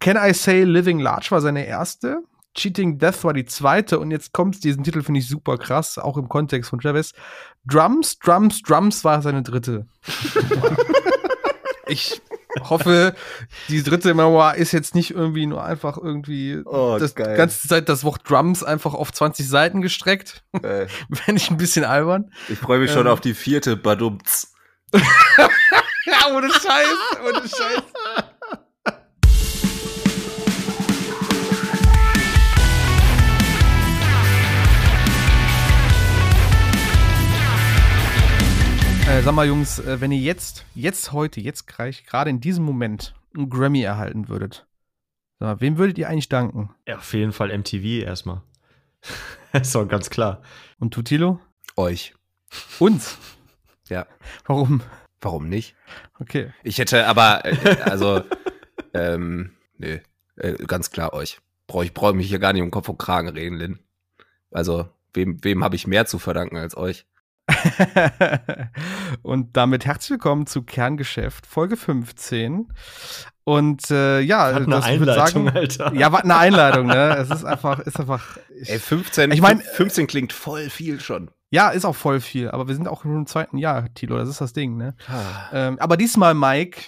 Can I Say Living Large war seine erste. Cheating Death war die zweite und jetzt kommt diesen Titel finde ich super krass, auch im Kontext von Travis. Drums, Drums, Drums war seine dritte. ich hoffe, die dritte Memoir ist jetzt nicht irgendwie nur einfach irgendwie Oh, das geil. ganze Zeit das Wort Drums einfach auf 20 Seiten gestreckt. Geil. Fände ich ein bisschen albern. Ich freue mich schon Ähm. auf die vierte Badumts. Ja, ohne Scheiß, ohne Scheiß. Äh, sag mal, Jungs, äh, wenn ihr jetzt, jetzt heute, jetzt gleich, gerade in diesem Moment einen Grammy erhalten würdet, sag mal, wem würdet ihr eigentlich danken? Ja, auf jeden Fall MTV erstmal. ist doch ganz klar. Und Tutilo? Euch. Uns. Ja. Warum? Warum nicht? Okay. Ich hätte aber, äh, also, ähm, nö, äh, ganz klar euch. Brauche ich brauche mich hier gar nicht um Kopf und Kragen reden, Lin. Also, wem, wem habe ich mehr zu verdanken als euch? und damit herzlich willkommen zu Kerngeschäft, Folge 15. Und äh, ja, Hat eine das- Einleitung, sagen, Alter. Ja, war eine Einleitung, ne? Es ist einfach, ist einfach. Ich, Ey, 15, Ich mein- 15 klingt voll viel schon. ja, ist auch voll viel, aber wir sind auch im zweiten Jahr, Tilo, das ist das Ding, ne? Ah. Ähm, aber diesmal, Mike,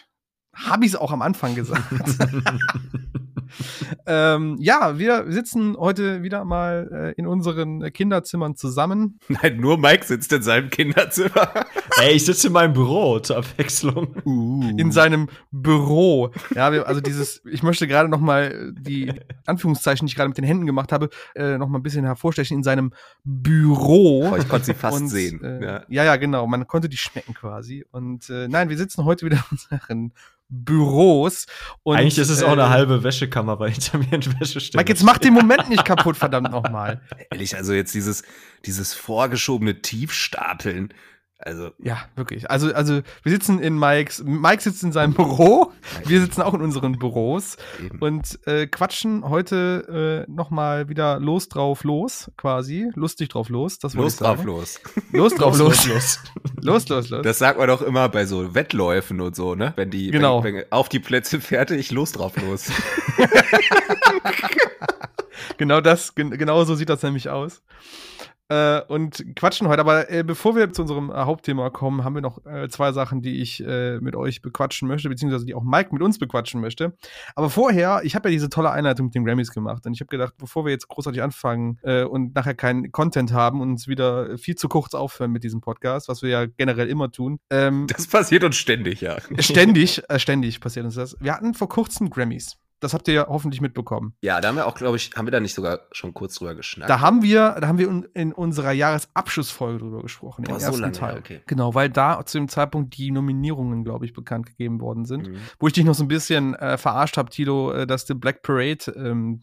habe ich es auch am Anfang gesagt. ähm, ja, wir sitzen heute wieder mal äh, in unseren Kinderzimmern zusammen. Nein, nur Mike sitzt in seinem Kinderzimmer. Ey, ich sitze in meinem Büro zur Abwechslung. in seinem Büro. Ja, wir, also dieses, ich möchte gerade noch mal die Anführungszeichen, die ich gerade mit den Händen gemacht habe, äh, noch mal ein bisschen hervorstechen in seinem Büro. Oh, ich konnte sie fast Und, sehen. Äh, ja. ja. ja, genau. Man konnte die schmecken quasi. Und äh, nein, wir sitzen heute wieder in unseren Büros. Und, Eigentlich ist es auch eine äh, halbe Wäschekammer, weil hinter mir ein Wäscheständer Mike, jetzt mach den Moment nicht kaputt, verdammt nochmal. Ehrlich, also jetzt dieses, dieses vorgeschobene Tiefstapeln. Also, Ja, wirklich. Also, also wir sitzen in Mikes, Mike sitzt in seinem Büro, wir sitzen auch in unseren Büros eben. und äh, quatschen heute äh, nochmal wieder los drauf los, quasi. Lustig drauf los. Das los drauf, los. Los drauf los. los. Los, los, los. Das sagt man doch immer bei so Wettläufen und so, ne? Wenn die, Genau. wenn, wenn auf die Plätze fertig, los drauf, los. Genau das, gen genau so sieht das nämlich aus. Äh, und quatschen heute. Aber äh, bevor wir zu unserem äh, Hauptthema kommen, haben wir noch äh, zwei Sachen, die ich äh, mit euch bequatschen möchte, beziehungsweise die auch Mike mit uns bequatschen möchte. Aber vorher, ich habe ja diese tolle Einleitung mit den Grammys gemacht und ich habe gedacht, bevor wir jetzt großartig anfangen und nachher keinen Content haben und uns wieder viel zu kurz aufhören mit diesem Podcast, was wir ja generell immer tun, ähm, Das passiert uns ständig, ja. ständig, äh, ständig passiert uns das. Wir hatten vor kurzem Grammys. Das habt ihr ja hoffentlich mitbekommen. Ja, da haben wir auch, glaube ich, haben wir da nicht sogar schon kurz drüber geschnackt. Da haben wir, da haben wir in, unserer Jahresabschlussfolge drüber gesprochen, Boah, im so ersten lange, Teil. okay. Genau, weil da zu dem Zeitpunkt die Nominierungen, glaube ich, bekannt gegeben worden sind. Mhm. Wo ich dich noch so ein bisschen äh, verarscht habe, Tilo, äh, dass The Black Parade ähm,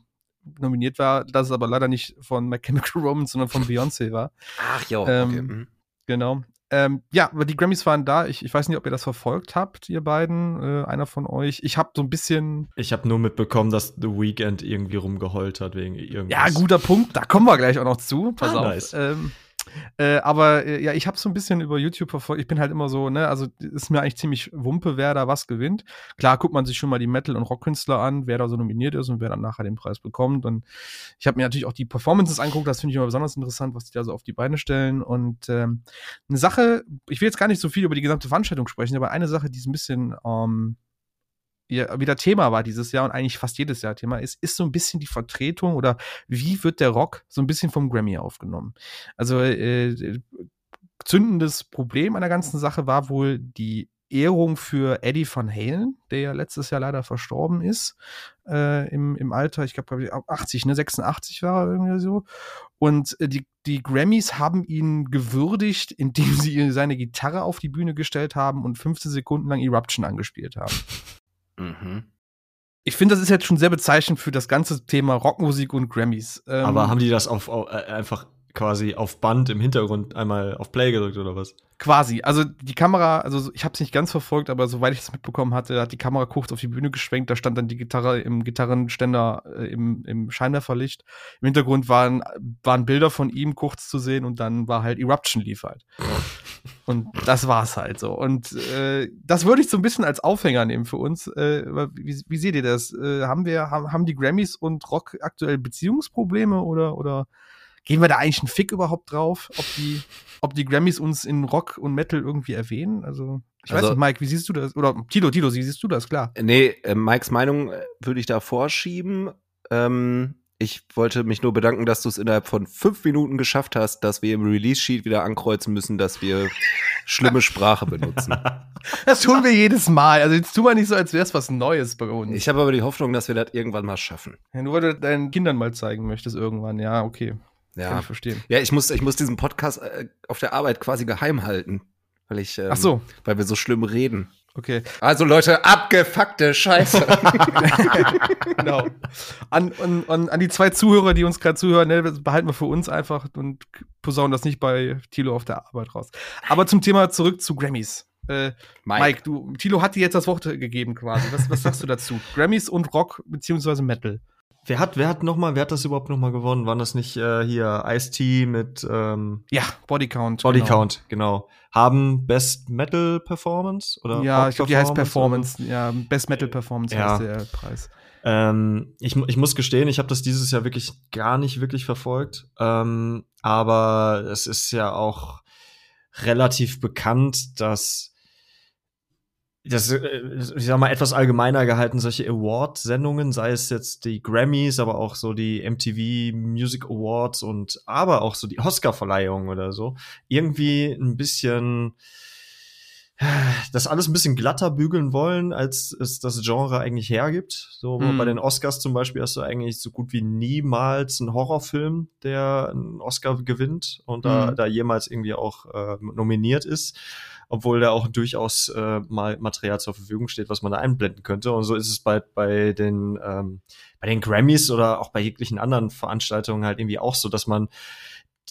nominiert war, dass es aber leider nicht von My Chemical Romance, sondern von Beyoncé war. Ach Ähm, okay. mhm. Genau. Ähm, ja, aber die Grammys waren da. Ich, ich weiß nicht, ob ihr das verfolgt habt, ihr beiden, äh, einer von euch. Ich habe so ein bisschen Ich habe nur mitbekommen, dass The Weeknd irgendwie rumgeheult hat wegen irgendwas. Ja, guter Punkt. Da kommen wir gleich auch noch zu. Pass Ah, auf. nice. Ähm, äh, aber äh, ja, ich habe so ein bisschen über YouTube verfolgt. Ich bin halt immer so, ne, also ist mir eigentlich ziemlich Wumpe, wer da was gewinnt. Klar guckt man sich schon mal die Metal- und Rockkünstler an, wer da so nominiert ist und wer dann nachher den Preis bekommt. Und ich habe mir natürlich auch die Performances angeguckt. Das finde ich immer besonders interessant, was die da so auf die Beine stellen. Und ähm, eine Sache, ich will jetzt gar nicht so viel über die gesamte Veranstaltung sprechen, aber eine Sache, die so ein bisschen ähm, wieder Thema war dieses Jahr und eigentlich fast jedes Jahr Thema ist, ist so ein bisschen die Vertretung oder wie wird der Rock so ein bisschen vom Grammy aufgenommen. Also äh, zündendes Problem an der ganzen Sache war wohl die Ehrung für Eddie Van Halen, der ja letztes Jahr leider verstorben ist, äh, im, im Alter, ich glaube, 80, ne, 86 war er irgendwie so. Und äh, die, die Grammys haben ihn gewürdigt, indem sie seine Gitarre auf die Bühne gestellt haben und 15 Sekunden lang Eruption angespielt haben. Mhm. Ich finde, das ist jetzt schon sehr bezeichnend für das ganze Thema Rockmusik und Grammys. Ähm, Aber haben die das auf, auf äh, einfach quasi auf Band im Hintergrund einmal auf Play gedrückt oder was? Quasi. Also die Kamera, also ich habe es nicht ganz verfolgt, aber soweit ich es mitbekommen hatte, hat die Kamera kurz auf die Bühne geschwenkt. Da stand dann die Gitarre im Gitarrenständer äh, im, im Scheinwerferlicht. Im Hintergrund waren, waren Bilder von ihm kurz zu sehen und dann war halt Eruption lief halt. und das war's halt so. Und äh, das würde ich so ein bisschen als Aufhänger nehmen für uns. Äh, wie, wie seht ihr das? Äh, haben wir, haben, haben die Grammys und Rock aktuell Beziehungsprobleme oder, oder gehen wir da eigentlich einen Fick überhaupt drauf, ob die, ob die Grammys uns in Rock und Metal irgendwie erwähnen? Also, ich also, weiß nicht, Mike, wie siehst du das? Oder Tilo, Tilo, wie siehst du das? Klar. Nee, äh, Mikes Meinung äh, würde ich da vorschieben. Ähm, ich wollte mich nur bedanken, dass du es innerhalb von fünf Minuten geschafft hast, dass wir im Release-Sheet wieder ankreuzen müssen, dass wir schlimme Sprache benutzen. Das tun wir jedes Mal. Also jetzt tu mal nicht so, als wäre es was Neues bei uns. Ich habe aber die Hoffnung, dass wir das irgendwann mal schaffen. Ja, nur weil du deinen Kindern mal zeigen möchtest irgendwann. Ja, okay. Ja. Kann ich verstehen. Ja, ich muss, ich muss diesen Podcast äh, auf der Arbeit quasi geheim halten. Weil ich, ähm, Ach so. weil wir so schlimm reden. Okay. Also Leute, abgefuckte Scheiße. genau. An, an, an, an die zwei Zuhörer, die uns gerade zuhören, ne, behalten wir für uns einfach und posaunen das nicht bei Tilo auf der Arbeit raus. Aber zum Thema zurück zu Grammys. Äh, Mike. Mike, du, Tilo hat dir jetzt das Wort gegeben quasi. Was, was sagst du dazu? Grammys und Rock beziehungsweise Metal. Wer hat, wer hat noch mal, wer hat das überhaupt noch mal gewonnen? Waren das nicht äh, hier Ice-T mit ähm, Ja, Body Count. Body genau. Count, genau. Haben Best Metal Performance oder Ja, ich glaube, die heißt Performance. Oder? Ja, Best Metal Performance ja. heißt der Preis. Ähm, ich, ich muss gestehen, ich habe das dieses Jahr wirklich gar nicht wirklich verfolgt. Ähm, aber es ist ja auch relativ bekannt, dass das, äh, ich sag mal, etwas allgemeiner gehalten, solche Award-Sendungen, sei es jetzt die Grammys, aber auch so die MTV Music Awards und aber auch so die Oscar-Verleihung oder so, irgendwie ein bisschen das alles ein bisschen glatter bügeln wollen, als es das Genre eigentlich hergibt. So mm. bei den Oscars zum Beispiel hast du eigentlich so gut wie niemals einen Horrorfilm, der einen Oscar gewinnt und da, mm. da jemals irgendwie auch äh, nominiert ist obwohl da auch durchaus äh, mal Material zur Verfügung steht, was man da einblenden könnte. Und so ist es bei, bei den ähm, bei den Grammys oder auch bei jeglichen anderen Veranstaltungen halt irgendwie auch so, dass man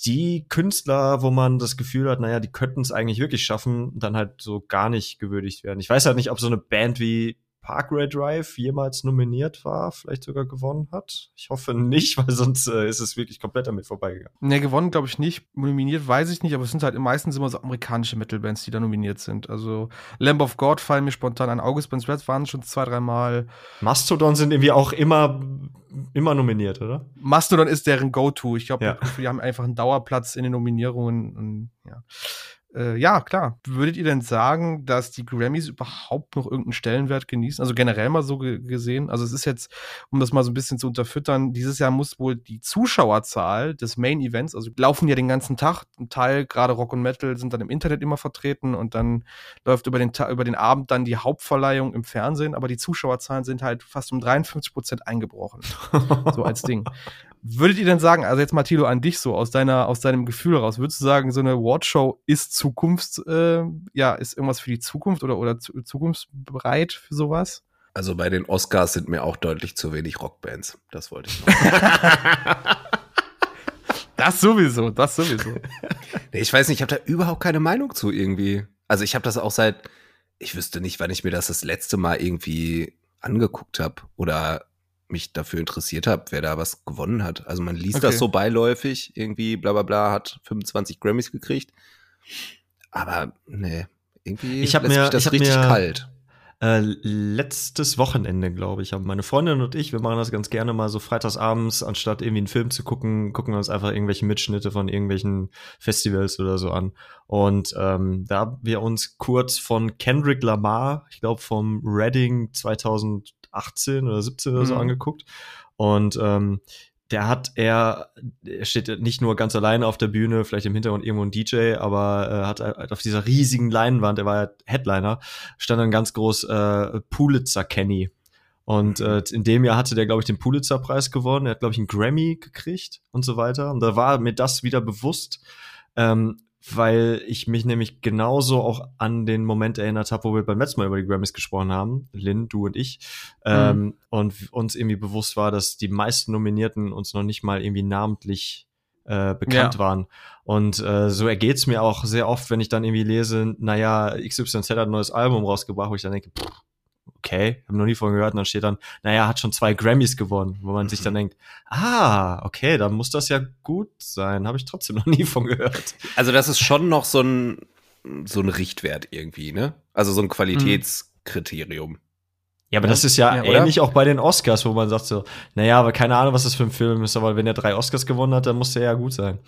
die Künstler, wo man das Gefühl hat, naja, die könnten es eigentlich wirklich schaffen, dann halt so gar nicht gewürdigt werden. Ich weiß halt nicht, ob so eine Band wie Parkway Drive jemals nominiert war, vielleicht sogar gewonnen hat. Ich hoffe nicht, weil sonst äh, ist es wirklich komplett damit vorbeigegangen. Ne, gewonnen glaube ich nicht. Nominiert weiß ich nicht, aber es sind halt meistens immer so amerikanische Metal-Bands, die da nominiert sind. Also Lamb of God fallen mir spontan an. August Burns Red waren schon zwei, dreimal. Mastodon sind irgendwie auch immer immer nominiert, oder? Mastodon ist deren Go-To. Ich glaube, ja. die haben einfach einen Dauerplatz in den Nominierungen. Und, ja. Äh, ja, klar. Würdet ihr denn sagen, dass die Grammys überhaupt noch irgendeinen Stellenwert genießen? Also generell mal so ge gesehen. Also es ist jetzt, um das mal so ein bisschen zu unterfüttern, dieses Jahr muss wohl die Zuschauerzahl des Main Events, also laufen ja den ganzen Tag, ein Teil, gerade Rock und Metal, sind dann im Internet immer vertreten und dann läuft über den, über den Abend dann die Hauptverleihung im Fernsehen, aber die Zuschauerzahlen sind halt fast um 53 Prozent eingebrochen. so als Ding. Würdet ihr denn sagen, also jetzt mal an dich so, aus deiner, aus deinem Gefühl heraus, würdest du sagen, so eine Awardshow ist Zukunfts, äh, ja, ist irgendwas für die Zukunft oder, oder zukunftsbereit für sowas? Also bei den Oscars sind mir auch deutlich zu wenig Rockbands. Das wollte ich noch. das sowieso, das sowieso. nee, ich weiß nicht, ich habe da überhaupt keine Meinung zu irgendwie. Also ich habe das auch seit, ich wüsste nicht, wann ich mir das das letzte Mal irgendwie angeguckt habe oder mich dafür interessiert habe, wer da was gewonnen hat. Also man liest okay. das so beiläufig, irgendwie bla bla bla, hat 25 Grammys gekriegt. Aber nee, irgendwie ich lässt mir, mich das ich richtig mir, kalt. Äh, letztes Wochenende, glaube ich, haben meine Freundin und ich, wir machen das ganz gerne mal so freitagsabends, anstatt irgendwie einen Film zu gucken, gucken wir uns einfach irgendwelche Mitschnitte von irgendwelchen Festivals oder so an. Und ähm, da haben wir uns kurz von Kendrick Lamar, ich glaube vom Reading 2000 18 oder 17 oder so mhm. angeguckt. Und ähm, der hat er, er steht nicht nur ganz alleine auf der Bühne, vielleicht im Hintergrund irgendwo ein DJ, aber äh, hat halt auf dieser riesigen Leinwand, der war ja Headliner, stand dann ganz groß äh, Pulitzer Kenny. Und äh, in dem Jahr hatte der, glaube ich, den Pulitzer-Preis gewonnen. Er hat, glaube ich, einen Grammy gekriegt und so weiter. Und da war mir das wieder bewusst, ähm, weil ich mich nämlich genauso auch an den Moment erinnert habe, wo wir beim letzten Mal über die Grammys gesprochen haben, Lynn, du und ich, mhm. ähm, und uns irgendwie bewusst war, dass die meisten Nominierten uns noch nicht mal irgendwie namentlich äh, bekannt Ja. waren. Und äh, so ergeht's mir auch sehr oft, wenn ich dann irgendwie lese, naja, XYZ hat ein neues Album rausgebracht, wo ich dann denke, pff, okay, habe noch nie von gehört. Und dann steht dann, naja, hat schon zwei Grammys gewonnen, wo man sich dann denkt, ah, okay, dann muss das ja gut sein. Habe ich trotzdem noch nie von gehört. Also das ist schon noch so ein, so ein Richtwert irgendwie, ne? Also so ein Qualitätskriterium. Ja, aber das ist ja, Ja, oder? ähnlich auch bei den Oscars, wo man sagt so, naja, aber keine Ahnung, was das für ein Film ist, aber wenn er drei Oscars gewonnen hat, dann muss der ja gut sein.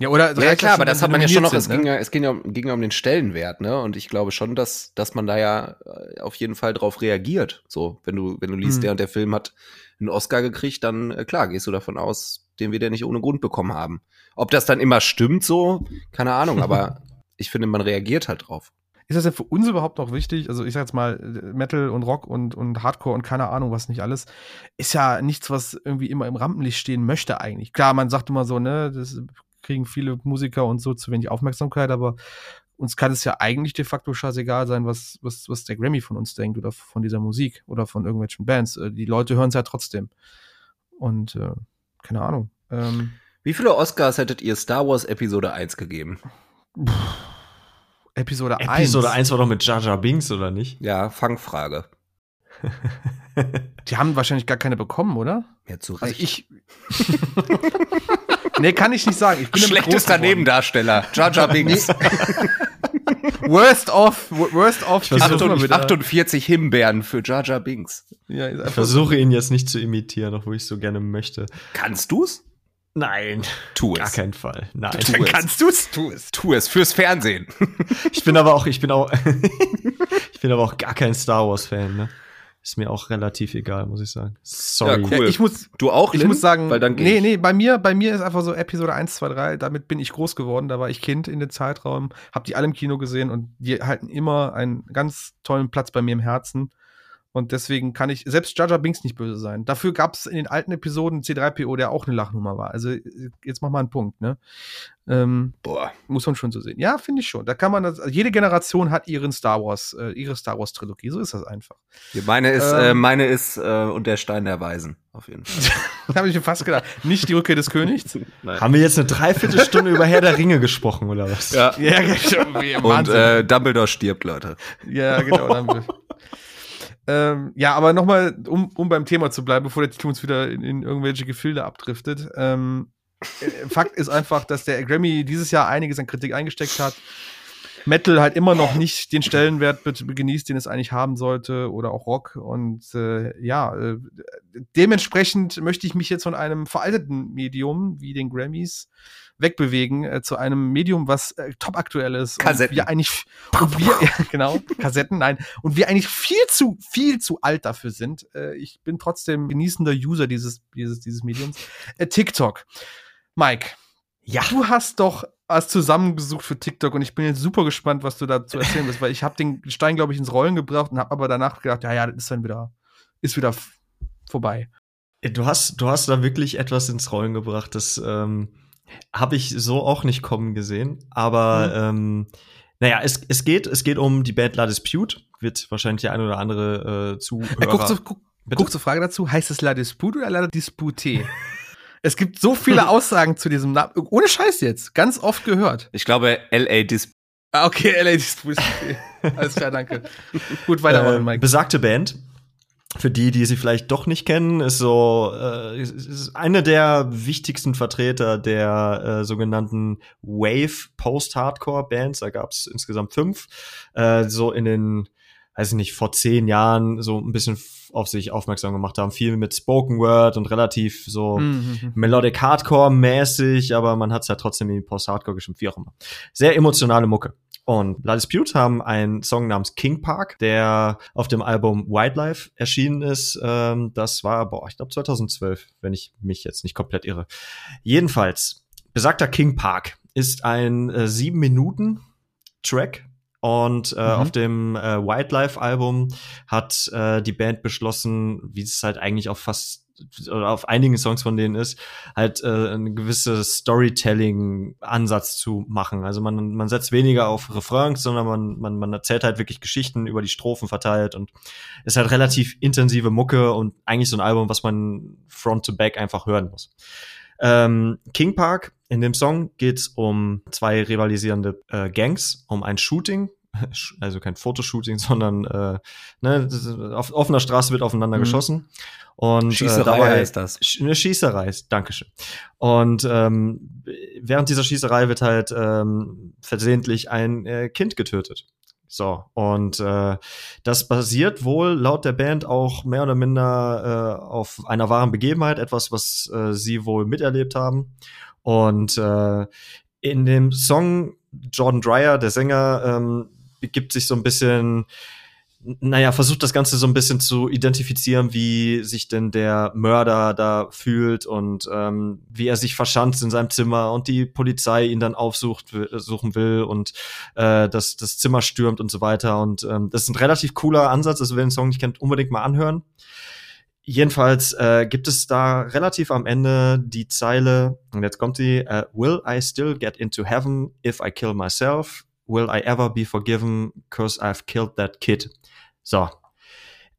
Ja, oder Ja, klar, aber das hat man ja schon noch, es es ging ja, es ging ja, um, ging ja um den Stellenwert, ne? Und ich glaube schon, dass, dass man da ja äh, auf jeden Fall drauf reagiert. So, wenn du, wenn du liest, Mhm. der und der Film hat einen Oscar gekriegt, dann äh, klar, gehst du davon aus, den wir der nicht ohne Grund bekommen haben. Ob das dann immer stimmt, so, keine Ahnung, aber ich finde, man reagiert halt drauf. Ist das denn für uns überhaupt noch wichtig? Also ich sag jetzt mal, Metal und Rock und, und Hardcore und keine Ahnung, was nicht alles, ist ja nichts, was irgendwie immer im Rampenlicht stehen möchte eigentlich. Klar, man sagt immer so, ne, das kriegen viele Musiker und so zu wenig Aufmerksamkeit, aber uns kann es ja eigentlich de facto scheißegal sein, was, was, was der Grammy von uns denkt oder von dieser Musik oder von irgendwelchen Bands. Äh, Die Leute hören es ja trotzdem. Und äh, keine Ahnung. Ähm, Wie viele Oscars hättet ihr Star Wars Episode 1 gegeben? Episode 1. Episode 1 war doch mit Jar Jar Binks, oder nicht? Ja, Fangfrage. Die haben wahrscheinlich gar keine bekommen, oder? Ja, zu Also Recht. ich. nee, kann ich nicht sagen. Ich bin Schlechtester. Nebendarsteller, Jar Jar Binks. Worst of, worst of. versuche Versuch mal wieder. 48 Himbeeren für Jar Jar Binks. Ja, Ich versuche ihn jetzt nicht zu imitieren, obwohl ich so gerne möchte. Kannst du's? Nein, Tu gar es. kein Fall. Nein. Tu es. Kannst du's? Tu es. Tu es fürs Fernsehen. Ich bin aber auch, ich bin auch, ich bin aber auch gar kein Star Wars Fan, ne? Ist mir auch relativ egal, muss ich sagen. Sorry. Ja, cool. Ja, ich muss, Du auch, ich Lin? muss sagen, Weil dann nee, ich. nee, bei mir, bei mir ist einfach so Episode 1, 2, 3, damit bin ich groß geworden, da war ich Kind in dem Zeitraum, hab die alle im Kino gesehen und die halten immer einen ganz tollen Platz bei mir im Herzen. Und deswegen kann ich selbst Jar Jar Binks nicht böse sein. Dafür gab es in den alten Episoden C3PO, der auch eine Lachnummer war. Also jetzt mach mal einen Punkt, ne? Ähm, Boah. muss man schon so sehen. Ja, finde ich schon. Da kann man das, also jede Generation hat ihren Star Wars, äh, ihre Star Wars Trilogie. So ist das einfach. Meine ist, Ähm. äh, meine ist äh, und der Stein der Weisen, auf jeden Fall. Da habe ich mir fast gedacht. Nicht die Rückkehr des Königs. Nein. Haben wir jetzt eine Dreiviertelstunde über Herr der Ringe gesprochen, oder was? Ja. Ja, genau. Und äh, Dumbledore stirbt, Leute. Ja, genau. Dann wir. Ähm, ja, aber nochmal, um, um beim Thema zu bleiben, bevor der Titel uns wieder in, in irgendwelche Gefilde abdriftet. Ähm, äh, Fakt ist einfach, dass der Grammy dieses Jahr einiges an Kritik eingesteckt hat. Metal halt immer noch nicht den Stellenwert genießt, den es eigentlich haben sollte, oder auch Rock. Und äh, ja, äh, dementsprechend möchte ich mich jetzt von einem veralteten Medium wie den Grammys wegbewegen äh, zu einem Medium, was äh, top aktuell ist. Kassetten. Und wir eigentlich, und wir, ja, genau, Kassetten, nein. Und wir eigentlich viel zu, viel zu alt dafür sind. Äh, ich bin trotzdem genießender User dieses, dieses, dieses Mediums. Äh, TikTok. Mike, Ja. du hast doch was zusammengesucht für TikTok und ich bin jetzt super gespannt, was du dazu erzählen wirst, weil ich habe den Stein, glaube ich, ins Rollen gebracht und habe aber danach gedacht, ja, ja, das ist dann wieder, ist wieder vorbei. Du hast, du hast da wirklich etwas ins Rollen gebracht, das ähm, habe ich so auch nicht kommen gesehen. Aber ähm, naja, es, es geht, es geht um die Band La Dispute. Wird wahrscheinlich der ein oder andere äh, Zuhörer. Äh, kurze, guck, Bitte? kurze Frage dazu, heißt es La Dispute oder La Dispute? es gibt so viele Aussagen zu diesem Namen, ohne Scheiß jetzt, ganz oft gehört. Ich glaube, LA Dis Ah, okay, LA Dispute. Alles klar, danke. Gut, weitermachen, äh, Mike. besagte Band. Für die, die sie vielleicht doch nicht kennen, ist so äh, ist- ist eine der wichtigsten Vertreter der äh, sogenannten Wave Post-Hardcore Bands. Da gab es insgesamt fünf. Äh, so in den, weiß ich nicht, vor zehn Jahren so ein bisschen auf sich aufmerksam gemacht haben. Viel mit Spoken Word und relativ so Mhm. Melodic Hardcore mäßig, aber man hat es ja trotzdem in Post-Hardcore gestimmt, wie auch immer. Sehr emotionale Mucke. Und La Dispute haben einen Song namens King Park, der auf dem Album Wildlife erschienen ist. Ähm, das war, boah, ich glaube 2012, wenn ich mich jetzt nicht komplett irre. Jedenfalls, besagter King Park ist ein äh, sieben Minuten Track und äh, Mhm. auf dem äh, Wildlife-Album hat äh, die Band beschlossen, wie es halt eigentlich auf fast oder auf einigen Songs von denen ist, halt äh, ein gewisses Storytelling-Ansatz zu machen. Also man, man setzt weniger auf Refrains, sondern man, man, man erzählt halt wirklich Geschichten über die Strophen verteilt und ist halt relativ intensive Mucke und eigentlich so ein Album, was man front to back einfach hören muss. Ähm, King Park in dem Song geht's um zwei rivalisierende äh, Gangs, um ein Shooting, also kein Fotoshooting, sondern äh, ne, auf offener Straße wird aufeinander mhm. geschossen. Und, Schießerei äh, dabei, heißt das. Eine Schießerei, Dankeschön. Und ähm, während dieser Schießerei wird halt ähm, versehentlich ein äh, Kind getötet. So, und äh, das basiert wohl laut der Band auch mehr oder minder äh, auf einer wahren Begebenheit, etwas, was äh, sie wohl miterlebt haben. Und äh, in dem Song Jordan Dreyer, der Sänger, ähm, gibt sich so ein bisschen naja, versucht das Ganze so ein bisschen zu identifizieren, wie sich denn der Mörder da fühlt und ähm, wie er sich verschanzt in seinem Zimmer und die Polizei ihn dann aufsucht, suchen will und äh, das, das Zimmer stürmt und so weiter. Und ähm, das ist ein relativ cooler Ansatz. Also wer den Song nicht kennt, unbedingt mal anhören. Jedenfalls äh, gibt es da relativ am Ende die Zeile, und jetzt kommt die, uh, Will I still get into heaven if I kill myself? Will I ever be forgiven cause I've killed that kid? So.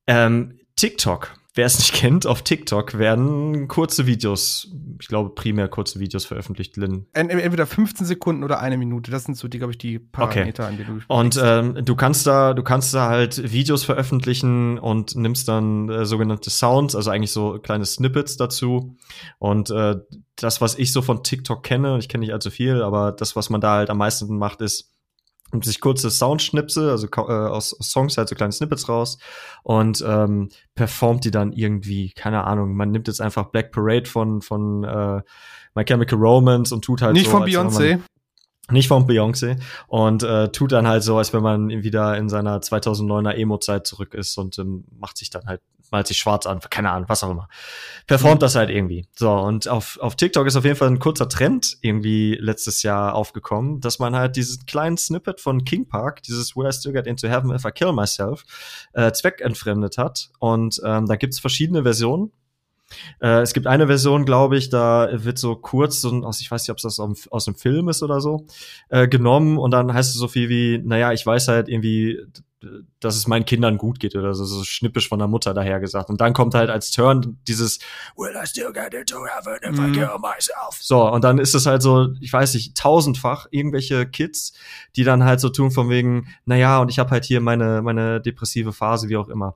Ähm, TikTok. Wer es nicht kennt, auf TikTok werden kurze Videos, ich glaube primär kurze Videos veröffentlicht, Lynn. Entweder 15 Sekunden oder eine Minute. Das sind so die, glaube ich, die Parameter, okay. an denen du Und ähm, du kannst da, du kannst da halt Videos veröffentlichen und nimmst dann äh, sogenannte Sounds, also eigentlich so kleine Snippets dazu. Und äh, das, was ich so von TikTok kenne, ich kenne nicht allzu viel, aber das, was man da halt am meisten macht, ist nimmt sich kurze Soundschnipsel, also äh, aus, aus, Songs halt so kleine Snippets raus und ähm, performt die dann irgendwie, keine Ahnung, man nimmt jetzt einfach Black Parade von, von äh, My Chemical Romance und tut halt Nicht so, von Beyoncé. Nicht von Beyoncé und äh, tut dann halt so, als wenn man wieder in seiner 2009er Emo-Zeit zurück ist und ähm, macht sich dann halt malt sich schwarz an, keine Ahnung, was auch immer. Performt mhm. das halt irgendwie. So, und auf, auf TikTok ist auf jeden Fall ein kurzer Trend irgendwie letztes Jahr aufgekommen, dass man halt dieses kleinen Snippet von King Park, dieses Will I Still Get Into Heaven If I Kill Myself, äh, zweckentfremdet hat. Und ähm, da gibt's verschiedene Versionen. Äh, es gibt eine Version, glaube ich, da wird so kurz, so aus, ich weiß nicht, ob es das aus, aus dem Film ist oder so, äh, genommen und dann heißt es so viel wie, naja, ich weiß halt irgendwie, dass es meinen Kindern gut geht oder so, so schnippisch von der Mutter daher gesagt. Und dann kommt halt als Turn dieses Will I still get into heaven if I mhm. kill myself? So, und dann ist es halt so, ich weiß nicht, tausendfach irgendwelche Kids, die dann halt so tun von wegen, naja, und ich habe halt hier meine, meine depressive Phase, wie auch immer.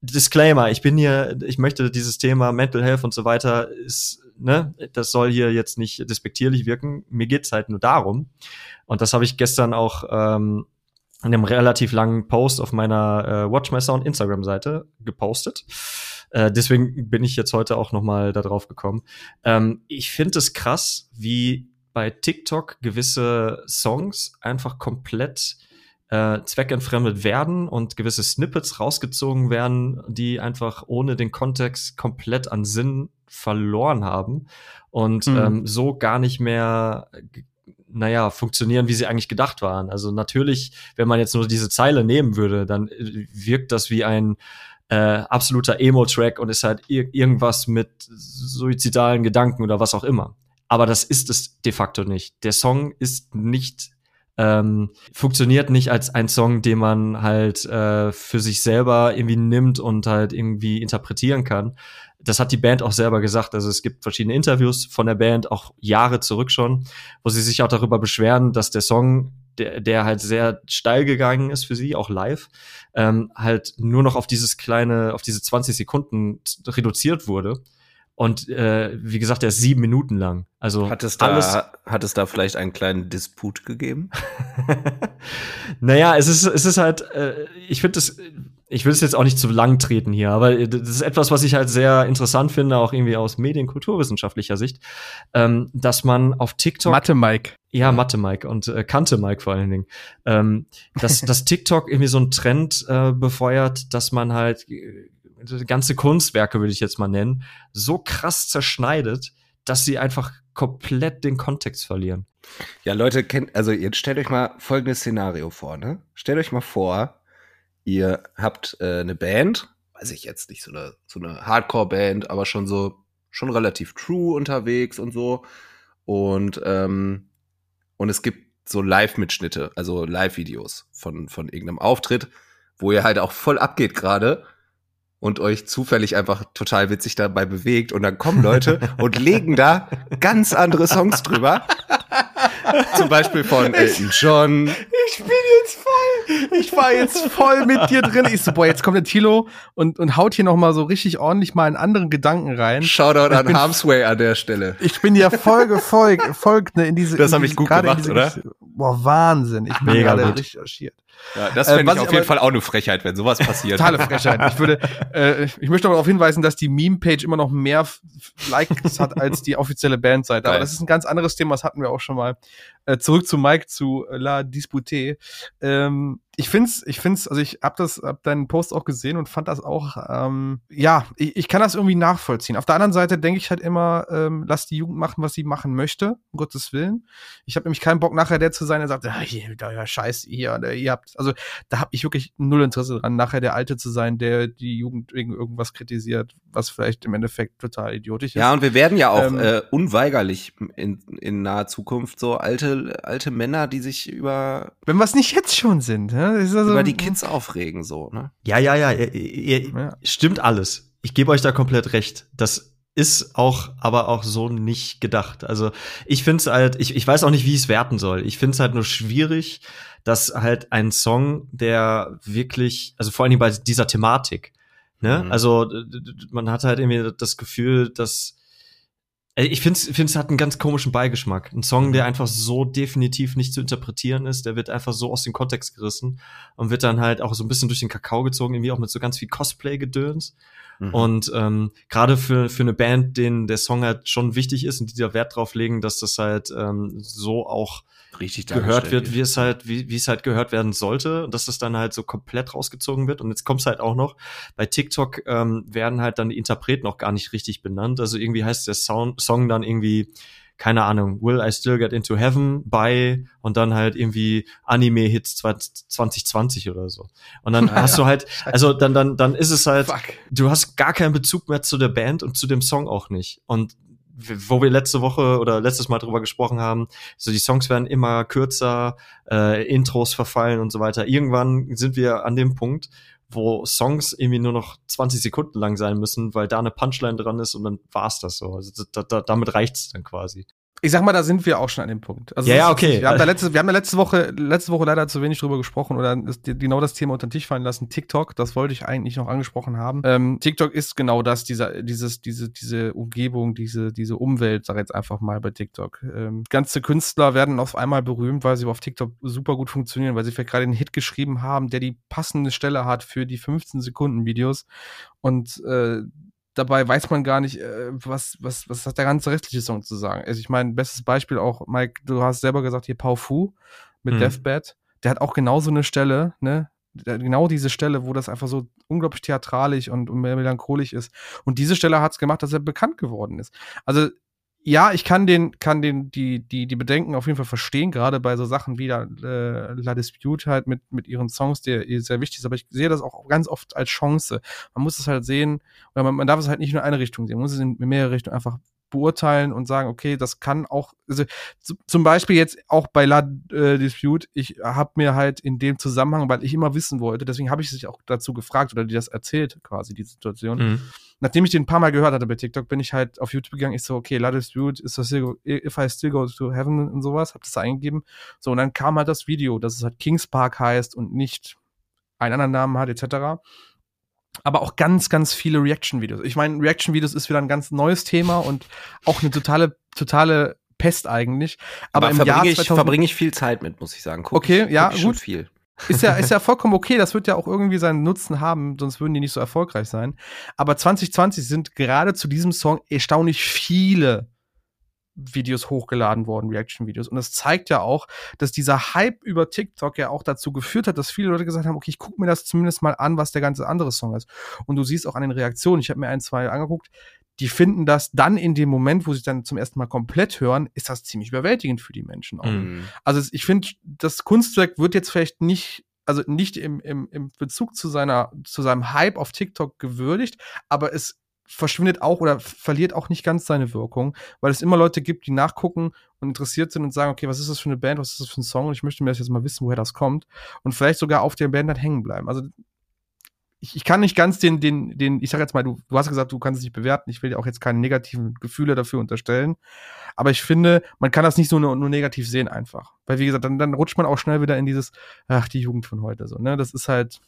Disclaimer, ich bin hier, ich möchte dieses Thema Mental Health und so weiter, ist, ne, das soll hier jetzt nicht despektierlich wirken. Mir geht's halt nur darum. Und das habe ich gestern auch ähm, in einem relativ langen Post auf meiner äh, Watchmesser und Instagram-Seite gepostet. Äh, deswegen bin ich jetzt heute auch noch mal da drauf gekommen. Ähm, ich finde es krass, wie bei TikTok gewisse Songs einfach komplett äh, zweckentfremdet werden und gewisse Snippets rausgezogen werden, die einfach ohne den Kontext komplett an Sinn verloren haben und mhm. ähm, so gar nicht mehr naja, funktionieren, wie sie eigentlich gedacht waren. Also natürlich, wenn man jetzt nur diese Zeile nehmen würde, dann äh, wirkt das wie ein äh, absoluter Emo-Track und ist halt ir irgendwas mit suizidalen Gedanken oder was auch immer. Aber das ist es de facto nicht. Der Song ist nicht ähm, funktioniert nicht als ein Song, den man halt äh, für sich selber irgendwie nimmt und halt irgendwie interpretieren kann. Das hat die Band auch selber gesagt. Also es gibt verschiedene Interviews von der Band, auch Jahre zurück schon, wo sie sich auch darüber beschweren, dass der Song, der, der halt sehr steil gegangen ist für sie, auch live, ähm, halt nur noch auf dieses kleine, auf diese 20 Sekunden reduziert wurde und äh, wie gesagt, der ist sieben Minuten lang. Also hat es da, alles hat es da vielleicht einen kleinen Disput gegeben? naja, es ist, es ist halt, äh, ich finde das, ich will es jetzt auch nicht zu lang treten hier, aber das ist etwas, was ich halt sehr interessant finde, auch irgendwie aus medienkulturwissenschaftlicher Sicht, ähm, dass man auf TikTok. Mathe Mike. Ja, Mathe Mike und äh, Kante Mike vor allen Dingen. Ähm, dass, dass TikTok irgendwie so einen Trend äh, befeuert, dass man halt ganze Kunstwerke, würde ich jetzt mal nennen, so krass zerschneidet, dass sie einfach komplett den Kontext verlieren. Ja, Leute, kennt, also jetzt stellt euch mal folgendes Szenario vor, ne? Stellt euch mal vor, ihr habt äh, eine Band, weiß ich jetzt nicht, so eine, so eine Hardcore-Band, aber schon so, schon relativ true unterwegs und so. Und, ähm, und es gibt so Live-Mitschnitte, also Live-Videos von, von irgendeinem Auftritt, wo ihr halt auch voll abgeht gerade und euch zufällig einfach total witzig dabei bewegt und dann kommen Leute und legen da ganz andere Songs drüber. Zum Beispiel von Elton John. Ich bin jetzt voll, ich war jetzt voll mit dir drin. Ich so, boah, jetzt kommt der Tilo und, und haut hier noch mal so richtig ordentlich mal einen anderen Gedanken rein. Shoutout an Harmsway an der Stelle. Ich bin ja voll gefolgt, gefolgt, ne, in diese. Das habe ich gut gemacht, diese oder? Boah, Wahnsinn. Ich bin Mega gerade gut. richtig erschiert. Ja, das Äh, fände was ich auf jeden aber- Fall auch eine Frechheit, wenn sowas passiert. Totale Frechheit. Ich würde, äh, ich möchte aber darauf hinweisen, dass die Meme-Page immer noch mehr Likes hat als die offizielle Bandseite. Aber das ist ein ganz anderes Thema, das hatten wir auch schon mal. Äh, zurück zu Mike, zu äh, La Dispute. Ähm, ich find's, ich find's, also ich hab das, hab deinen Post auch gesehen und fand das auch, ähm, ja, ich, ich kann das irgendwie nachvollziehen. Auf der anderen Seite denke ich halt immer, ähm, lass die Jugend machen, was sie machen möchte, um Gottes Willen. Ich habe nämlich keinen Bock nachher der zu sein, der sagt, ah, hier, da, ja, scheiß ihr, ihr habt, also da habe ich wirklich null Interesse dran, nachher der Alte zu sein, der die Jugend wegen irgendwas kritisiert, was vielleicht im Endeffekt total idiotisch ist. Ja, und wir werden ja auch Ähm, äh, unweigerlich in, in naher Zukunft so alte, alte Männer, die sich über, Wenn wir es nicht jetzt schon sind, ne? Ist also, über die Kids aufregen, so, ne? Ja, ja, ja, ihr, ihr, Ja. stimmt alles. Ich gebe euch da komplett recht. Das ist auch, aber auch so nicht gedacht. Also ich finde es halt, ich, ich weiß auch nicht, wie ich es werten soll. Ich finde es halt nur schwierig, dass halt ein Song, der wirklich, also vor allen Dingen bei dieser Thematik, ne? Mhm. Also man hat halt irgendwie das Gefühl, dass ich finde es hat einen ganz komischen Beigeschmack. Ein Song, der einfach so definitiv nicht zu interpretieren ist, der wird einfach so aus dem Kontext gerissen und wird dann halt auch so ein bisschen durch den Kakao gezogen, irgendwie auch mit so ganz viel Cosplay-Gedöns. Mhm. Und ähm, gerade für, für eine Band, denen der Song halt schon wichtig ist und die da Wert drauf legen, dass das halt ähm, so auch richtig gehört wird, wie es halt, wie, wie es halt gehört werden sollte, und dass das dann halt so komplett rausgezogen wird. Und jetzt kommt's halt auch noch, bei TikTok ähm, werden halt dann die Interpreten auch gar nicht richtig benannt. Also irgendwie heißt der Sound, Song dann irgendwie, keine Ahnung, Will I Still Get Into Heaven by und dann halt irgendwie Anime-Hits 2020 oder so. Und dann hast du halt, also dann, dann, dann ist es halt, Fuck. du hast gar keinen Bezug mehr zu der Band und zu dem Song auch nicht. Und wo wir letzte Woche oder letztes Mal drüber gesprochen haben, so die Songs werden immer kürzer, äh, Intros verfallen und so weiter. Irgendwann sind wir an dem Punkt, wo Songs irgendwie nur noch 20 Sekunden lang sein müssen, weil da eine Punchline dran ist und dann war's das so. Also da, da, damit reicht's dann quasi. Ich sag mal, da sind wir auch schon an dem Punkt. Also Ja, ja, okay. Wir haben da letzte, wir haben da letzte Woche, letzte Woche leider zu wenig drüber gesprochen oder genau das Thema unter den Tisch fallen lassen. TikTok, das wollte ich eigentlich noch angesprochen haben. Ähm, TikTok ist genau das, dieser, dieses, diese, diese Umgebung, diese, diese Umwelt, sag ich jetzt einfach mal bei TikTok. Ähm, ganze Künstler werden auf einmal berühmt, weil sie auf TikTok super gut funktionieren, weil sie vielleicht gerade einen Hit geschrieben haben, der die passende Stelle hat für die 15 Sekunden Videos und äh, dabei weiß man gar nicht, äh, was, was, was hat der ganze restliche Song zu sagen. Also ich meine, bestes Beispiel auch, Mike, du hast selber gesagt, hier Pau Fu mit Mhm. Deathbed, der hat auch genau so eine Stelle, ne? Genau diese Stelle, wo das einfach so unglaublich theatralisch und, und melancholisch ist. Und diese Stelle hat es gemacht, dass er bekannt geworden ist. Also ja, ich kann den, kann den, die, die, die Bedenken auf jeden Fall verstehen, gerade bei so Sachen wie La, äh, La Dispute halt mit, mit ihren Songs, der sehr wichtig ist, aber ich sehe das auch ganz oft als Chance. Man muss es halt sehen, oder man, man darf es halt nicht nur in eine Richtung sehen, man muss es in mehrere Richtungen einfach beurteilen und sagen, okay, das kann auch, also zu, zum Beispiel jetzt auch bei La äh, Dispute, ich habe mir halt in dem Zusammenhang, weil ich immer wissen wollte, deswegen habe ich sich auch dazu gefragt oder die das erzählt, quasi, die Situation, Mhm. nachdem ich den ein paar Mal gehört hatte bei TikTok, bin ich halt auf YouTube gegangen. Ich so, okay, La Dispute, ist das still, If I Still Go to Heaven und sowas, hab das da eingegeben. So, und dann kam halt das Video, dass es halt Kings Park heißt und nicht einen anderen Namen hat, etc. Aber auch ganz, ganz viele Reaction-Videos. Ich meine, Reaction-Videos ist wieder ein ganz neues Thema und auch eine totale, totale Pest eigentlich. Aber, Aber, im Jahr verbringe ich, 2000 verbringe ich viel Zeit mit, muss ich sagen. Guck Okay, ich, ja, gut. viel. ist ja, ist ja vollkommen okay. Das wird ja auch irgendwie seinen Nutzen haben, sonst würden die nicht so erfolgreich sein. Aber 2020 sind gerade zu diesem Song erstaunlich viele Videos hochgeladen worden, Reaction-Videos. Und das zeigt ja auch, dass dieser Hype über TikTok ja auch dazu geführt hat, dass viele Leute gesagt haben, okay, ich gucke mir das zumindest mal an, was der ganze andere Song ist. Und du siehst auch an den Reaktionen, ich habe mir ein, zwei angeguckt, die finden das dann in dem Moment, wo sie dann zum ersten Mal komplett hören, ist das ziemlich überwältigend für die Menschen auch. Mhm. Also ich finde, das Kunstwerk wird jetzt vielleicht nicht, also nicht im, im, im Bezug zu seiner, zu seinem Hype auf TikTok gewürdigt, aber es verschwindet auch oder verliert auch nicht ganz seine Wirkung, weil es immer Leute gibt, die nachgucken und interessiert sind und sagen, okay, was ist das für eine Band, was ist das für ein Song und ich möchte mir das jetzt mal wissen, woher das kommt und vielleicht sogar auf der Band dann hängen bleiben. Also ich, ich kann nicht ganz den, den, den, ich sag jetzt mal, du, du hast gesagt, du kannst es nicht bewerten. Ich will dir auch jetzt keine negativen Gefühle dafür unterstellen. Aber ich finde, man kann das nicht so nur, nur negativ sehen einfach. Weil, wie gesagt, dann, dann rutscht man auch schnell wieder in dieses, ach, die Jugend von heute so, ne? Das ist halt,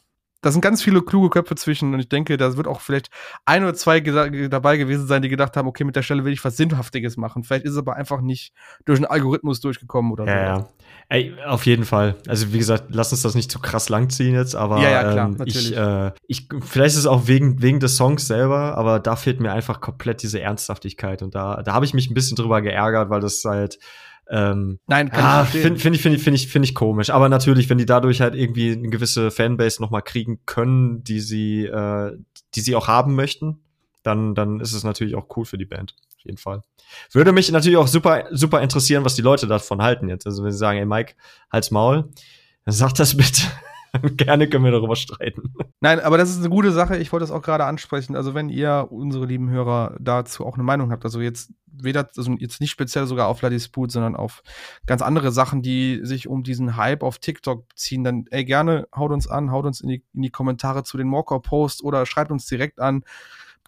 da sind ganz viele kluge Köpfe zwischen und ich denke, da wird auch vielleicht ein oder zwei dabei gewesen sein, die gedacht haben, okay, mit der Stelle will ich was Sinnhaftiges machen. Vielleicht ist es aber einfach nicht durch einen Algorithmus durchgekommen oder ja, so. Ja. Ey, auf jeden Fall. Also wie gesagt, lass uns das nicht zu krass langziehen jetzt, aber ja, ja, klar, ähm, ich, äh, ich, vielleicht ist es auch wegen, wegen des Songs selber, aber da fehlt mir einfach komplett diese Ernsthaftigkeit und da, da habe ich mich ein bisschen drüber geärgert, weil das halt ähm, Nein, kann ah, finde find ich, finde ich, finde ich, finde ich komisch. Aber natürlich, wenn die dadurch halt irgendwie eine gewisse Fanbase noch mal kriegen können, die sie, äh, die sie auch haben möchten, dann, dann ist es natürlich auch cool für die Band. Auf jeden Fall. Würde mich natürlich auch super, super interessieren, was die Leute davon halten jetzt. Also wenn sie sagen, ey Mike, halt's Maul, dann sag das bitte. Gerne können wir darüber streiten. Nein, aber das ist eine gute Sache. Ich wollte das auch gerade ansprechen. Also, wenn ihr, unsere lieben Hörer, dazu auch eine Meinung habt, also jetzt weder, also jetzt nicht speziell sogar auf Bloody Spoot, sondern auf ganz andere Sachen, die sich um diesen Hype auf TikTok ziehen, dann ey, gerne haut uns an, haut uns in die, in die Kommentare zu den Walker-Posts oder schreibt uns direkt an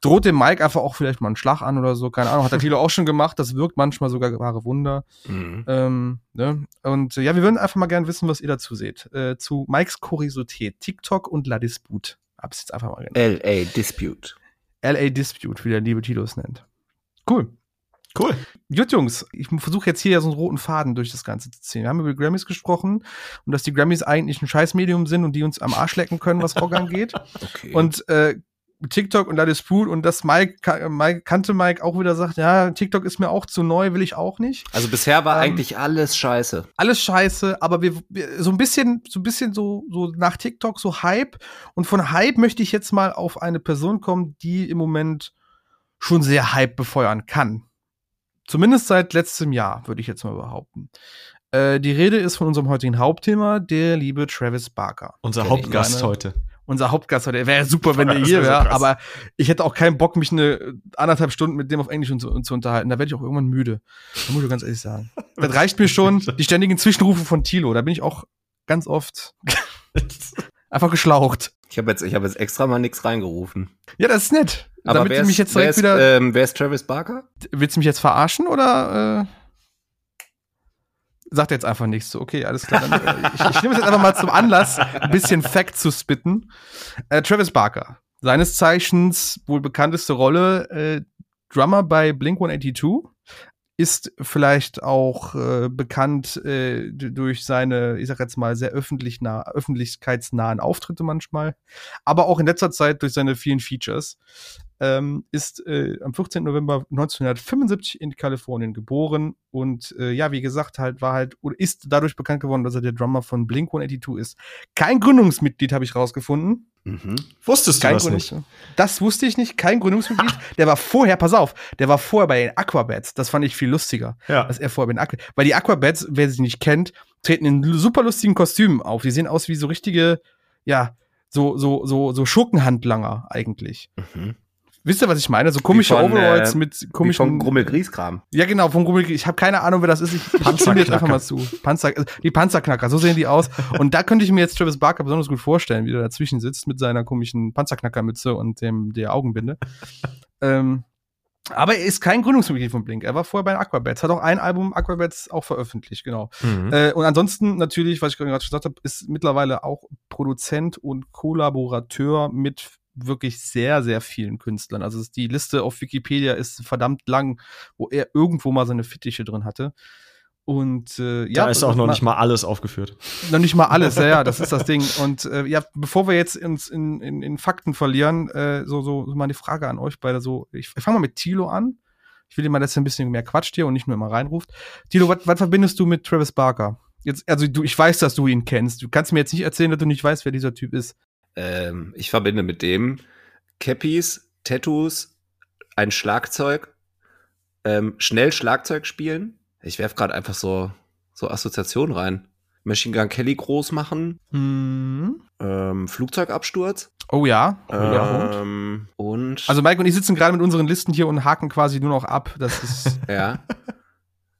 droht dem Mike einfach auch vielleicht mal einen Schlag an oder so, keine Ahnung, hat der Tilo auch schon gemacht, das wirkt manchmal sogar wahre Wunder. Mhm. Ähm, ne? Und äh, ja, wir würden einfach mal gerne wissen, was ihr dazu seht. Äh, zu Mikes Kuriosität, TikTok und La Dispute. Hab's jetzt einfach mal genannt. LA Dispute. LA Dispute, wie der liebe Tilo es nennt. Cool. Cool. Gut, Jungs, ich versuche jetzt hier ja so einen roten Faden durch das Ganze zu ziehen. Wir haben über die Grammys gesprochen und dass die Grammys eigentlich ein Scheißmedium sind und die uns am Arsch lecken können, was Rock angeht. Okay. Und äh, TikTok und La Dispute und dass Mike, Mike, kannte Mike auch wieder sagt, ja, TikTok ist mir auch zu neu, will ich auch nicht. Also bisher war ähm, eigentlich alles scheiße. Alles scheiße, aber wir, wir, so ein bisschen, so ein bisschen so, so nach TikTok so Hype. Und von Hype möchte ich jetzt mal auf eine Person kommen, die im Moment schon sehr Hype befeuern kann. Zumindest seit letztem Jahr, würde ich jetzt mal behaupten. Äh, die Rede ist von unserem heutigen Hauptthema, der liebe Travis Barker. Unser Hauptgast heute unser Hauptgast heute. Wäre super, wenn er hier wäre, aber ich hätte auch keinen Bock, mich eine anderthalb Stunden mit dem auf Englisch zu, zu unterhalten. Da werde ich auch irgendwann müde. Da muss ich ganz ehrlich sagen. Das reicht mir schon, die ständigen Zwischenrufe von Tilo. Da bin ich auch ganz oft einfach geschlaucht. Ich habe jetzt, ich hab jetzt extra mal nichts reingerufen. Ja, das ist nett. Aber Damit wer ist, mich jetzt direkt wer ist, wieder. Ähm, wer ist Travis Barker? Willst du mich jetzt verarschen oder? Sagt jetzt einfach nichts. So, okay, alles klar. Dann, äh, ich, ich nehme es jetzt einfach mal zum Anlass, ein bisschen Fact zu spitten. Äh, Travis Barker, seines Zeichens wohl bekannteste Rolle, äh, Drummer bei Blink 182, ist vielleicht auch äh, bekannt äh, durch seine, ich sag jetzt mal, sehr öffentlich nah, öffentlichkeitsnahen Auftritte manchmal, aber auch in letzter Zeit durch seine vielen Features ähm, ist äh, am 14. November 1975 in Kalifornien geboren und äh, ja, wie gesagt, halt war halt oder ist dadurch bekannt geworden, dass er der Drummer von Blink 182 ist. Kein Gründungsmitglied habe ich rausgefunden. Mhm. Wusstest du Kein das nicht? Das wusste ich nicht. Kein Gründungsmitglied. der war vorher, pass auf, der war vorher bei den Aquabats. Das fand ich viel lustiger, ja. dass er vorher bei den Aquabats. Weil die Aquabats, wer sie nicht kennt, treten in super lustigen Kostümen auf. Die sehen aus wie so richtige, ja, so so so so Schurkenhandlanger eigentlich. Mhm. Wisst ihr, was ich meine? So komische von, Overalls äh, mit komischen. Vom Grummel-Grieskram. Ja, genau, vom Grummel Ich habe keine Ahnung, wer das ist. Ich, ich stimme jetzt einfach mal zu. Panzer, die Panzerknacker, so sehen die aus. Und da könnte ich mir jetzt Travis Barker besonders gut vorstellen, wie der dazwischen sitzt mit seiner komischen Panzerknackermütze und dem der Augenbinde. ähm, aber er ist kein Gründungsmitglied von Blink. Er war vorher bei Aquabats. Hat auch ein Album Aquabats auch veröffentlicht, genau. Mhm. Äh, und ansonsten natürlich, was ich gerade gesagt habe, ist mittlerweile auch Produzent und Kollaborateur mit wirklich sehr, sehr vielen Künstlern. Also die Liste auf Wikipedia ist verdammt lang, wo er irgendwo mal seine Fittiche drin hatte. Und äh, ja. Da ist auch noch mal, nicht mal alles aufgeführt. Noch nicht mal alles, ja, ja, das ist das Ding. Und äh, ja, bevor wir jetzt uns in, in, in Fakten verlieren, äh, so, so, so mal eine Frage an euch beide. So, ich, ich fange mal mit Tilo an. Ich will dir mal, dass er ein bisschen mehr quatscht hier und nicht nur immer reinruft. Tilo, was verbindest du mit Travis Barker? Jetzt, also du, ich weiß, dass du ihn kennst. Du kannst mir jetzt nicht erzählen, dass du nicht weißt, wer dieser Typ ist. Ähm, ich verbinde mit dem Cappies, Tattoos, ein Schlagzeug, ähm, schnell Schlagzeug spielen. Ich werf gerade einfach so, so Assoziationen rein. Machine Gun Kelly groß machen. Mhm. Ähm, Flugzeugabsturz. Oh ja. Ähm, und. Also Mike und ich sitzen gerade mit unseren Listen hier und haken quasi nur noch ab. Das ist. ja.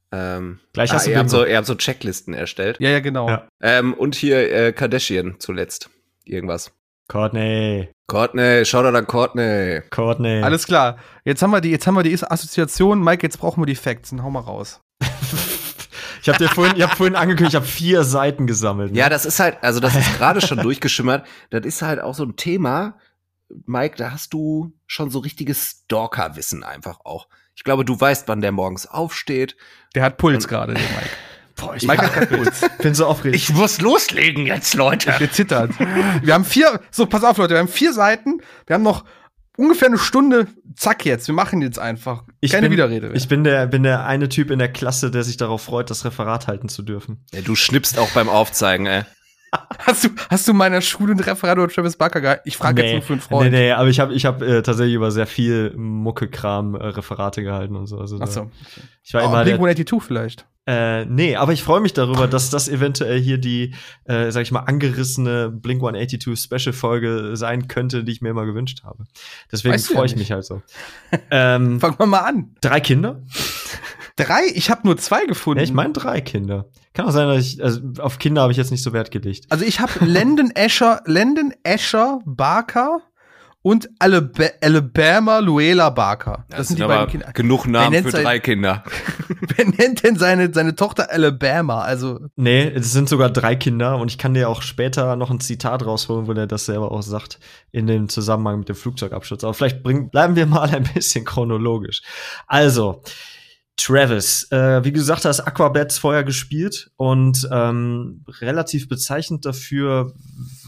Ähm, Gleich hast ah, du ihr habt, so, ihr habt so Checklisten erstellt. Ja, ja, genau. Ja. Ähm, und hier äh, Kardashian zuletzt. Irgendwas. Courtney. Courtney, Shoutout an Courtney. Courtney. Alles klar. Jetzt haben wir die, jetzt haben wir die Assoziation. Mike, jetzt brauchen wir die Facts. Dann hau mal raus. ich habe dir vorhin, ich hab vorhin angekündigt, ich habe vier Seiten gesammelt. Ne? Ja, das ist halt, also das ist gerade schon durchgeschimmert. Das ist halt auch so ein Thema, Mike, da hast du schon so richtiges Stalker-Wissen einfach auch. Ich glaube, du weißt, wann der morgens aufsteht. Der hat Puls gerade, der Mike. Boah, ich Puls. bin so aufgeregt. Ich muss loslegen jetzt, Leute. Der zittert. Wir haben vier, so, pass auf, Leute, wir haben vier Seiten. Wir haben noch ungefähr eine Stunde. Zack jetzt, wir machen jetzt einfach. Ich Keine bin, Widerrede. mehr. Ich bin der, bin der eine Typ in der Klasse, der sich darauf freut, das Referat halten zu dürfen. Ja, du schnippst auch beim Aufzeigen, ey. Hast du, hast du meiner Schule ein Referat über Travis Barker gehalten? Ich frage jetzt nur für einen Freund. Nee, nee, aber ich habe ich hab, äh, tatsächlich über sehr viel Mucke-Kram äh, Referate gehalten und so. Also, Ach so. Ich war Oh, immer der, Blink-182 vielleicht. Äh, nee, aber ich freue mich darüber, dass das eventuell hier die, äh, sag ich mal, angerissene Blink 182 Special Folge sein könnte, die ich mir immer gewünscht habe. Deswegen Weißt du ja freue ich mich halt so. ähm, Fangen wir mal an. drei Kinder? Drei? Ich habe nur zwei gefunden. Ja, ich meine drei Kinder. Kann auch sein, dass ich, also auf Kinder habe ich jetzt nicht so Wert gelegt. Also ich habe Landon Asher, Landon Asher Barker und Alaba Alabama Luela Barker. Das, sind die beiden Kinder. genug Namen für drei Kinder. Wer nennt denn seine, seine Tochter Alabama? Also, Nee, es sind sogar drei Kinder und ich kann dir auch später noch ein Zitat rausholen, wo der das selber auch sagt, in dem Zusammenhang mit dem Flugzeugabsturz. Aber vielleicht bring, bleiben wir mal ein bisschen chronologisch. Also, Travis, äh, wie gesagt, hast Aquabats vorher gespielt und ähm, relativ bezeichnend dafür,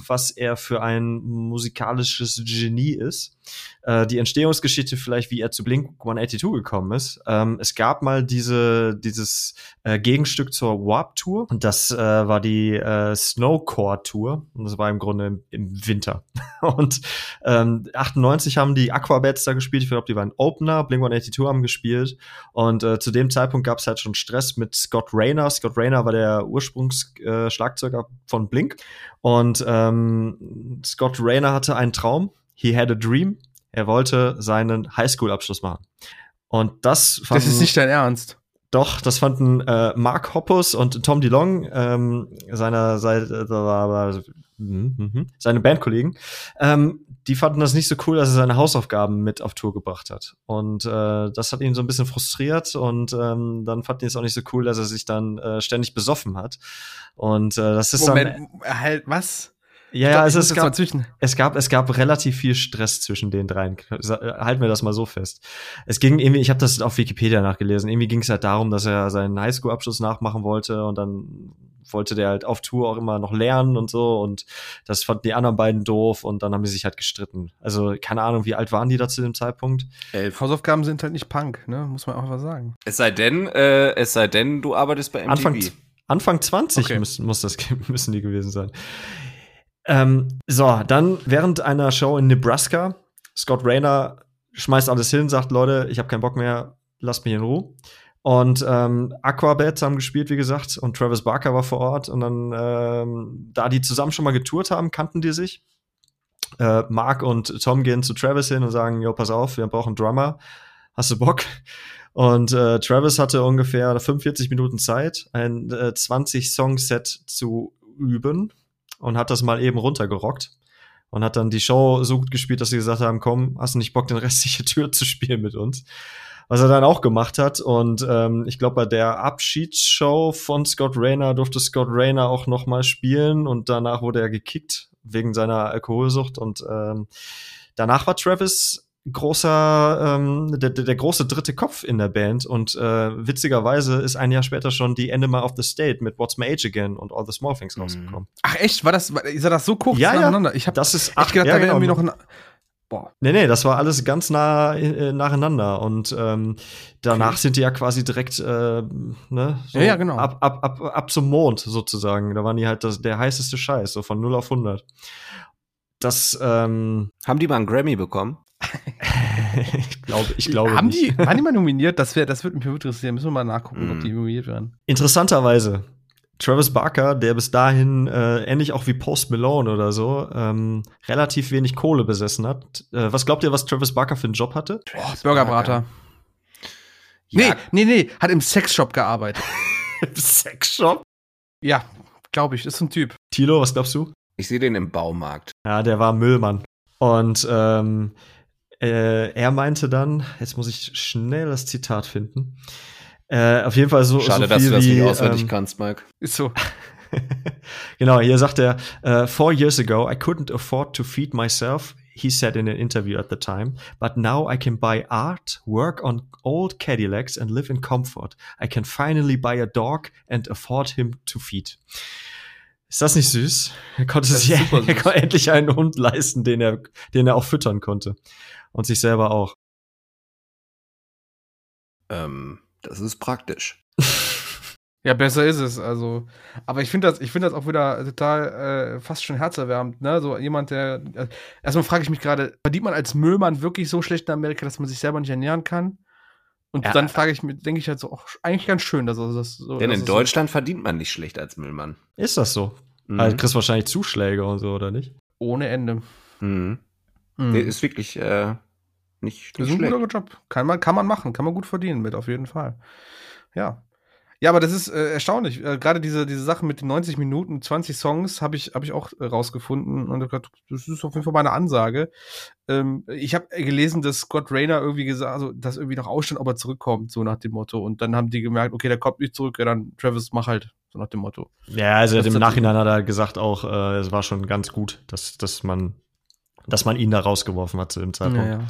was er für ein musikalisches Genie ist. Äh, die Entstehungsgeschichte vielleicht, wie er zu Blink 182 gekommen ist. Ähm, es gab mal diese, dieses äh, Gegenstück zur Warp Tour und das äh, war die äh, Snowcore Tour und das war im Grunde im, im Winter. und ähm, 98 haben die Aquabats da gespielt. Ich glaube, die waren Opener. Blink 182 haben gespielt und äh, zu dem Zeitpunkt gab es halt schon Stress mit Scott Rayner. Scott Rayner war der Ursprungsschlagzeuger äh, von Blink und ähm, Scott Rayner hatte einen Traum. He had a dream. Er wollte seinen Highschool-Abschluss machen. Und das das ist nicht dein Ernst. doch, das fanden äh, Mark Hoppus und Tom DeLong, ähm, seiner Seite, äh, seine Bandkollegen, ähm, die fanden das nicht so cool, dass er seine Hausaufgaben mit auf Tour gebracht hat. Und äh, das hat ihn so ein bisschen frustriert und ähm, dann fanden die es auch nicht so cool, dass er sich dann äh, ständig besoffen hat. Und äh, das ist dann. Moment, halt, was? Ja, ja, Ich also es gab, es gab, es gab relativ viel Stress zwischen den dreien. Halten wir das mal so fest. Es ging irgendwie, ich habe das auf Wikipedia nachgelesen. Irgendwie ging es halt darum, dass er seinen Highschool-Abschluss nachmachen wollte und dann wollte der halt auf Tour auch immer noch lernen und so und das fanden die anderen beiden doof und dann haben die sich halt gestritten. Also keine Ahnung, wie alt waren die da zu dem Zeitpunkt? Elf. Hausaufgaben sind halt nicht Punk, ne? Muss man auch einfach sagen. Es sei denn, äh, es sei denn, du arbeitest bei MTV. Anfang, Anfang 20 Okay. müssen, muss das, müssen die gewesen sein. Ähm, so, dann während einer Show in Nebraska, Scott Rayner schmeißt alles hin, sagt, Leute, ich habe keinen Bock mehr, lasst mich in Ruhe. Und ähm, Aquabats haben gespielt, wie gesagt, und Travis Barker war vor Ort. Und dann, ähm, da die zusammen schon mal getourt haben, kannten die sich. Äh, Mark und Tom gehen zu Travis hin und sagen, jo, pass auf, wir brauchen einen Drummer. Hast du Bock? Und äh, Travis hatte ungefähr 45 Minuten Zeit, ein äh, 20-Song-Set zu üben und hat das mal eben runtergerockt und hat dann die Show so gut gespielt, dass sie gesagt haben, komm, hast du nicht Bock, den restliche Tür zu spielen mit uns? Was er dann auch gemacht hat. Und ähm, ich glaube, bei der Abschiedsshow von Scott Rayner durfte Scott Rayner auch noch mal spielen und danach wurde er gekickt wegen seiner Alkoholsucht. Und ähm, danach war Travis großer, ähm, der, der, große dritte Kopf in der Band und äh, witzigerweise ist ein Jahr später schon die Enema of the State mit What's My Age Again und All the Small Things Mhm. rausgekommen. Ach echt? War das, war- ist das so kurz Ja, ja. nacheinander? Ich habe Das ist echt gedacht, ja, da wäre genau. irgendwie noch ein. Boah. Nee, nee, das war alles ganz nah äh, nacheinander und ähm, danach Okay. sind die ja quasi direkt äh, ne, so Ja, ja, genau. ab, ab, ab, ab zum Mond sozusagen. Da waren die halt das, der heißeste Scheiß, so von 0 auf 100. Das ähm, Haben die mal einen Grammy bekommen? ich glaube, ich glaube Haben nicht. die, waren die mal nominiert? Das, wär, das würde mich interessieren. Müssen wir mal nachgucken, Mm. ob die nominiert werden. Interessanterweise, Travis Barker, der bis dahin äh, ähnlich auch wie Post Malone oder so ähm, relativ wenig Kohle besessen hat. Äh, was glaubt ihr, was Travis Barker für einen Job hatte? Oh, Burgerbrater. Nee, Ja, nee, nee. Hat im Sexshop gearbeitet. Sexshop. Ja, glaube ich. Ist so ein Typ. Tilo, was glaubst du? Ich sehe den im Baumarkt. Ja, der war Müllmann. Und ähm, äh, er meinte dann, jetzt muss ich schnell das Zitat finden. Äh, auf jeden Fall so. Schade, so dass du das wie, nicht auswendig ähm, kannst, Mike. Ist so. genau, hier sagt er, uh, four years ago, I couldn't afford to feed myself, he said in an interview at the time, but now I can buy art, work on old Cadillacs and live in comfort. I can finally buy a dog and afford him to feed. Ist das nicht süß? Er konnte sich er endlich einen Hund leisten, den er, den er auch füttern konnte. Und sich selber auch. Ähm, das ist praktisch. Ja, besser ist es. Also, aber ich finde das, ich finde das auch wieder total äh, fast schon herzerwärmend. Ne, so jemand, der äh, erstmal frage ich mich gerade, verdient man als Müllmann wirklich so schlecht in Amerika, dass man sich selber nicht ernähren kann? Und Ja. dann frage ich mich, denke ich halt so, auch eigentlich ganz schön, dass er das so. Denn dass in es so- Deutschland verdient man nicht schlecht als Müllmann. Ist das so? Mhm. Also, du kriegst wahrscheinlich Zuschläge und so, oder nicht? ohne Ende. Mhm. Mhm. Der ist wirklich äh, nicht, Das nicht ist ein schlecht. guter Job. Kann man, kann man machen, kann man gut verdienen mit, auf jeden Fall. Ja. Ja, aber das ist äh, erstaunlich. Äh, Gerade diese, diese Sache mit den 90 Minuten, 20 Songs habe ich, hab ich auch äh, rausgefunden und hab gedacht, das ist auf jeden Fall meine Ansage. Ähm, ich habe gelesen, dass Scott Rayner irgendwie gesagt, also dass irgendwie noch ausstand, ob er zurückkommt, so nach dem Motto. Und dann haben die gemerkt, okay, der kommt nicht zurück, ja dann Travis, mach halt, so nach dem Motto. Ja, also Das im Nachhinein hat er gesagt auch, äh, es war schon ganz gut, dass, dass man, dass man ihn da rausgeworfen hat zu dem Zeitpunkt. Ja, ja.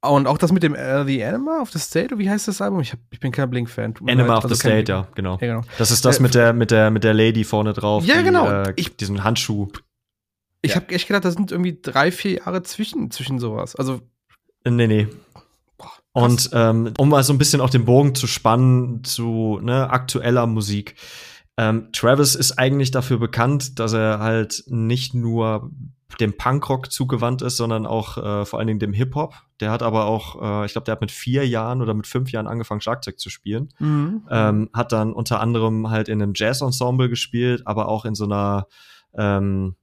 Und auch das mit dem äh, The Anima of the State, oder wie heißt das Album? Ich, hab, ich bin kein Blink-Fan. Enema leid. of the Also State, ja, genau. Ja, genau. Das ist das Äh, mit der, mit der, mit der Lady vorne drauf. Ja, die, genau. Äh, Ich- diesen Handschuh. Ich Ja. habe echt gedacht, da sind irgendwie drei, vier Jahre zwischen, zwischen sowas. Also, Äh, Nee, nee. boah. Und ähm, um mal so ein bisschen auch den Bogen zu spannen zu ne, aktueller Musik. Ähm, Travis ist eigentlich dafür bekannt, dass er halt nicht nur dem Punkrock zugewandt ist, sondern auch äh, vor allen Dingen dem Hip-Hop. Der hat aber auch, äh, ich glaube, der hat mit vier Jahren oder mit fünf Jahren angefangen, Schlagzeug zu spielen. Mhm. Ähm, hat dann unter anderem halt in einem Jazz-Ensemble gespielt, aber auch in so einer, ähm,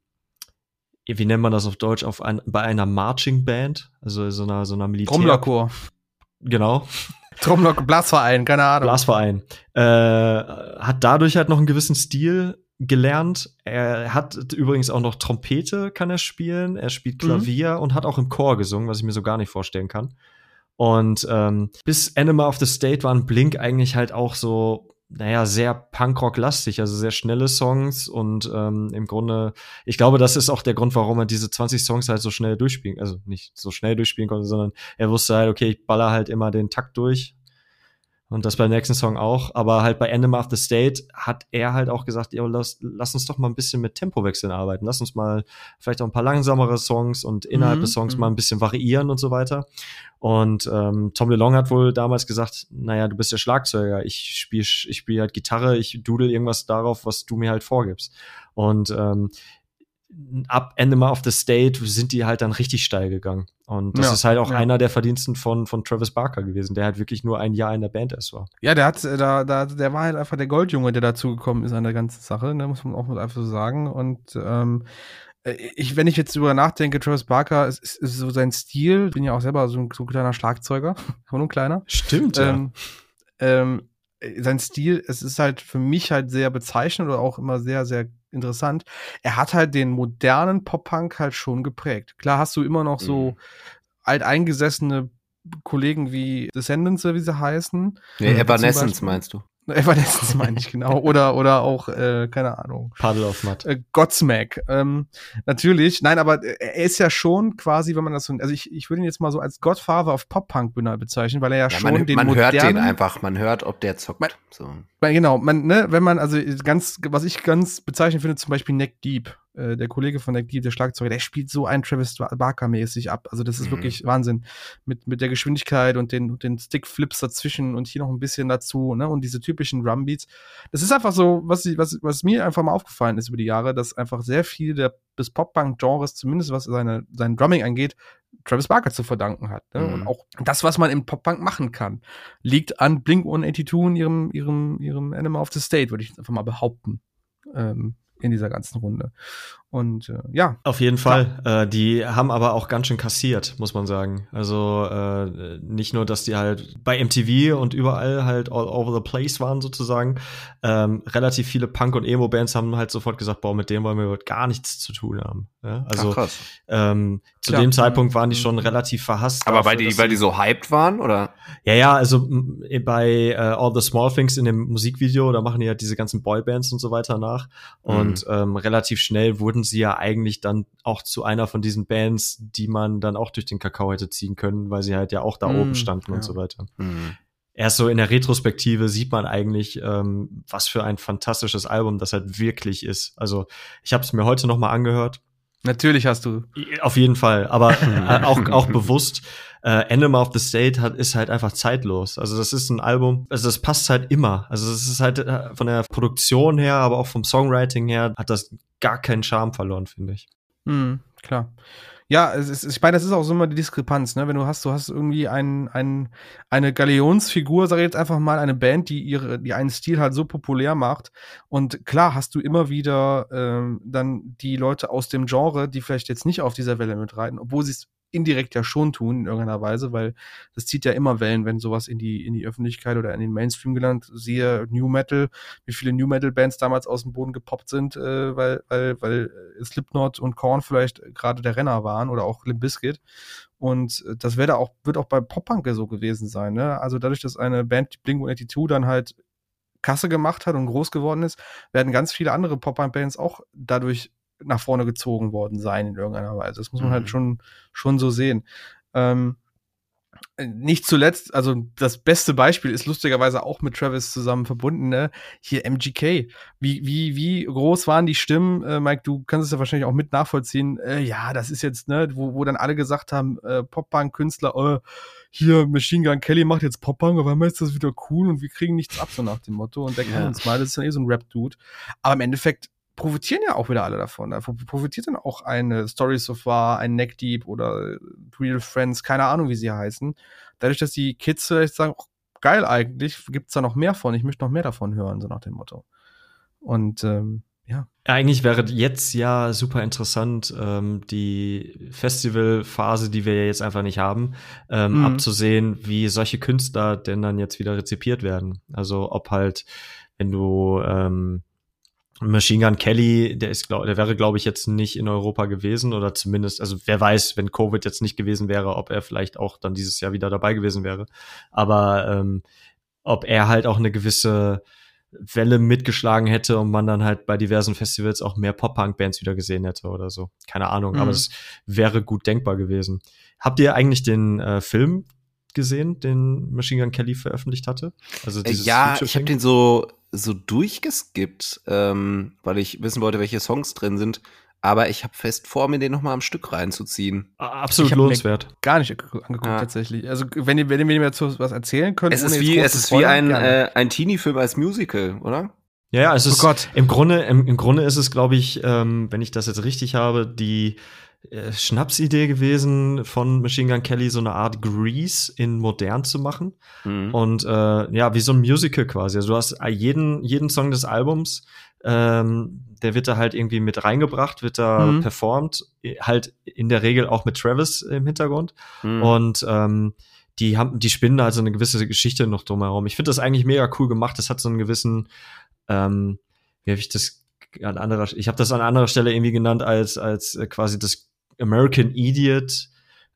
wie nennt man das auf Deutsch, auf ein, bei einer Marching Band, also so einer, so einer Militär. Trommlerchor. Genau. Trommler, Blasverein, keine Ahnung. Blasverein. Äh, hat dadurch halt noch einen gewissen Stil gelernt. Er hat übrigens auch noch Trompete kann er spielen. Er spielt Mhm. Klavier und hat auch im Chor gesungen, was ich mir so gar nicht vorstellen kann. Und ähm, bis Animal of the State waren Blink eigentlich halt auch so, naja, sehr Punkrock-lastig, also sehr schnelle Songs und ähm, im Grunde, ich glaube, das ist auch der Grund, warum er diese 20 Songs halt so schnell durchspielen, also nicht so schnell durchspielen konnte, sondern er wusste halt, okay, ich baller halt immer den Takt durch und das beim nächsten Song auch. Aber halt bei Enema of the State hat er halt auch gesagt, ja, lass, lass uns doch mal ein bisschen mit Tempowechseln arbeiten. Lass uns mal vielleicht auch ein paar langsamere Songs und innerhalb Mhm, des Songs mhm. mal ein bisschen variieren und so weiter. Und ähm, Tom DeLong hat wohl damals gesagt, naja, du bist der Schlagzeuger, ich spiele ich spiel halt Gitarre, ich dudel irgendwas darauf, was du mir halt vorgibst. Und ähm, ab Enema of the State sind die halt dann richtig steil gegangen. Und das Ja, ist halt auch ja. einer der Verdiensten von, von Travis Barker gewesen, der halt wirklich nur ein Jahr in der Band erst war. Ja, der hat, äh, da, da, der war halt einfach der Goldjunge, der dazugekommen ist an der ganzen Sache, ne, muss man auch mal einfach so sagen. Und ähm, äh, ich, wenn ich jetzt drüber nachdenke, Travis Barker, ist, ist so sein Stil, bin ja auch selber so ein, so ein kleiner Schlagzeuger, aber nur ein kleiner. Stimmt, Ähm, ähm, äh, sein Stil, es ist halt für mich halt sehr bezeichnend oder auch immer sehr, sehr interessant. Er hat halt den modernen Pop-Punk halt schon geprägt. Klar hast du immer noch so Mhm. alteingesessene Kollegen wie Descendants, wie sie heißen. Nee, Hm, Evanescence meinst du? Evanescence meine ich genau. Oder, oder auch, äh, keine Ahnung. Puddle of Mud. Äh, Godsmack. Ähm, natürlich. Nein, aber äh, er ist ja schon quasi, wenn man das so, also ich, ich würde ihn jetzt mal so als Godfather of Pop-Punk bezeichnen, weil er ja, Ja, schon man den man modernen, hört den einfach, man hört, ob der zockt. Man- so. Weil Genau, man, ne, wenn man, also ganz, was ich ganz bezeichnend finde, zum Beispiel Neck Deep, äh, der Kollege von Neck Deep, der Schlagzeuger, der spielt so ein Travis Barker-mäßig ab. Also das ist Mhm. wirklich Wahnsinn. Mit, mit der Geschwindigkeit und den, und den Stick-Flips dazwischen und hier noch ein bisschen dazu, ne, und diese typischen Drumbeats. Das ist einfach so, was, ich- was, was mir einfach mal aufgefallen ist über die Jahre, dass einfach sehr viel der, des Pop-Punk-Genres, zumindest was seine, sein Drumming angeht, Travis Barker zu verdanken hat. Ne? Mhm. Und auch das, was man im Pop-Punk machen kann, liegt an Blink 182 in ihrem, ihrem, ihrem Animal of the State, würde ich einfach mal behaupten. Ähm, in dieser ganzen Runde. Und äh, ja. Auf jeden Fall. Äh, die haben aber auch ganz schön kassiert, muss man sagen. Also äh, nicht nur, dass die halt bei MTV und überall halt all over the place waren sozusagen. Ähm, relativ viele Punk- und Emo-Bands haben halt sofort gesagt, boah, mit dem wollen wir gar nichts zu tun haben. Ja? Also Ach, ähm, zu Klar. dem Zeitpunkt waren die schon mhm. relativ verhasst. Aber dafür, weil die, weil die so hyped waren, oder? Ja, ja, also bei uh, All the Small Things in dem Musikvideo, da machen die ja diese ganzen Boybands und so weiter nach. Mhm. Und ähm, relativ schnell wurden sie ja eigentlich dann auch zu einer von diesen Bands, die man dann auch durch den Kakao hätte ziehen können, weil sie halt ja auch da mm, oben standen ja. und so weiter. Mm. Erst so in der Retrospektive sieht man eigentlich, ähm, was für ein fantastisches Album das halt wirklich ist. Also ich habe es mir heute noch mal angehört. Natürlich hast du. Auf jeden Fall, aber äh, auch, auch bewusst. Äh, Enema of the State hat, ist halt einfach zeitlos. Also das ist ein Album, also das passt halt immer. Also es ist halt äh, von der Produktion her, aber auch vom Songwriting her hat das gar keinen Charme verloren, finde ich. Mhm, klar. Ja, es ist, ich meine, das ist auch so immer die Diskrepanz, ne? Wenn du hast, du hast irgendwie ein, ein, eine Galeonsfigur, sag ich jetzt einfach mal, eine Band, die ihre, die einen Stil halt so populär macht. Und klar hast du immer wieder ähm, dann die Leute aus dem Genre, die vielleicht jetzt nicht auf dieser Welle mitreiten, obwohl sie es indirekt ja schon tun in irgendeiner Weise, weil das zieht ja immer Wellen, wenn sowas in die, in die Öffentlichkeit oder in den Mainstream gelangt. Siehe New Metal, wie viele New Metal Bands damals aus dem Boden gepoppt sind, äh, weil, weil, weil Slipknot und Korn vielleicht gerade der Renner waren oder auch Limp Bizkit. Und das wäre auch, wird auch bei Pop-Punk so gewesen sein, ne? Also dadurch, dass eine Band, Blink-182 dann halt Kasse gemacht hat und groß geworden ist, werden ganz viele andere Pop-Punk-Bands auch dadurch nach vorne gezogen worden sein in irgendeiner Weise. Das muss man halt mhm. halt schon, schon so sehen. Ähm, nicht zuletzt, also das beste Beispiel ist lustigerweise auch mit Travis zusammen verbunden, ne? Hier MGK. Wie, wie, wie groß waren die Stimmen? Äh, Mike, du kannst es ja wahrscheinlich auch mit nachvollziehen. Äh, ja, das ist jetzt, ne, wo, wo dann alle gesagt haben, äh, Pop-Punk-Künstler, äh, hier Machine Gun Kelly macht jetzt Pop-Punk, aber einmal ist das wieder cool und wir kriegen nichts ab, so nach dem Motto. Und der kann uns mal, das ist dann eh so ein Rap-Dude. Aber im Endeffekt profitieren ja auch wieder alle davon. Da profitiert dann auch eine Story so far, ein Neck Deep oder Real Friends, keine Ahnung, wie sie heißen. Dadurch, dass die Kids vielleicht sagen, oh, geil eigentlich, gibt's da noch mehr von, ich möchte noch mehr davon hören, so nach dem Motto. Und ähm, ja. Eigentlich wäre jetzt ja super interessant, ähm, die Festivalphase, die wir ja jetzt einfach nicht haben, ähm, mhm. abzusehen, wie solche Künstler denn dann jetzt wieder rezipiert werden. Also ob halt, wenn du ähm, Machine Gun Kelly, der ist, glaub, der wäre, glaube ich, jetzt nicht in Europa gewesen oder zumindest, also wer weiß, wenn Covid jetzt nicht gewesen wäre, ob er vielleicht auch dann dieses Jahr wieder dabei gewesen wäre. Aber ähm, ob er halt auch eine gewisse Welle mitgeschlagen hätte und man dann halt bei diversen Festivals auch mehr Pop-Punk-Bands wieder gesehen hätte oder so. Keine Ahnung, mhm. aber es wäre gut denkbar gewesen. Habt ihr eigentlich den äh, Film gesehen, den Machine Gun Kelly veröffentlicht hatte? Also äh, dieses ja, ich habe den so so durchgeskippt, ähm, weil ich wissen wollte, welche Songs drin sind. Aber ich habe fest vor, mir den noch mal am Stück reinzuziehen. Absolut lohnenswert. Gar nicht angeguckt ja. tatsächlich. Also wenn ihr, wenn ihr mir dazu was erzählen könnt, es ist wie es ist wie ein äh, ein Teenie-Film als Musical, oder? Ja, ja, es oh ist Gott. im Grunde im, im Grunde ist es, glaube ich, ähm, wenn ich das jetzt richtig habe, die äh, Schnapsidee gewesen von Machine Gun Kelly, so eine Art Grease in modern zu machen. Mhm. Und äh, ja, wie so ein Musical quasi. Also du hast jeden, jeden Song des Albums, ähm, der wird da halt irgendwie mit reingebracht, wird da mhm. performt, halt in der Regel auch mit Travis im Hintergrund. Mhm. Und ähm, die haben, die spinnen da halt so eine gewisse Geschichte noch drumherum. Ich finde das eigentlich mega cool gemacht. Das hat so einen gewissen, ähm, wie habe ich das an anderer, ich habe das an anderer Stelle irgendwie genannt als als äh, quasi das American Idiot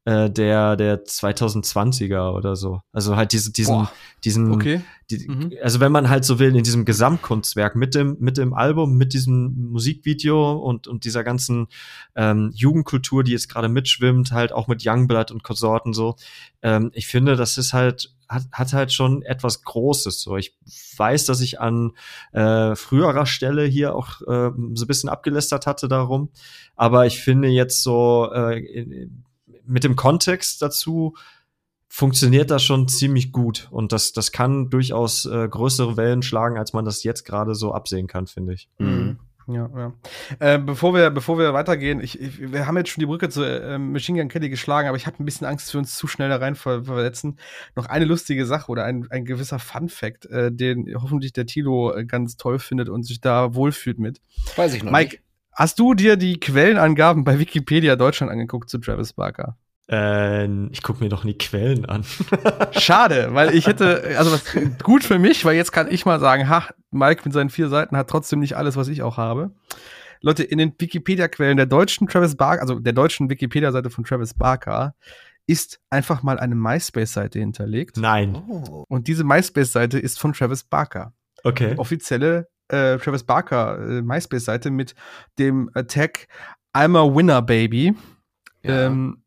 äh, der der 2020er oder so. Also halt diese, diesen Boah. diesen okay. die, mhm. also wenn man halt so will in diesem Gesamtkunstwerk mit dem mit dem Album, mit diesem Musikvideo und und dieser ganzen ähm, Jugendkultur, die jetzt gerade mitschwimmt, halt auch mit Youngblood und Konsorten so. Ähm, ich finde, das ist halt hat, hat halt schon etwas Großes. So, ich weiß, dass ich an äh, früherer Stelle hier auch äh, so ein bisschen abgelästert hatte darum, aber ich finde jetzt so äh, mit dem Kontext dazu funktioniert das schon ziemlich gut und das das kann durchaus äh, größere Wellen schlagen, als man das jetzt gerade so absehen kann, finde ich. Mhm. Ja, ja. Äh, bevor wir, bevor wir weitergehen, ich, ich, wir haben jetzt schon die Brücke zu äh, Machine Gun Kelly geschlagen, aber ich habe ein bisschen Angst, dass wir uns zu schnell da rein ver verletzen. Noch eine lustige Sache oder ein, ein gewisser Fun Fact, äh, den hoffentlich der Tilo äh, ganz toll findet und sich da wohlfühlt mit. Weiß ich noch Mike, nicht. Hast du dir die Quellenangaben bei Wikipedia Deutschland angeguckt zu Travis Barker? Äh, ich gucke mir doch nie Quellen an. Schade, weil ich hätte, also was, gut für mich, weil jetzt kann ich mal sagen, ha, Mike mit seinen vier Seiten hat trotzdem nicht alles, was ich auch habe. Leute, in den Wikipedia-Quellen der deutschen Travis Barker, also der deutschen Wikipedia-Seite von Travis Barker, ist einfach mal eine MySpace-Seite hinterlegt. Nein. Oh. Und diese MySpace-Seite ist von Travis Barker. Okay. Offizielle äh, Travis Barker äh, MySpace-Seite mit dem äh, Tag I'm a Winner Baby. Ja. Ähm,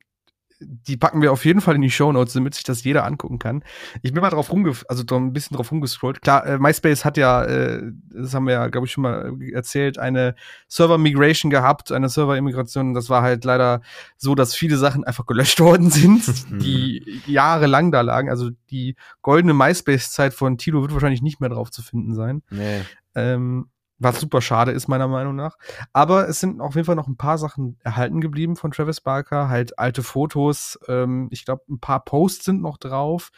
die packen wir auf jeden Fall in die Show Notes, damit sich das jeder angucken kann. Ich bin mal drauf rumge, also so ein bisschen drauf rumgescrollt. Klar, äh, MySpace hat ja, äh, das haben wir ja, glaube ich, schon mal erzählt, eine Server Migration gehabt, eine Server Immigration. Das war halt leider so, dass viele Sachen einfach gelöscht worden sind, die jahrelang da lagen. Also die goldene MySpace-Zeit von Tilo wird wahrscheinlich nicht mehr drauf zu finden sein. nee. Ähm, was super schade ist, meiner Meinung nach. Aber es sind auf jeden Fall noch ein paar Sachen erhalten geblieben von Travis Barker. Halt alte Fotos. Ähm, ich glaube, ein paar Posts sind noch drauf.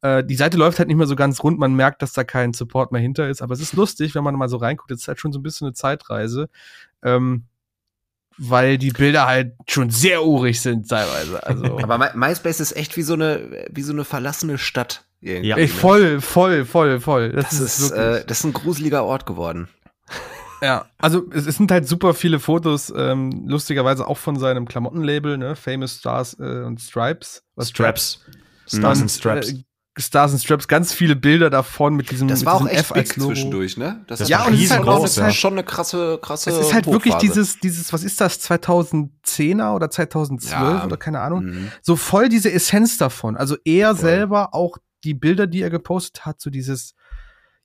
Äh, die Seite läuft halt nicht mehr so ganz rund. Man merkt, dass da kein Support mehr hinter ist. Aber es ist lustig, wenn man mal so reinguckt. Es ist halt schon so ein bisschen eine Zeitreise. Ähm, weil die Bilder halt schon sehr urig sind teilweise. Also Aber My MySpace ist echt wie so eine, wie so eine verlassene Stadt. Ja. ey, voll, voll, voll, voll. Das ist, wirklich- äh, das ist ein gruseliger Ort geworden. Ja, also es, es sind halt super viele Fotos, ähm, lustigerweise auch von seinem Klamottenlabel, ne? Famous Stars äh, und Stripes. Was Straps. Stars Und, and Straps. Äh, Stars and Straps, ganz viele Bilder davon mit diesem, Das war auch echt F als big Logo. zwischendurch, ne? Das, Das Ja, war und es ist halt es ist ja. halt- schon eine krasse, krasse. Es ist halt wirklich Hochphase. dieses, dieses, was ist das, 2010er oder 2012 Ja. oder keine Ahnung, Mhm. so voll diese Essenz davon. Also er selber auch die Bilder, die er gepostet hat, so dieses,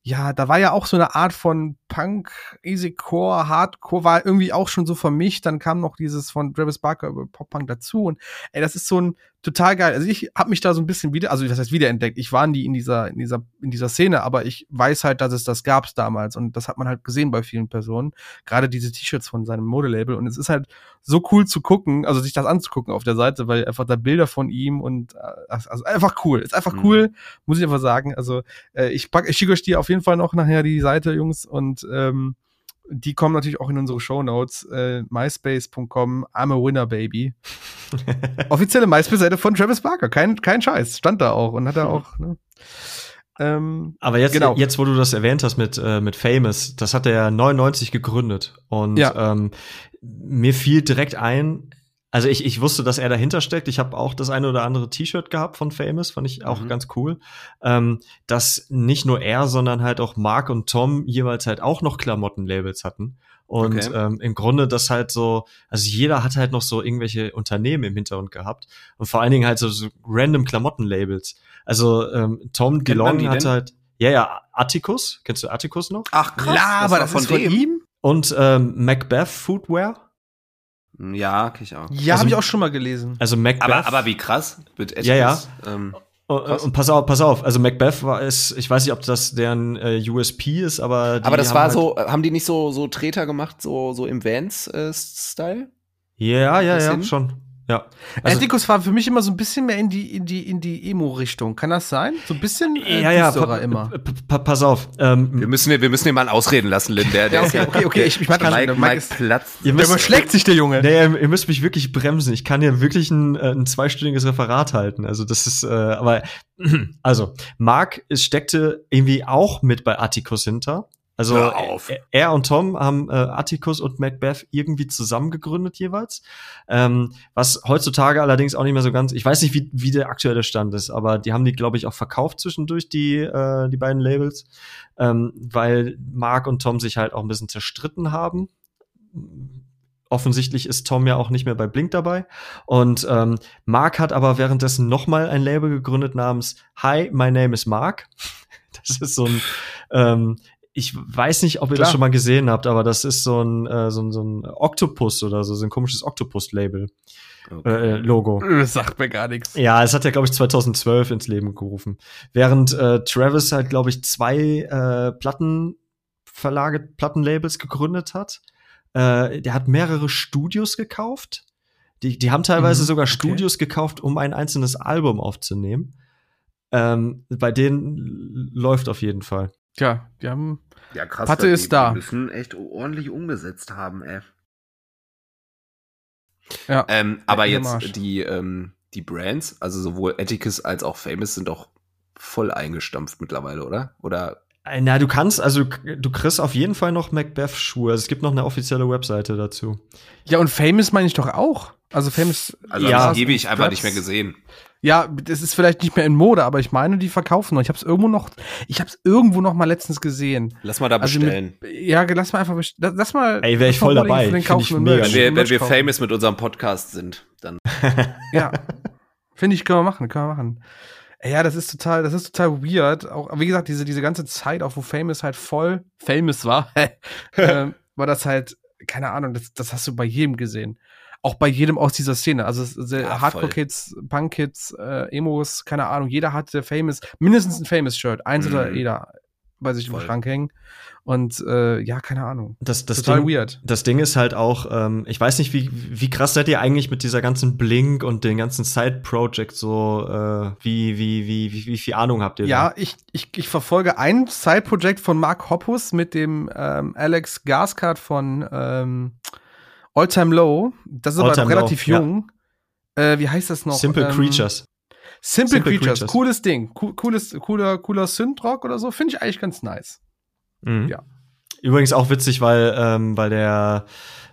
ja, da war ja auch so eine Art von Punk, Easycore, Hardcore, war irgendwie auch schon so vermischt. Dann kam noch dieses von Travis Barker über Pop-Punk dazu. Und ey, das ist so ein total geil. Also ich habe mich da so ein bisschen wieder, also das heißt wiederentdeckt. Ich war nie in dieser, in dieser, in dieser Szene, aber ich weiß halt, dass es das gab's damals. Und das hat man halt gesehen bei vielen Personen. Gerade diese T-Shirts von seinem Modelabel. Und es ist halt so cool zu gucken, also sich das anzugucken auf der Seite, weil einfach da Bilder von ihm und äh, also einfach cool. Ist einfach Mhm. cool, muss ich einfach sagen. Also äh, ich pack, ich schicke euch die auf jeden Fall noch nachher die Seite, Jungs, und ähm, die kommen natürlich auch in unsere Show Notes. Äh, MySpace.com, I'm a Winner Baby. Offizielle MySpace-Seite von Travis Barker. Kein, kein Scheiß. Stand da auch und hat er auch, ne? Ähm, Aber jetzt, Genau. jetzt, wo du das erwähnt hast mit, äh, mit Famous, das hat er ja 99 gegründet. Und Ja. ähm, mir fiel direkt ein, also ich, ich wusste, dass er dahinter steckt. Ich habe auch das eine oder andere T-Shirt gehabt von Famous, fand ich auch Mhm. ganz cool. Ähm, dass nicht nur er, sondern halt auch Mark und Tom jeweils halt auch noch Klamottenlabels hatten. Und Okay. ähm, im Grunde das halt so, also jeder hat halt noch so irgendwelche Unternehmen im Hintergrund gehabt. Und vor allen Dingen halt so, so random Klamottenlabels. Also ähm, Tom DeLong denn? halt, ja, ja, Atticus. Kennst du Atticus noch? Ach krass, klar, aber das ist von ihm? Und ähm, Macbeth Footwear. Ja, kenn ich auch. Ja, Also- habe ich auch schon mal gelesen. Also Macbeth. Aber, aber wie krass mit Ja, ja. Etiquette, Ähm, und, krass. und pass auf, pass auf. Also Macbeth war es, ich weiß nicht, ob das deren äh, USP ist, aber die aber das haben war halt, so, äh, haben die nicht so, so Treter gemacht, so, so im Vans-Style? Ja, ja, ja, Bisschen? schon. Ja. Also, Atticus war für mich immer so ein bisschen mehr in die, in die, in die Emo-Richtung. Kann das sein? So ein bisschen äh, ja, ja, düsterer pa immer. pa pa pass auf. Ähm, Wir müssen, wir müssen den mal ausreden lassen, Lynn. Der, der Ja, okay, okay, okay, ich- ich mag das Mike. Mike, Mike ist- platzt. ihr Der müsst, überschlägt sich der Junge. Nee, ihr, ihr müsst mich wirklich bremsen. Ich kann ja wirklich ein, äh, ein zweistündiges Referat halten. Also das ist, äh, aber also Mark steckte irgendwie auch mit bei Atticus hinter. Also er, und Tom haben äh, Atticus und Macbeth irgendwie zusammen gegründet jeweils. Ähm, was heutzutage allerdings auch nicht mehr so ganz. Ich weiß nicht, wie, wie der aktuelle Stand ist, aber die haben die, glaube ich, auch verkauft zwischendurch die äh, die beiden Labels, ähm, weil Mark und Tom sich halt auch ein bisschen zerstritten haben offensichtlich ist Tom ja auch nicht mehr bei Blink dabei. Und ähm, Mark hat aber währenddessen noch mal ein Label gegründet namens Hi, my name is Mark. Das ist so ein, ähm, ich weiß nicht, ob ihr das Klar. schon mal gesehen habt, aber das ist so ein, äh, so ein, so ein Oktopus oder so, so ein komisches Oktopus-Label, äh, Logo. Das sagt mir gar nichts. Ja, es hat ja, glaube ich, 2012 ins Leben gerufen. Während äh, Travis halt, glaube ich, zwei äh, Plattenverlage, Plattenlabels gegründet hat. Äh, der hat mehrere Studios gekauft. Die, die haben teilweise Mhm, sogar okay. Studios gekauft, um ein einzelnes Album aufzunehmen. Ähm, bei denen läuft auf jeden Fall. Tja, die haben. Ja, krass. Patte ist da. müssen echt ordentlich umgesetzt haben, ey. Ja. Ähm, aber jetzt die, ähm, die Brands, also sowohl Atticus als auch Famous, sind doch voll eingestampft mittlerweile, oder? Oder na, du kannst, also du kriegst auf jeden Fall noch Macbeth-Schuhe. Also, es gibt noch eine offizielle Webseite dazu. Ja, und Famous meine ich doch auch. Also Famous. Also ja, das ewig einfach nicht mehr gesehen. Ja, das ist vielleicht nicht mehr in Mode, aber ich meine, die verkaufen noch. Ich habe es irgendwo noch, ich habe es irgendwo noch mal letztens gesehen. Lass mal da also bestellen. Mit, ja, lass mal einfach bestellen. Lass mal. Ey, wäre ich voll dabei. Mega wenn wir, wenn wir famous mit unserem Podcast sind, dann. ja, finde ich, können wir machen, können wir machen. Ja, das ist total, das ist total weird. Auch, wie gesagt, diese, diese ganze Zeit, auch wo Famous halt voll famous war, äh, war das halt, keine Ahnung, das, das hast du bei jedem gesehen. Auch bei jedem aus dieser Szene. Also ja, Hardcore-Kids, Punk-Kids, äh, Emos, keine Ahnung, jeder hatte Famous, mindestens ein Famous-Shirt. Eins mhm. oder jeder bei sich Voll. im Schrank hängen. Und äh, ja, keine Ahnung. Das, das Total Ding, weird. Das Ding ist halt auch, ähm, ich weiß nicht, wie, wie krass seid ihr eigentlich mit dieser ganzen Blink und den ganzen Side-Projects so, äh, wie, wie, wie, wie, wie viel Ahnung habt ihr? Ja, da? ich, ich, ich verfolge ein Side-Project von Mark Hoppus mit dem ähm, Alex Gascard von ähm, All Time Low. Das ist All aber relativ low, jung. Ja. Äh, wie heißt das noch? Simple ähm, Creatures. Simple, Simple Creatures. Creatures, cooles Ding. cooles, cooler, cooler Synthrock oder so. Finde ich eigentlich ganz nice. Mhm. Ja. Übrigens auch witzig, weil, ähm, weil der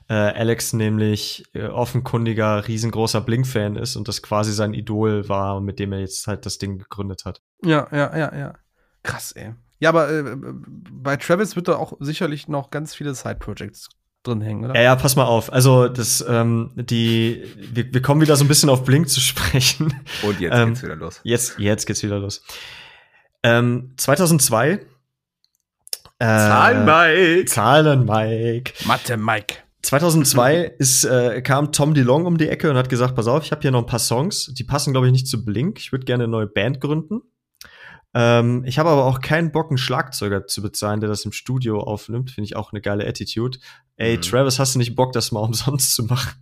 äh, Alex nämlich äh, offenkundiger, riesengroßer Blink-Fan ist und das quasi sein Idol war, mit dem er jetzt halt das Ding gegründet hat. Ja, ja, ja, ja. Krass, ey. Ja, aber äh, bei Travis wird da auch sicherlich noch ganz viele Side-Projects drin hängen, oder? Ja, ja, pass mal auf. Also, das, ähm, die, wir, wir kommen wieder so ein bisschen auf Blink zu sprechen. Und jetzt ähm, geht's wieder los. Jetzt, jetzt geht's wieder los. Ähm, 2002. Äh, Zahlen Mike. Zahlen Mike. Mathe Mike. 2002 ist, äh, kam Tom DeLong um die Ecke und hat gesagt, pass auf, ich habe hier noch ein paar Songs, die passen, glaube ich, nicht zu Blink. Ich würde gerne eine neue Band gründen. Ähm, ich habe aber auch keinen Bock, einen Schlagzeuger zu bezahlen, der das im Studio aufnimmt. Finde ich auch eine geile Attitude. Ey, mhm. Travis, hast du nicht Bock, das mal umsonst zu machen?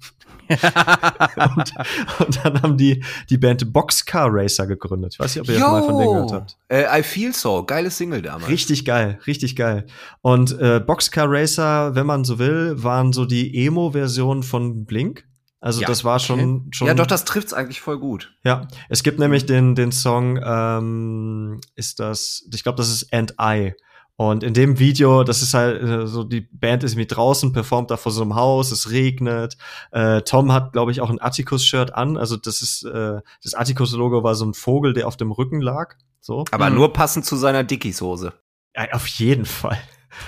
und, und, dann haben die die Band Boxcar Racer gegründet. Ich weiß nicht, ob ihr Yo, mal von denen gehört habt. Äh, I Feel So, geiles Single damals. Richtig geil, richtig geil. Und äh, Boxcar Racer, wenn man so will, waren so die Emo-Version von Blink. Also ja, das war schon, okay. schon. Ja, doch, das trifft's eigentlich voll gut. Ja, es gibt nämlich den den Song, ähm, ist das, ich glaube, das ist And I. Und in dem Video, das ist halt äh, so, die Band ist mit draußen, performt da vor so einem Haus, es regnet. Äh, Tom hat, glaube ich, auch ein Atticus-Shirt an. Also das ist, äh, das Atticus-Logo war so ein Vogel, der auf dem Rücken lag. So. Aber mhm. nur passend zu seiner Dickies-Hose. Ja, auf jeden Fall.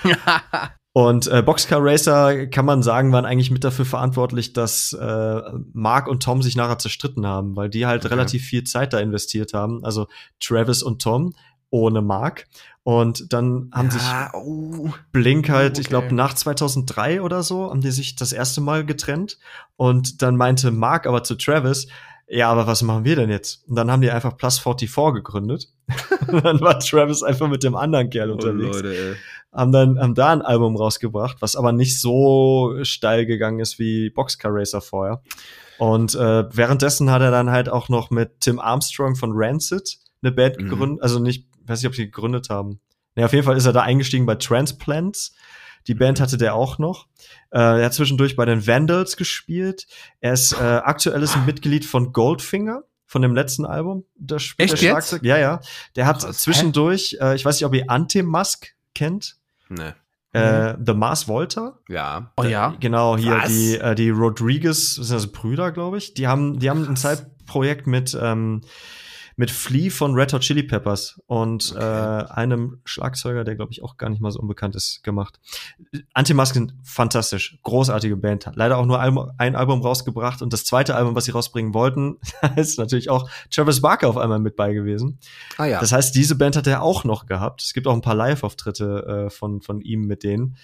Und äh, Boxcar Racer kann man sagen, waren eigentlich mit dafür verantwortlich, dass äh, Mark und Tom sich nachher zerstritten haben, weil die halt okay. relativ viel Zeit da investiert haben. Also Travis und Tom ohne Mark. Und dann haben ja, sich oh. Blink halt, okay. ich glaube, nach 2003 oder so, haben die sich das erste Mal getrennt. Und dann meinte Mark aber zu Travis, ja, aber was machen wir denn jetzt? Und dann haben die einfach Plus 44 gegründet. dann war Travis einfach mit dem anderen Kerl oh, unterwegs. Leute, ey. Haben dann haben da ein Album rausgebracht, was aber nicht so steil gegangen ist wie Boxcar Racer vorher. Und äh, währenddessen hat er dann halt auch noch mit Tim Armstrong von Rancid eine Band mhm. gegründet, also nicht, weiß nicht, ob sie gegründet haben. Ne, auf jeden Fall ist er da eingestiegen bei Transplants. Die Band hatte der auch noch. Äh, er hat zwischendurch bei den Vandals gespielt. Er ist äh, aktuelles Mitglied von Goldfinger von dem letzten Album. Spielt Echt der Schlagzeug. Ja, ja. Der hat Was? zwischendurch, äh, ich weiß nicht, ob ihr Anti-Mask kennt. Nee. Äh, The Mars Volta. Ja. Oh ja. Genau, hier Was? die, äh, die Rodriguez, das sind also Brüder, glaube ich. Die haben, die haben ein Zeitprojekt mit, ähm, mit Flea von Red Hot Chili Peppers und okay. äh, einem Schlagzeuger, der glaube ich auch gar nicht mal so unbekannt ist, gemacht. Antimasken, fantastisch, großartige Band. Leider auch nur ein Album rausgebracht und das zweite Album, was sie rausbringen wollten, ist natürlich auch Travis Barker auf einmal mit bei gewesen. Ah ja. Das heißt, diese Band hat er auch noch gehabt. Es gibt auch ein paar Live-Auftritte äh, von von ihm mit denen.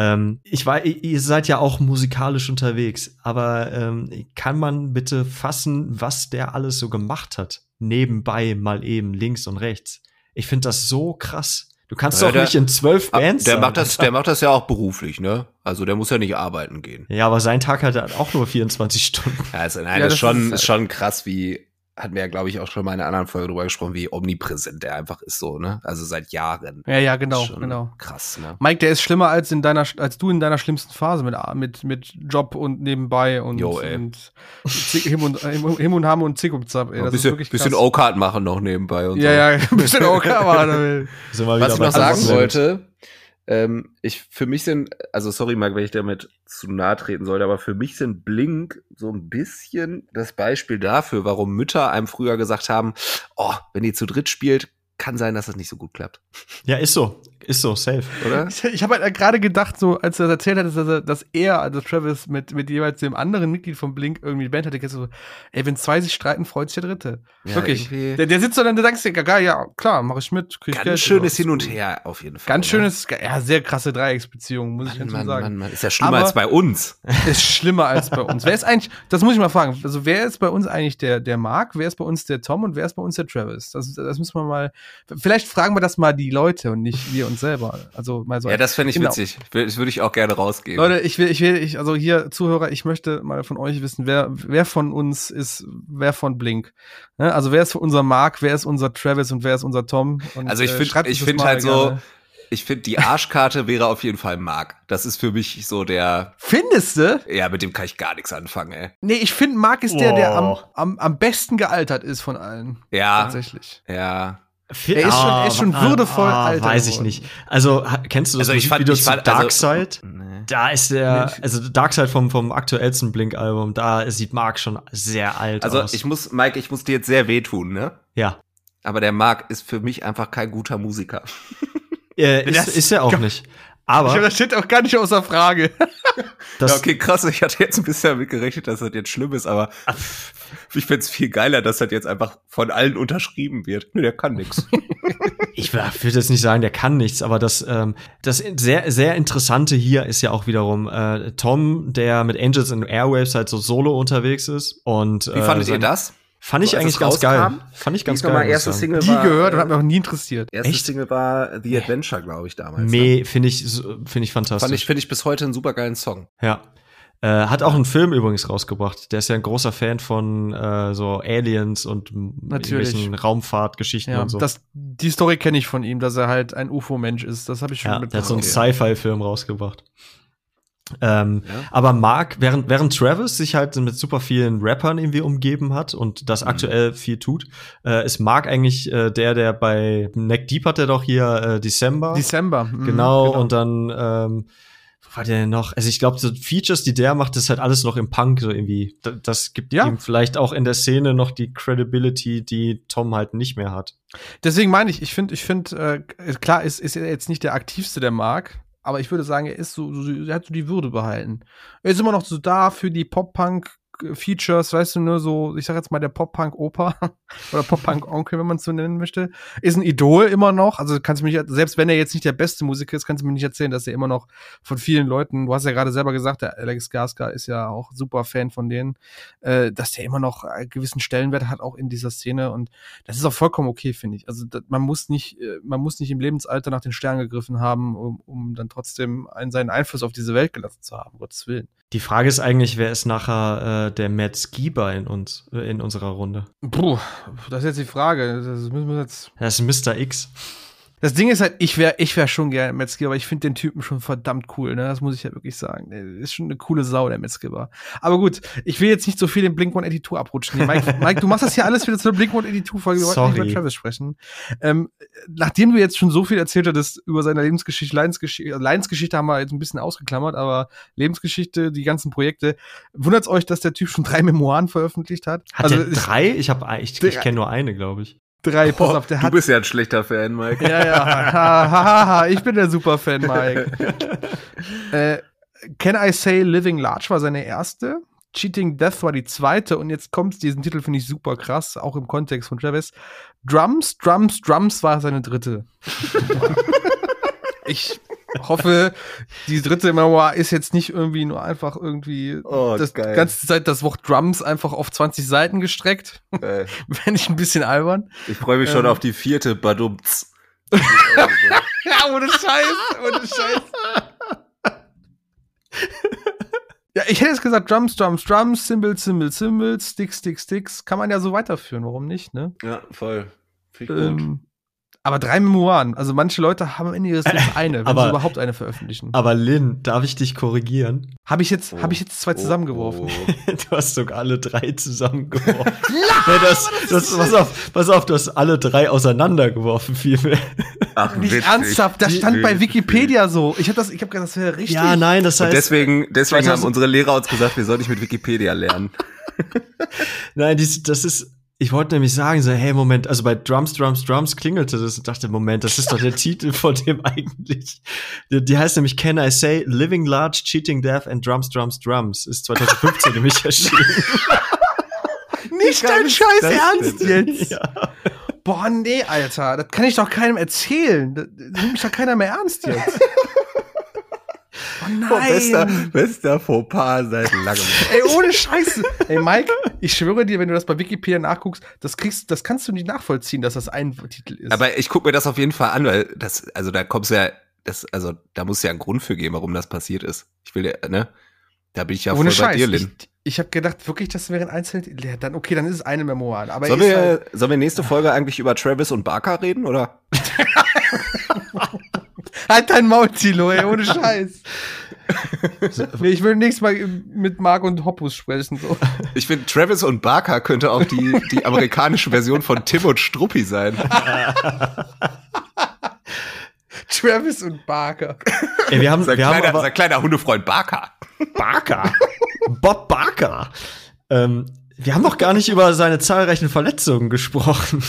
Ähm, ich weiß, ihr seid ja auch musikalisch unterwegs, aber ähm, kann man bitte fassen, was der alles so gemacht hat? nebenbei mal eben links und rechts. Ich finde das so krass. Du kannst ja, doch der, nicht in zwölf Bands der sein. Macht das, der macht das ja auch beruflich, ne? Also der muss ja nicht arbeiten gehen. Ja, aber sein Tag hat auch nur 24 Stunden. Ja, also, nein, ja, das, das, ist schon, ist, schon krass, wie hatten wir ja, glaube ich, auch schon mal in einer anderen Folge drüber gesprochen, wie omnipräsent der einfach ist so, ne? Also seit Jahren. Ja, ja, genau, Schon genau. Krass, ne? Mike, der ist schlimmer als in deiner, als du in deiner schlimmsten Phase mit, mit, mit Job und nebenbei und, Jo, ey. und Zick- Him und, Him, und Ham und Zick und Zap, ey. Ein Das bisschen, ist wirklich bisschen krass. O-Card machen noch nebenbei und Ja, so. ja, ein bisschen Sind wir Was ich noch sagen wollte, ähm, ich, für mich sind, also sorry, Marc, wenn ich damit zu nahe treten sollte, aber für mich sind Blink so ein bisschen das Beispiel dafür, warum Mütter einem früher gesagt haben, oh, wenn ihr zu dritt spielt, kann sein, dass das nicht so gut klappt, Ja, ist so. Ist so, safe. oder? Ich, ich habe halt gerade gedacht, so als er das erzählt hat, dass er, dass er, also Travis, mit, mit jeweils dem anderen Mitglied von Blink irgendwie die Band hatte, so, ey, wenn zwei sich streiten, freut sich der Dritte. Ja, Wirklich. Der, der sitzt so dann, der sagst dir, geil, ja, klar, mach ich mit, krieg ich Ganz Geld. schönes Hin und her auf jeden Fall. Ganz ne? schönes, ja, sehr krasse Dreiecksbeziehung, muss ich Mann, dazu Mann, sagen. Mann, Mann. Ist ja schlimmer Aber- als bei uns. Ist schlimmer als bei uns. Wer ist eigentlich, das muss ich mal fragen, also wer ist bei uns eigentlich der, der Mark, wer ist bei uns der Tom und wer ist bei uns der Travis? Das, das müssen wir mal, vielleicht fragen wir das mal die Leute und nicht wir uns selber. Also mal so. Ja, das fände ich Genau. witzig. Das würde ich auch gerne rausgeben. Leute, ich will, ich will, ich, also hier Zuhörer, ich möchte mal von euch wissen, wer, wer von uns ist, wer von Blink. Ne? Also wer ist unser Mark, wer ist unser Travis und wer ist unser Tom? Und, Also ich äh, finde uns ich finde halt so, gerne. ich finde die Arschkarte wäre auf jeden Fall Mark. Das ist für mich so der, Findest du? ja, mit dem kann ich gar nichts anfangen, ey. Nee, ich finde, Mark ist der, der am, Oh. am, am besten gealtert ist von allen. Ja, Tatsächlich. ja. Er ist schon- er ist schon würdevoll alt Weiß ich geworden. nicht. Also, kennst du das Also ich fand- Musikvideo ich zu fand- also- Darkseid? Nee. Da ist der, also Darkseid vom, vom aktuellsten Blink-Album, da sieht Mark schon sehr alt Also aus. ich muss, Mike, ich muss dir jetzt sehr wehtun, ne? ja. Aber der Mark ist für mich einfach kein guter Musiker. Äh, ist, ist er auch nicht. Ich glaube, Aber das steht auch gar nicht außer Frage. das, ja, okay, krass. Ich hatte jetzt ein bisschen damit gerechnet, dass das jetzt schlimm ist, aber ich find's viel geiler, dass das jetzt einfach von allen unterschrieben wird. Nee, der kann nix. ich würde jetzt nicht sagen, der kann nichts, aber das, ähm, das sehr, sehr Interessante hier ist ja auch wiederum äh, Tom, der mit Angels and Airwaves halt so solo unterwegs ist. Und, Wie fandet äh, ihr das? Fand ich So, eigentlich ganz geil. rauskam? Fand ich ganz nochmal geil. ich erste. Single Die war, gehört und äh, hat mich auch nie interessiert. Erste Echt? Single war The Adventure, glaube ich, damals. ne? Nee, finde ich, so- finde ich fantastisch. Fand ich, finde ich bis heute einen super geilen Song. Ja. Äh, hat auch einen Film übrigens rausgebracht. Der ist ja ein großer Fan von äh, so Aliens und Natürlich. irgendwelchen Raumfahrtgeschichten Ja, und so. das, die Story kenne ich von ihm, dass er halt ein UFO-Mensch ist. Das habe ich schon ja, der hat mitbekommen. so einen Sci-Fi-Film rausgebracht. Ähm, Ja. Aber Mark, während, während Travis sich halt mit super vielen Rappern irgendwie umgeben hat und das Mhm. aktuell viel tut, äh, ist Mark eigentlich äh, der, der bei Neck Deep hat er doch hier äh, December. Dezember. mhm, genau, und dann, ähm, war der denn noch? Also ich glaube, so Features, die der macht, ist halt alles noch im Punk so irgendwie. Das gibt Ja. ihm vielleicht auch in der Szene noch die Credibility, die Tom halt nicht mehr hat. Deswegen meine ich, ich finde, ich finde, äh, klar, ist, ist er jetzt nicht der aktivste der Mark, aber ich würde sagen, er ist so, so, er hat so die Würde behalten. Er ist immer noch so da für die Pop-Punk. Features, weißt du, nur so, ich sag jetzt mal der Pop-Punk-Opa oder Pop-Punk-Onkel, wenn man es so nennen möchte, ist ein Idol immer noch. Also kannst du mich, selbst wenn er jetzt nicht der beste Musiker ist, kannst du mir nicht erzählen, dass er immer noch von vielen Leuten, du hast ja gerade selber gesagt, der Alex Garska ist ja auch super Fan von denen, äh, dass der immer noch einen gewissen Stellenwert hat, auch in dieser Szene. Und das ist auch vollkommen okay, finde ich. Also das, man muss nicht, äh, man muss nicht im Lebensalter nach den Sternen gegriffen haben, um, um dann trotzdem einen, seinen Einfluss auf diese Welt gelassen zu haben, Gottes Willen. Die Frage ist eigentlich, wer ist nachher äh, der Matt Skiba in uns, äh, in unserer Runde? Puh, das ist jetzt die Frage. Das müssen wir jetzt. Das ist Mr. X. Das Ding ist halt, ich wäre ich wär schon gerne Metzger, aber ich finde den Typen schon verdammt cool, ne? Das muss ich ja wirklich sagen. Ist schon eine coole Sau, der Metzger. Aber gut, ich will jetzt nicht so viel in Blink 182 abrutschen. hier. Mike, Mike, du machst das hier alles wieder zur Blink 182 Folge. Wir wollten nicht über Travis sprechen. Ähm, nachdem du jetzt schon so viel erzählt hattest über seine Lebensgeschichte, Leidensgeschichte, Leidensgeschichte haben wir jetzt ein bisschen ausgeklammert, aber Lebensgeschichte, die ganzen Projekte. Wundert's euch, dass der Typ schon drei Memoiren veröffentlicht hat? Hat also ist- drei? Ich habe ich, ich kenne nur eine, glaube ich. Drei, pass Oh, auf, der du hat bist ja ein schlechter Fan, Mike. Ja, ja. Ha, ha, ha. Ich bin der Superfan, Mike. äh, Can I Say Living Large war seine erste. Cheating Death war die zweite. Und jetzt kommt diesen Titel, finde ich super krass, auch im Kontext von Travis. Drums, Drums, Drums war seine dritte. ich hoffe, die dritte Memoir ist jetzt nicht irgendwie nur einfach irgendwie Oh, das geil. ganze Zeit das Wort Drums einfach auf 20 Seiten gestreckt. Äh, Fände ich ein bisschen albern. Ich freue mich schon Ähm. auf die vierte Badumts. Ja, ohne Scheiß, ohne Scheiß. Ja, ich hätte jetzt gesagt Drums, Drums, Drums, Cymbals, Cymbals, Cymbals, Sticks, Sticks, Sticks. Kann man ja so weiterführen, warum nicht, ne? Ja, voll. Ich gut. Aber drei Memoiren. Also manche Leute haben am Ende ihres Lebens eine, wenn Aber- sie überhaupt eine veröffentlichen. Aber Lynn, darf ich dich korrigieren? Habe ich jetzt, Oh. habe ich jetzt zwei zusammengeworfen? Oh, oh. Du hast sogar alle drei zusammengeworfen. nee, das, das, pass auf, pass auf, du hast alle drei auseinandergeworfen, vielmehr. Ach, Nicht witzig. ernsthaft, das stand bei Wikipedia so. Ich habe das, ich habe gedacht, das wäre richtig. Ja, nein, das Und heißt, deswegen, deswegen 2000 haben unsere Lehrer uns gesagt, wir sollen nicht mit Wikipedia lernen. nein, dies, das ist, ich wollte nämlich sagen, so, hey, Moment, also bei Drums, Drums, Drums klingelte das und dachte, Moment, das ist doch der Titel von dem eigentlich. Die, die heißt nämlich Can I Say Living Large, Cheating Death and Drums, Drums, Drums. Ist 2015 nämlich erschienen. Nicht dein Scheiß Ernst jetzt. ja. Boah, nee, Alter. Das kann ich doch keinem erzählen. Das nimmt mich doch keiner mehr ernst jetzt. Oh Oh, bester, nein. bester Fauxpas seit langem. Ey, ohne Scheiße. Ey, Mike, ich schwöre dir, wenn du das bei Wikipedia nachguckst, das kriegst, das kannst du nicht nachvollziehen, dass das ein Titel ist. Aber ich gucke mir das auf jeden Fall an, weil das, also da kommst du ja, das, also da muss ja einen Grund für geben, warum das passiert ist. Ich will ja, ne? Da bin ich ja ohne voll bei Scheiß. dir, Lin. ich ich habe gedacht, wirklich, das wären einzelne. Ja, dann okay, dann ist es eine Memoir. Aber Sollen wir, halt, sollen wir nächste Folge eigentlich über Travis und Barker reden, oder? Halt dein Maul, Tilo, ey, ohne Scheiß. nee, ich will nächstes Mal mit Marc und Hoppus sprechen. So. Ich finde, Travis und Barker könnte auch die, die amerikanische Version von Tim und Struppi sein. Travis und Barker. Ey, wir haben, Sein wir haben kleiner, aber, sein kleiner Hundefreund Barker. Barker. Bob Barker. Ähm, wir haben noch gar nicht über seine zahlreichen Verletzungen gesprochen.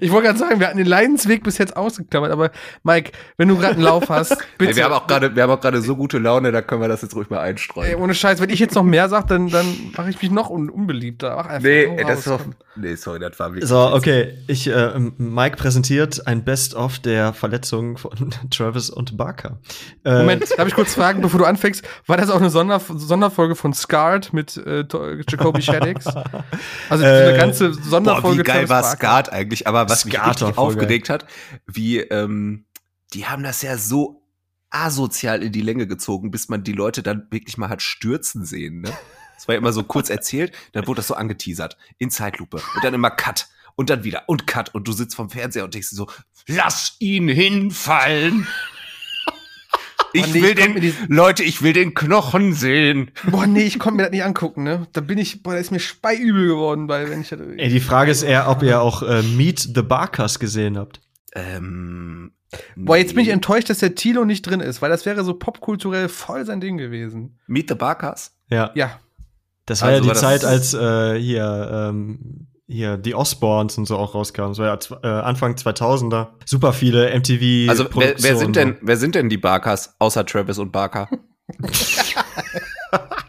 Ich wollte gerade sagen, wir hatten den Leidensweg bis jetzt ausgeklammert, aber Mike, wenn du gerade einen Lauf hast, bitte. Ey, wir haben auch gerade, wir haben auch gerade so gute Laune, da können wir das jetzt ruhig mal einstreuen. Ey, ohne Scheiß, wenn ich jetzt noch mehr sage, dann, dann mache ich mich noch un unbeliebter. Mach einfach nee, ey, das ist komm. nee, sorry, das war wirklich. So, okay. Ich, äh, Mike präsentiert ein Best-of der Verletzungen von Travis und Barker. Äh, Moment, darf ich kurz fragen, bevor du anfängst, war das auch eine Sonder Sonderfolge von Scarred mit äh, Jacoby Shaddix? Also Äh, eine ganze Boah, Sonderfolge wie geil Travis war Barker. Skat eigentlich, aber was mich Skat war richtig aufgeregt hat, wie, ähm, die haben das ja so asozial in die Länge gezogen, bis man die Leute dann wirklich mal hat stürzen sehen, ne? Das war ja immer so kurz erzählt, dann wurde das so angeteasert, in Zeitlupe und dann immer Cut. Und dann wieder. Und Cut. Und du sitzt vom Fernseher und denkst so, lass ihn hinfallen. Ich nee, will ich den, die- Leute, ich will den Knochen sehen. Boah, nee, ich konnte mir das nicht angucken, ne? Da bin ich, boah, da ist mir speiübel geworden, weil wenn ich das ey, die Frage ist eher, ob ihr auch äh, Meet the Barkers gesehen habt. Ähm, Boah, jetzt bin ich nee. enttäuscht, dass der Tilo nicht drin ist, weil das wäre so popkulturell voll sein Ding gewesen. Meet the Barkers? Ja. Ja. Das war Also ja die Zeit, als äh, hier, ähm, hier die Osborns und so auch rauskamen. Das war ja äh, Anfang 2000er. Super viele MTV. Also wer, wer sind denn, wer sind denn die Barkers außer Travis und Barker?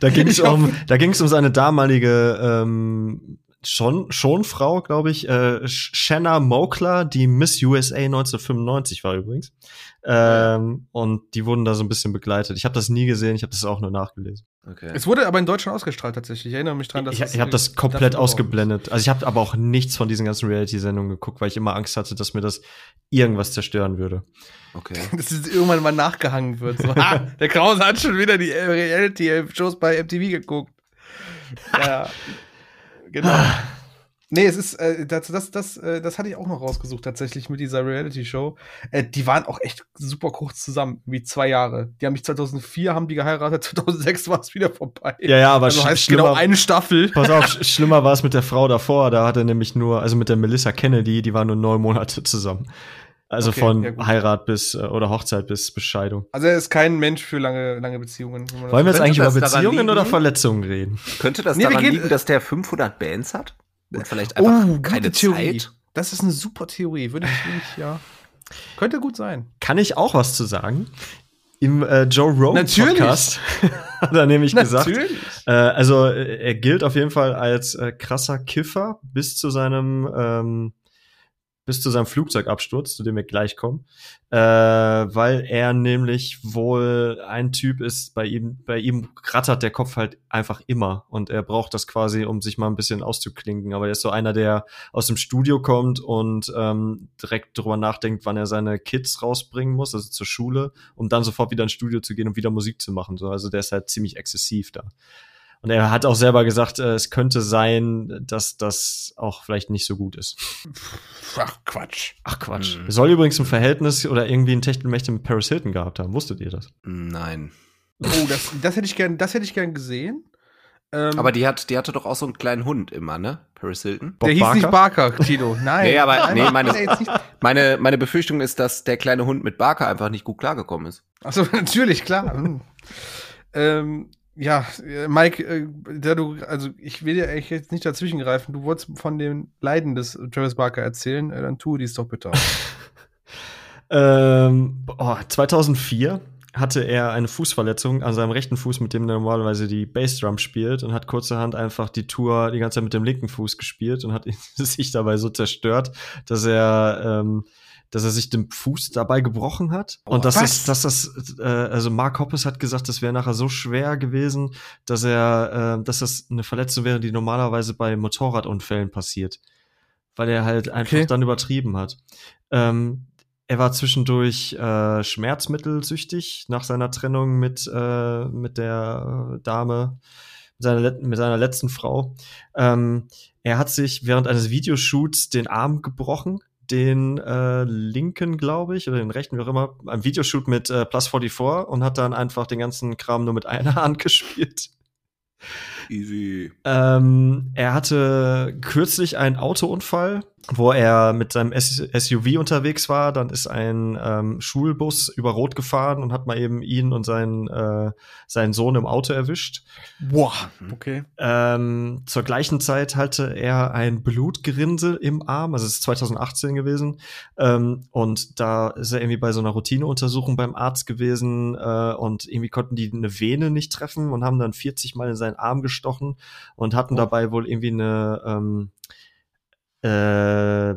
Da ging es um, da ging es um seine damalige ähm, schon schon Frau, glaube ich, äh, Sh- Shanna Mokler, die Miss USA 1995 war übrigens. Ähm, und die wurden da so ein bisschen begleitet. Ich habe das nie gesehen, ich habe das auch nur nachgelesen. Okay. Es wurde aber in Deutschland ausgestrahlt tatsächlich. Ich erinnere mich dran, dass Ich, das ich habe das komplett ausgeblendet. Also ich habe aber auch nichts von diesen ganzen Reality-Sendungen geguckt, weil ich immer Angst hatte, dass mir das irgendwas zerstören würde. Okay. ist. Dass es irgendwann mal nachgehangen wird. So, ah, der Krause hat schon wieder die Reality-Shows bei MTV geguckt. Ja. Genau. Nee, es ist, äh, das, das, das, äh, das hatte ich auch noch rausgesucht, tatsächlich mit dieser Reality-Show. Äh, die waren auch echt super kurz zusammen, wie zwei Jahre. Die haben mich 2004 haben die geheiratet, 2006 war es wieder vorbei. Ja, ja, aber also heißt schlimmer- genau eine Staffel. Pass auf, sch- schlimmer war es mit der Frau davor. Da hatte nämlich nur, also mit der Melissa Kennedy, die waren nur neun Monate zusammen. Also Okay, von ja. Heirat bis äh, oder Hochzeit bis Bescheidung. Also er ist kein Mensch für lange, lange Beziehungen. Wollen wir jetzt eigentlich über Beziehungen oder Verletzungen reden? Könnte das Nee, daran liegen, dass der 500 Bands hat? Und vielleicht einfach Oh, gute keine Theorie. Zeit? Das ist eine super Theorie. Würde ich, ich ja. Könnte gut sein. Kann ich auch was zu sagen? Im äh, Joe Rogan Natürlich. Podcast hat er nämlich gesagt, Natürlich. äh, also äh, er gilt auf jeden Fall als äh, krasser Kiffer bis zu seinem ähm, bis zu seinem Flugzeugabsturz, zu dem wir gleich kommen, äh, weil er nämlich wohl ein Typ ist, bei ihm, bei ihm rattert der Kopf halt einfach immer und er braucht das quasi, um sich mal ein bisschen auszuklinken. Aber er ist so einer, der aus dem Studio kommt und ähm, direkt drüber nachdenkt, wann er seine Kids rausbringen muss, also zur Schule, um dann sofort wieder ins Studio zu gehen und wieder Musik zu machen. So, also der ist halt ziemlich exzessiv da. Und er hat auch selber gesagt, äh, es könnte sein, dass das auch vielleicht nicht so gut ist. Ach, Quatsch. Ach Quatsch. Mhm. Soll übrigens ein Verhältnis oder irgendwie ein Techtelmächte mit Paris Hilton gehabt haben. Wusstet ihr das? Nein. Oh, das, das hätte ich gern, das hätte ich gern gesehen. Ähm, aber die hat, die hatte doch auch so einen kleinen Hund immer, ne? Paris Hilton. Bob der hieß Barker? nicht Barker, Tito. Nein. nee, aber nee, meine, meine, meine Befürchtung ist, dass der kleine Hund mit Barker einfach nicht gut klargekommen ist. Achso, natürlich, klar. Hm. ähm, ja, äh, Mike, äh, da du, also ich will eigentlich jetzt nicht dazwischen greifen. Du wolltest von den Leiden des Travis Barker erzählen, äh, dann tu dies doch bitte ähm, oh, 2004 hatte er eine Fußverletzung an seinem rechten Fuß, mit dem er normalerweise die Bassdrum spielt und hat kurzerhand einfach die Tour die ganze Zeit mit dem linken Fuß gespielt und hat sich dabei so zerstört, dass er ähm, dass er sich den Fuß dabei gebrochen hat. Oh, und dass das, dass das, äh, also Mark Hoppes hat gesagt, das wäre nachher so schwer gewesen, dass er, äh, dass das eine Verletzung wäre, die normalerweise bei Motorradunfällen passiert. Weil er halt einfach okay. dann übertrieben hat. Ähm, er war zwischendurch äh, schmerzmittelsüchtig nach seiner Trennung mit, äh, mit der Dame, mit seiner, mit seiner letzten Frau. Ähm, er hat sich während eines Videoshoots den Arm gebrochen den äh, linken, glaube ich, oder den rechten, wie auch immer, ein Videoshoot mit äh, Plus 44 und hat dann einfach den ganzen Kram nur mit einer Hand gespielt. Easy. Ähm, er hatte kürzlich einen Autounfall, wo er mit seinem SUV unterwegs war. Dann ist ein ähm, Schulbus über Rot gefahren und hat mal eben ihn und seinen, äh, seinen Sohn im Auto erwischt. Boah, mhm. okay. Ähm, zur gleichen Zeit hatte er ein Blutgerinnsel im Arm, also es ist 2018 gewesen. Ähm, und da ist er irgendwie bei so einer Routineuntersuchung beim Arzt gewesen äh, und irgendwie konnten die eine Vene nicht treffen und haben dann 40 Mal in seinen Arm gestochen gestochen und hatten oh. dabei wohl irgendwie eine ähm, äh,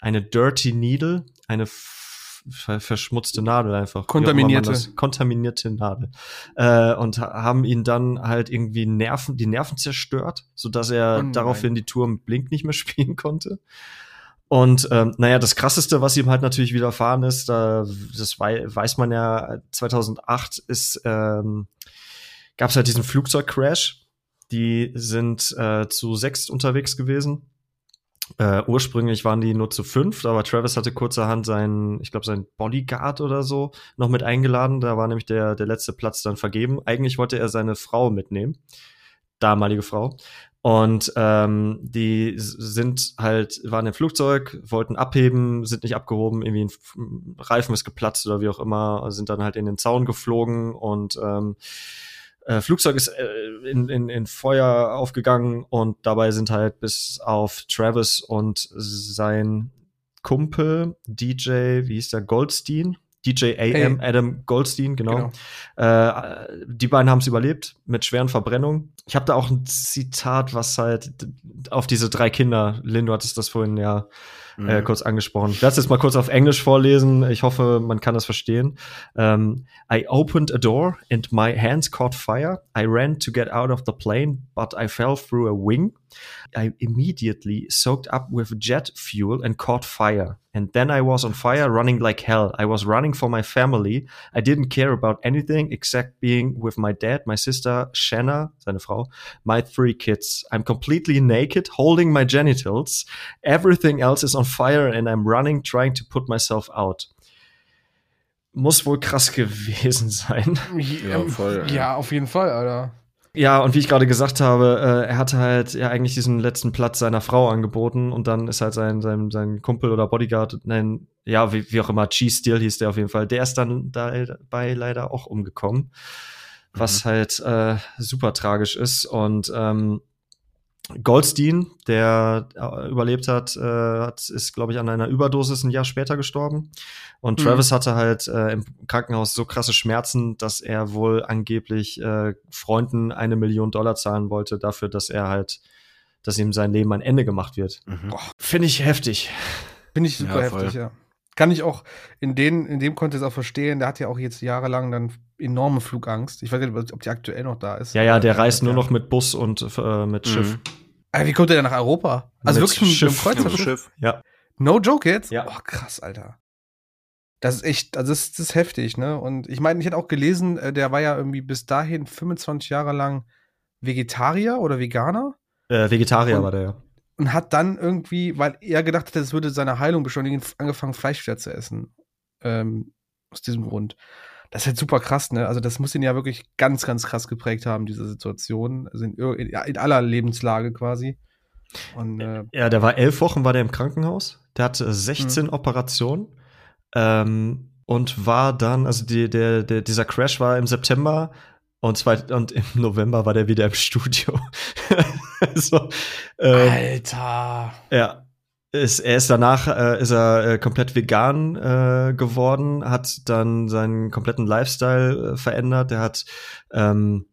eine Dirty Needle, eine verschmutzte Nadel einfach. Kontaminierte. Das, kontaminierte Nadel. Äh, und haben ihn dann halt irgendwie Nerven, die Nerven zerstört, sodass er oh daraufhin die Tour mit Blink nicht mehr spielen konnte. Und ähm, naja, das krasseste, was ihm halt natürlich widerfahren ist, da, das wei weiß man ja, 2008 ist ähm, gab es halt diesen Flugzeugcrash. Die sind äh, zu sechs unterwegs gewesen. Äh, ursprünglich waren die nur zu fünf, aber Travis hatte kurzerhand seinen, ich glaube, seinen Bodyguard oder so noch mit eingeladen. Da war nämlich der, der letzte Platz dann vergeben. Eigentlich wollte er seine Frau mitnehmen, damalige Frau. Und ähm, die sind halt, waren im Flugzeug, wollten abheben, sind nicht abgehoben, irgendwie ein Reifen ist geplatzt oder wie auch immer, sind dann halt in den Zaun geflogen und ähm, äh, Flugzeug ist äh, in, in, in Feuer aufgegangen und dabei sind halt bis auf Travis und sein Kumpel DJ, wie hieß der, Goldstein, DJ AM, hey. Adam Goldstein, genau. genau. Äh, die beiden haben es überlebt mit schweren Verbrennungen. Ich habe da auch ein Zitat, was halt auf diese drei Kinder, Lynn, du hattest das vorhin ja mhm. äh, kurz angesprochen. Ich werde es mal kurz auf Englisch vorlesen. Ich hoffe, man kann das verstehen. Um, ähm, I opened a door and my hands caught fire. I ran to get out of the plane, but I fell through a wing. I immediately soaked up with jet fuel and caught fire. And then I was on fire, running like hell. I was running for my family. I didn't care about anything except being with my dad, my sister, Shanna, seine Frau, my three kids. I'm completely naked, holding my genitals. Everything else is on fire and I'm running, trying to put myself out. Muss wohl krass gewesen sein. Ja, voll. Ja, auf jeden Fall, Alter. Ja, und wie ich gerade gesagt habe, äh, er hatte halt ja eigentlich diesen letzten Platz seiner Frau angeboten und dann ist halt sein, sein, sein Kumpel oder Bodyguard, nein, ja, wie, wie auch immer, Cheese Steel hieß der auf jeden Fall, der ist dann dabei leider auch umgekommen, was mhm. halt äh, super tragisch ist und ähm, Goldstein, der äh, überlebt hat, äh, hat ist, glaube ich, an einer Überdosis ein Jahr später gestorben. Und mhm. Travis hatte halt äh, im Krankenhaus so krasse Schmerzen, dass er wohl angeblich äh, Freunden eine Million Dollar zahlen wollte dafür, dass er halt dass ihm sein Leben ein Ende gemacht wird. Mhm. Finde ich heftig. Finde ich super Ja, heftig, ja. Kann ich auch in, den, in dem Kontext auch verstehen. Der hat ja auch jetzt jahrelang dann enorme Flugangst. Ich weiß nicht, ob die aktuell noch da ist. Ja, ja, der reist nur noch mit Bus und äh, mit Mhm. Schiff. Alter, wie kommt der denn nach Europa? Also Mit wirklich mit Schiff. einem Kreuzfahrtschiff? Schiff. Ja. No joke jetzt? Ja. Oh, krass, Alter. Das ist echt, also das, das ist heftig, ne? Und ich meine, ich hätte auch gelesen, äh, der war ja irgendwie bis dahin 25 Jahre lang Vegetarier oder Veganer Äh, Vegetarier Und- war der, ja. und hat dann irgendwie, weil er gedacht hat, das würde seine Heilung beschleunigen, angefangen, Fleisch wieder zu essen. Ähm, aus diesem Grund. Das ist halt super krass, ne? Also, das muss ihn ja wirklich ganz, ganz krass geprägt haben, diese Situation. Also in, in, aller Lebenslage quasi. Und äh, Ja, der war elf Wochen war der im Krankenhaus. Der hatte Mhm. 16 Operationen ähm, und war dann, also die, der, der, dieser Crash war im September und, zwei, und im November war der wieder im Studio. so, ähm, Alter. ja. Ist, er ist danach äh, ist er äh, komplett vegan äh, geworden, hat dann seinen kompletten Lifestyle äh, verändert. Er hat, ähm,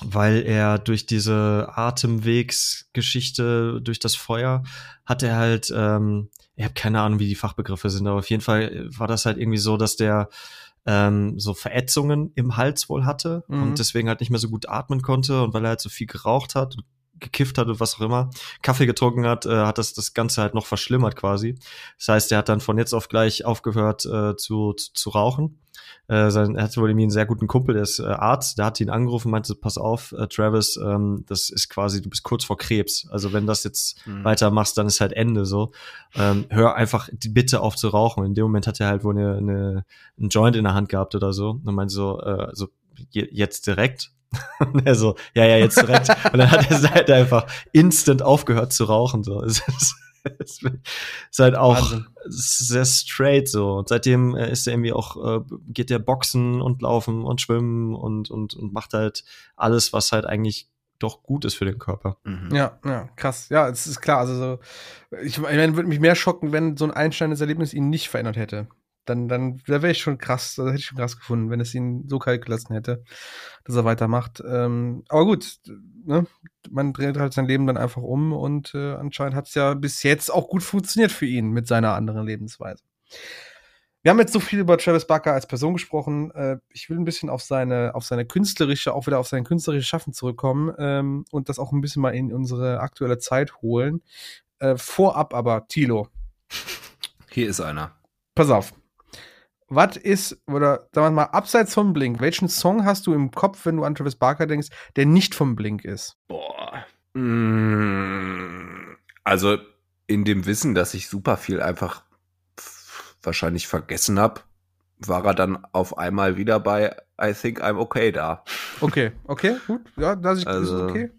weil er durch diese Atemwegsgeschichte, durch das Feuer, hat er halt, ähm, ich habe keine Ahnung, wie die Fachbegriffe sind, aber auf jeden Fall war das halt irgendwie so, dass der ähm, so Verätzungen im Hals wohl hatte Mhm. und deswegen halt nicht mehr so gut atmen konnte und weil er halt so viel geraucht hat und gekifft hat und was auch immer, Kaffee getrunken hat, äh, hat das das Ganze halt noch verschlimmert quasi. Das heißt, er hat dann von jetzt auf gleich aufgehört äh, zu, zu, zu rauchen. Äh, sein, er hatte wohl irgendwie einen sehr guten Kumpel, der ist äh, Arzt, der hat ihn angerufen, meinte, pass auf, äh, Travis, ähm, das ist quasi, du bist kurz vor Krebs. Also wenn das jetzt Mhm. weitermachst, dann ist halt Ende so. Ähm, hör einfach die Bitte auf zu rauchen. In dem Moment hat er halt wohl eine, eine, einen Joint in der Hand gehabt oder so. Und meinte so, äh, so je, jetzt direkt. Und er so, ja, ja, jetzt direkt. Und dann hat er halt einfach instant aufgehört zu rauchen. So. Es ist, es ist halt auch Wahnsinn. sehr straight so. Und seitdem äh, ist er irgendwie auch, äh, geht der Boxen und laufen und schwimmen und, und, und macht halt alles, was halt eigentlich doch gut ist für den Körper. Mhm. Ja, ja, krass. Ja, es ist klar. Also, so, ich meine, würde mich mehr schocken, wenn so ein einschneidendes Erlebnis ihn nicht verändert hätte. Dann, dann, da wäre ich schon krass, da hätte ich schon krass gefunden, wenn es ihn so kalt gelassen hätte, dass er weitermacht. Ähm, aber gut, ne? man dreht halt sein Leben dann einfach um und äh, anscheinend hat es ja bis jetzt auch gut funktioniert für ihn mit seiner anderen Lebensweise. Wir haben jetzt so viel über Travis Barker als Person gesprochen. Äh, ich will ein bisschen auf seine, auf seine künstlerische, auch wieder auf sein künstlerisches Schaffen zurückkommen ähm, und das auch ein bisschen mal in unsere aktuelle Zeit holen. Äh, vorab aber, Tilo, Hier ist einer. pass auf. Was ist, oder sagen wir mal, abseits vom Blink, welchen Song hast du im Kopf, wenn du an Travis Barker denkst, der nicht vom Blink ist? Boah. Mm, Also in dem Wissen, dass ich super viel einfach wahrscheinlich vergessen habe, war er dann auf einmal wieder bei I Think I'm Okay da. Okay, okay, gut. Ja, das ist, Also- ist okay.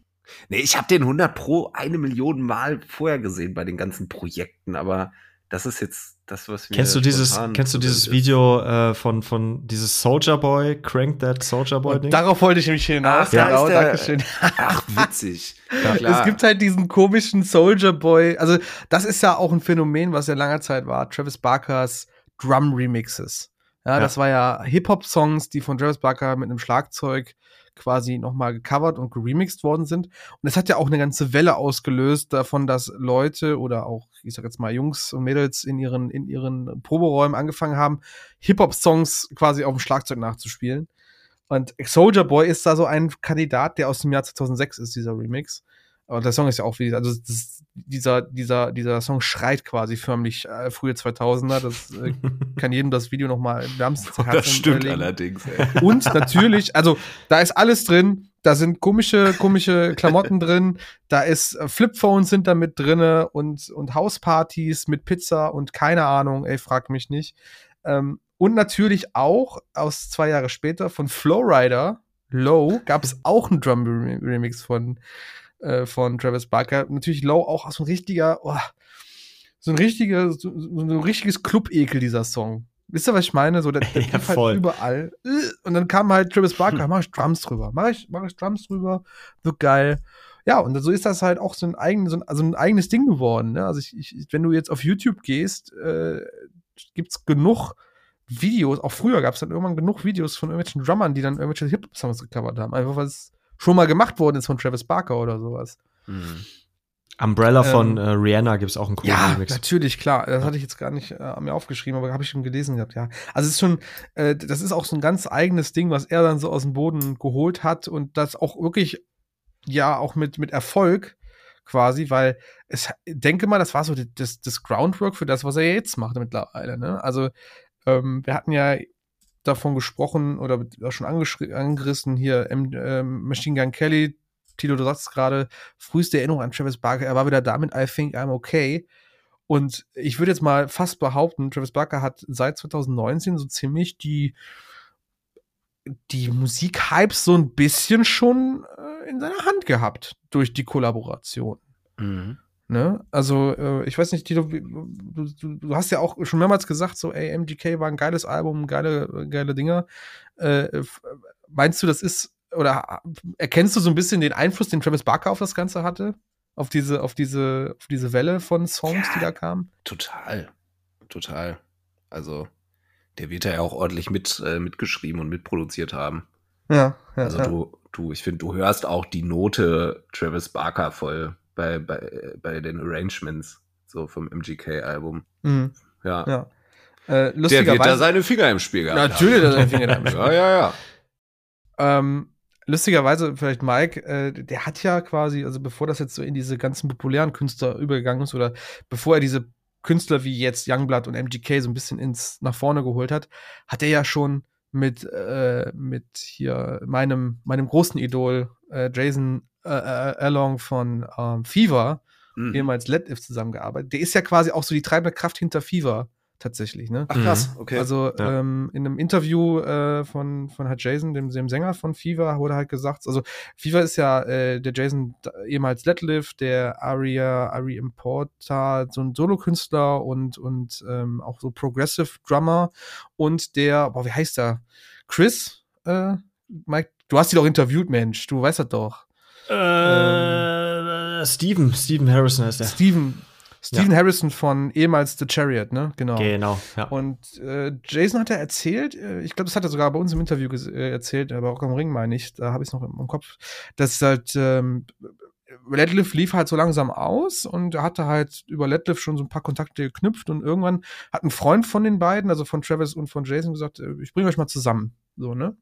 Nee, ich habe den 100 pro eine Million Mal vorher gesehen bei den ganzen Projekten, aber das ist jetzt das, was mir Kennst du dieses, kennst du dieses. Video äh, von, von dieses Soldier Boy, Crank That Soldier Boy Und Ding? darauf wollte ich nämlich hinaus. Ach, da genau, ist der- Dankeschön. Ach, witzig. Ja. Es gibt halt diesen komischen Soldier Boy. Also, das ist ja auch ein Phänomen, was ja lange Zeit war. Travis Barkers Drum Remixes. Ja, Ja. das war ja Hip-Hop-Songs, die von Travis Barker mit einem Schlagzeug quasi nochmal gecovert und geremixed worden sind. Und es hat ja auch eine ganze Welle ausgelöst davon, dass Leute oder auch, ich sag jetzt mal, Jungs und Mädels in ihren, in ihren Proberäumen angefangen haben, Hip-Hop-Songs quasi auf dem Schlagzeug nachzuspielen. Und Soldier Boy ist da so ein Kandidat, der aus dem Jahr 2006 ist, dieser Remix. Aber der Song ist ja auch wie, also das, dieser, dieser, dieser Song schreit quasi förmlich äh, frühe 2000er. Das äh, kann jedem das Video nochmal wärmstens ans Herz das stimmt legen. allerdings. Ey. Und natürlich, also da ist alles drin. Da sind komische, komische Klamotten drin. Da ist äh, Flipphones sind da mit drinne und, und Hauspartys mit Pizza und keine Ahnung, ey, frag mich nicht. Ähm, und natürlich auch aus zwei Jahre später von Flowrider, Low, gab es auch einen Drum-Remix von, äh, von Travis Barker. Natürlich Low auch so ein richtiger, oh, so ein richtiger, so, so ein richtiges Club-Ekel, dieser Song. Wisst ihr, was ich meine? So, der, der Ja, halt überall. Und dann kam halt Travis Barker, mach ich Drums drüber. Mach ich, mach ich Drums drüber. Wird geil. Ja, und so ist das halt auch so ein, eigen, so ein, also ein eigenes Ding geworden. Ne? Also ich, ich, wenn du jetzt auf YouTube gehst, äh, gibt's genug Videos, auch früher gab es dann irgendwann genug Videos von irgendwelchen Drummern, die dann irgendwelche Hip-Hop-Songs gecovert haben. Einfach weil es schon mal gemacht worden ist von Travis Barker oder sowas. Mhm. Umbrella von ähm, äh, Rihanna gibt's auch einen coolen ja, Remix. Ja, natürlich, klar. Das hatte ich jetzt gar nicht äh, mir aufgeschrieben, aber habe ich schon gelesen gehabt, ja. Also es ist schon, äh, das ist auch so ein ganz eigenes Ding, was er dann so aus dem Boden geholt hat und das auch wirklich, ja, auch mit, mit Erfolg quasi, weil es, denke mal, das war so das, das Groundwork für das, was er jetzt macht mittlerweile, ne? Also, ähm, wir hatten ja davon gesprochen oder schon angerissen hier ähm, Machine Gun Kelly, Tilo, du sagst gerade, früheste Erinnerung an Travis Barker, er war wieder damit, I think I'm okay. Und ich würde jetzt mal fast behaupten, Travis Barker hat seit 2019 so ziemlich die, die Musik-Hypes so ein bisschen schon äh, in seiner Hand gehabt durch die Kollaboration. Mhm. Ne? Also, äh, ich weiß nicht, Tito, du, du, du, hast ja auch schon mehrmals gesagt, so, ey, MGK war ein geiles Album, geile, geile Dinger. Äh, meinst du, das ist oder erkennst du so ein bisschen den Einfluss, den Travis Barker auf das Ganze hatte? Auf diese, auf diese, auf diese Welle von Songs, ja, die da kamen? Total. Total. Also, der wird ja auch ordentlich mit, äh, mitgeschrieben und mitproduziert haben. Ja, ja Also ja. du, du, ich finde, du hörst auch die Note Travis Barker voll bei, bei, bei den Arrangements, so vom MGK-Album. Mhm. Ja. ja. Äh, der wird da seine Finger im Spiel gehabt. Natürlich, er seine Finger im Spiel. ja, ja, ja. Ähm, lustigerweise vielleicht Mike, äh, der hat ja quasi, also bevor das jetzt so in diese ganzen populären Künstler übergegangen ist oder bevor er diese Künstler wie jetzt Youngblood und MGK so ein bisschen ins nach vorne geholt hat, hat er ja schon mit äh, mit hier meinem meinem großen Idol äh, Jason äh, äh Along von ähm, Fever mhm. ehemals Let If zusammengearbeitet. Der ist ja quasi auch so die treibende Kraft hinter Fever tatsächlich. Ne? Ach krass, mhm. okay. Also ja. ähm, in einem Interview äh, von, von halt Jason, dem, dem Sänger von Fever, wurde halt gesagt, also Fever ist ja äh, der Jason ehemals Letlift, der Aria, Ari Importer, so ein Solokünstler und, und ähm, auch so Progressive Drummer und der, boah, wie heißt der? Chris, äh, Mike, du hast ihn doch interviewt, Mensch, du weißt das doch. Äh, ähm, Steven, Steven Harrison heißt der. Steven, Stephen ja. Harrison von ehemals The Chariot, ne? Genau. Genau, ja. Und äh, Jason hat ja erzählt, äh, ich glaube, das hat er sogar bei uns im Interview äh, erzählt, aber auch am Ring meine ich, da habe ich es noch im, im, Kopf, dass halt ähm, Letliff lief halt so langsam aus und er hatte halt über Letliff schon so ein paar Kontakte geknüpft und irgendwann hat ein Freund von den beiden, also von Travis und von Jason, gesagt, äh, ich bringe euch mal zusammen. So, ne?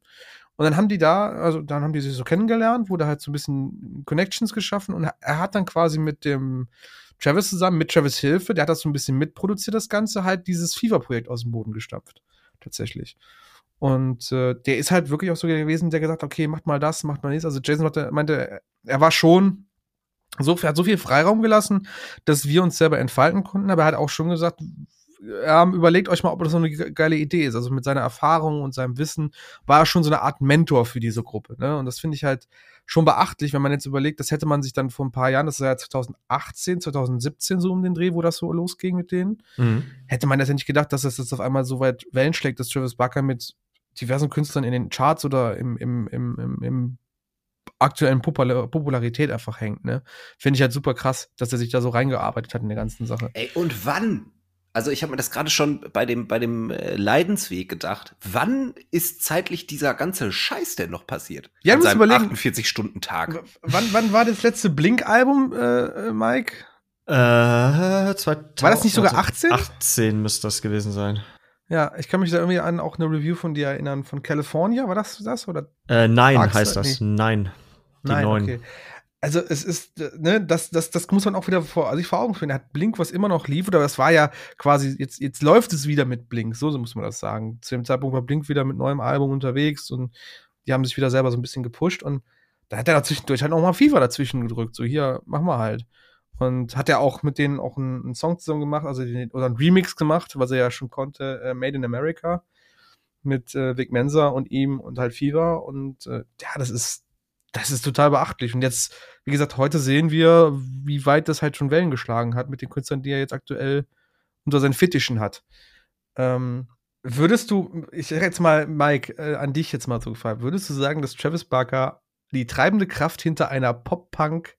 Und dann haben die da, also dann haben die sich so kennengelernt, wurde halt so ein bisschen Connections geschaffen und er hat dann quasi mit dem Travis zusammen, mit Travis Hilfe, der hat das so ein bisschen mitproduziert, das Ganze, halt dieses FIFA-Projekt aus dem Boden gestampft. Tatsächlich. Und äh, der ist halt wirklich auch so gewesen, der gesagt okay, macht mal das, macht mal nichts. Also Jason hatte, meinte, er war schon so, hat so viel Freiraum gelassen, dass wir uns selber entfalten konnten, aber er hat auch schon gesagt, ähm, überlegt euch mal, ob das so eine geile Idee ist. Also mit seiner Erfahrung und seinem Wissen war er schon so eine Art Mentor für diese Gruppe. Ne? Und das finde ich halt schon beachtlich, wenn man jetzt überlegt, das hätte man sich dann vor ein paar Jahren, das ist ja 2018, 2017 so um den Dreh, wo das so losging mit denen, mhm. hätte man das ja nicht gedacht, dass das jetzt auf einmal so weit Wellen schlägt, dass Travis Barker mit diversen Künstlern in den Charts oder im, im, im, im, im aktuellen Popul Popularität einfach hängt, ne? Finde ich halt super krass, dass er sich da so reingearbeitet hat in der ganzen Sache. Ey, und wann? Also ich habe mir das gerade schon bei dem, bei dem äh, Leidensweg gedacht. Wann ist zeitlich dieser ganze Scheiß denn noch passiert? Ja, muss überlegen. 48-Stunden-Tag. Wann, wann war das letzte Blink-Album, äh, äh Mike? Äh, 2000, war das nicht sogar 18? 18 müsste das gewesen sein. Ja, ich kann mich da irgendwie an auch eine Review von dir erinnern, von California, war das das? Oder äh, nein, Dark heißt das. Nee. Nein. Die nein, neuen. Okay also es ist, ne, das, das, das muss man auch wieder vor, also ich vor Augen führen. Er hat Blink, was immer noch lief, oder das war ja quasi, jetzt, jetzt läuft es wieder mit Blink, so, so muss man das sagen. Zu dem Zeitpunkt war Blink wieder mit neuem Album unterwegs und die haben sich wieder selber so ein bisschen gepusht und da hat er dazwischendurch halt auch mal FIFA dazwischen gedrückt, so hier, machen wir halt. Und hat er auch mit denen auch einen, einen Song zusammen gemacht, also den, oder einen Remix gemacht, was er ja schon konnte, äh, Made in America mit äh, Vic Mensa und ihm und halt Fever und äh, ja, das ist das ist total beachtlich. Und jetzt, wie gesagt, heute sehen wir, wie weit das halt schon Wellen geschlagen hat mit den Künstlern, die er jetzt aktuell unter seinen Fittichen hat. Ähm, würdest du, ich sag jetzt mal, Mike, äh, an dich jetzt mal gefragt, würdest du sagen, dass Travis Barker die treibende Kraft hinter einer Pop-Punk-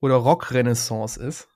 oder Rock-Renaissance ist?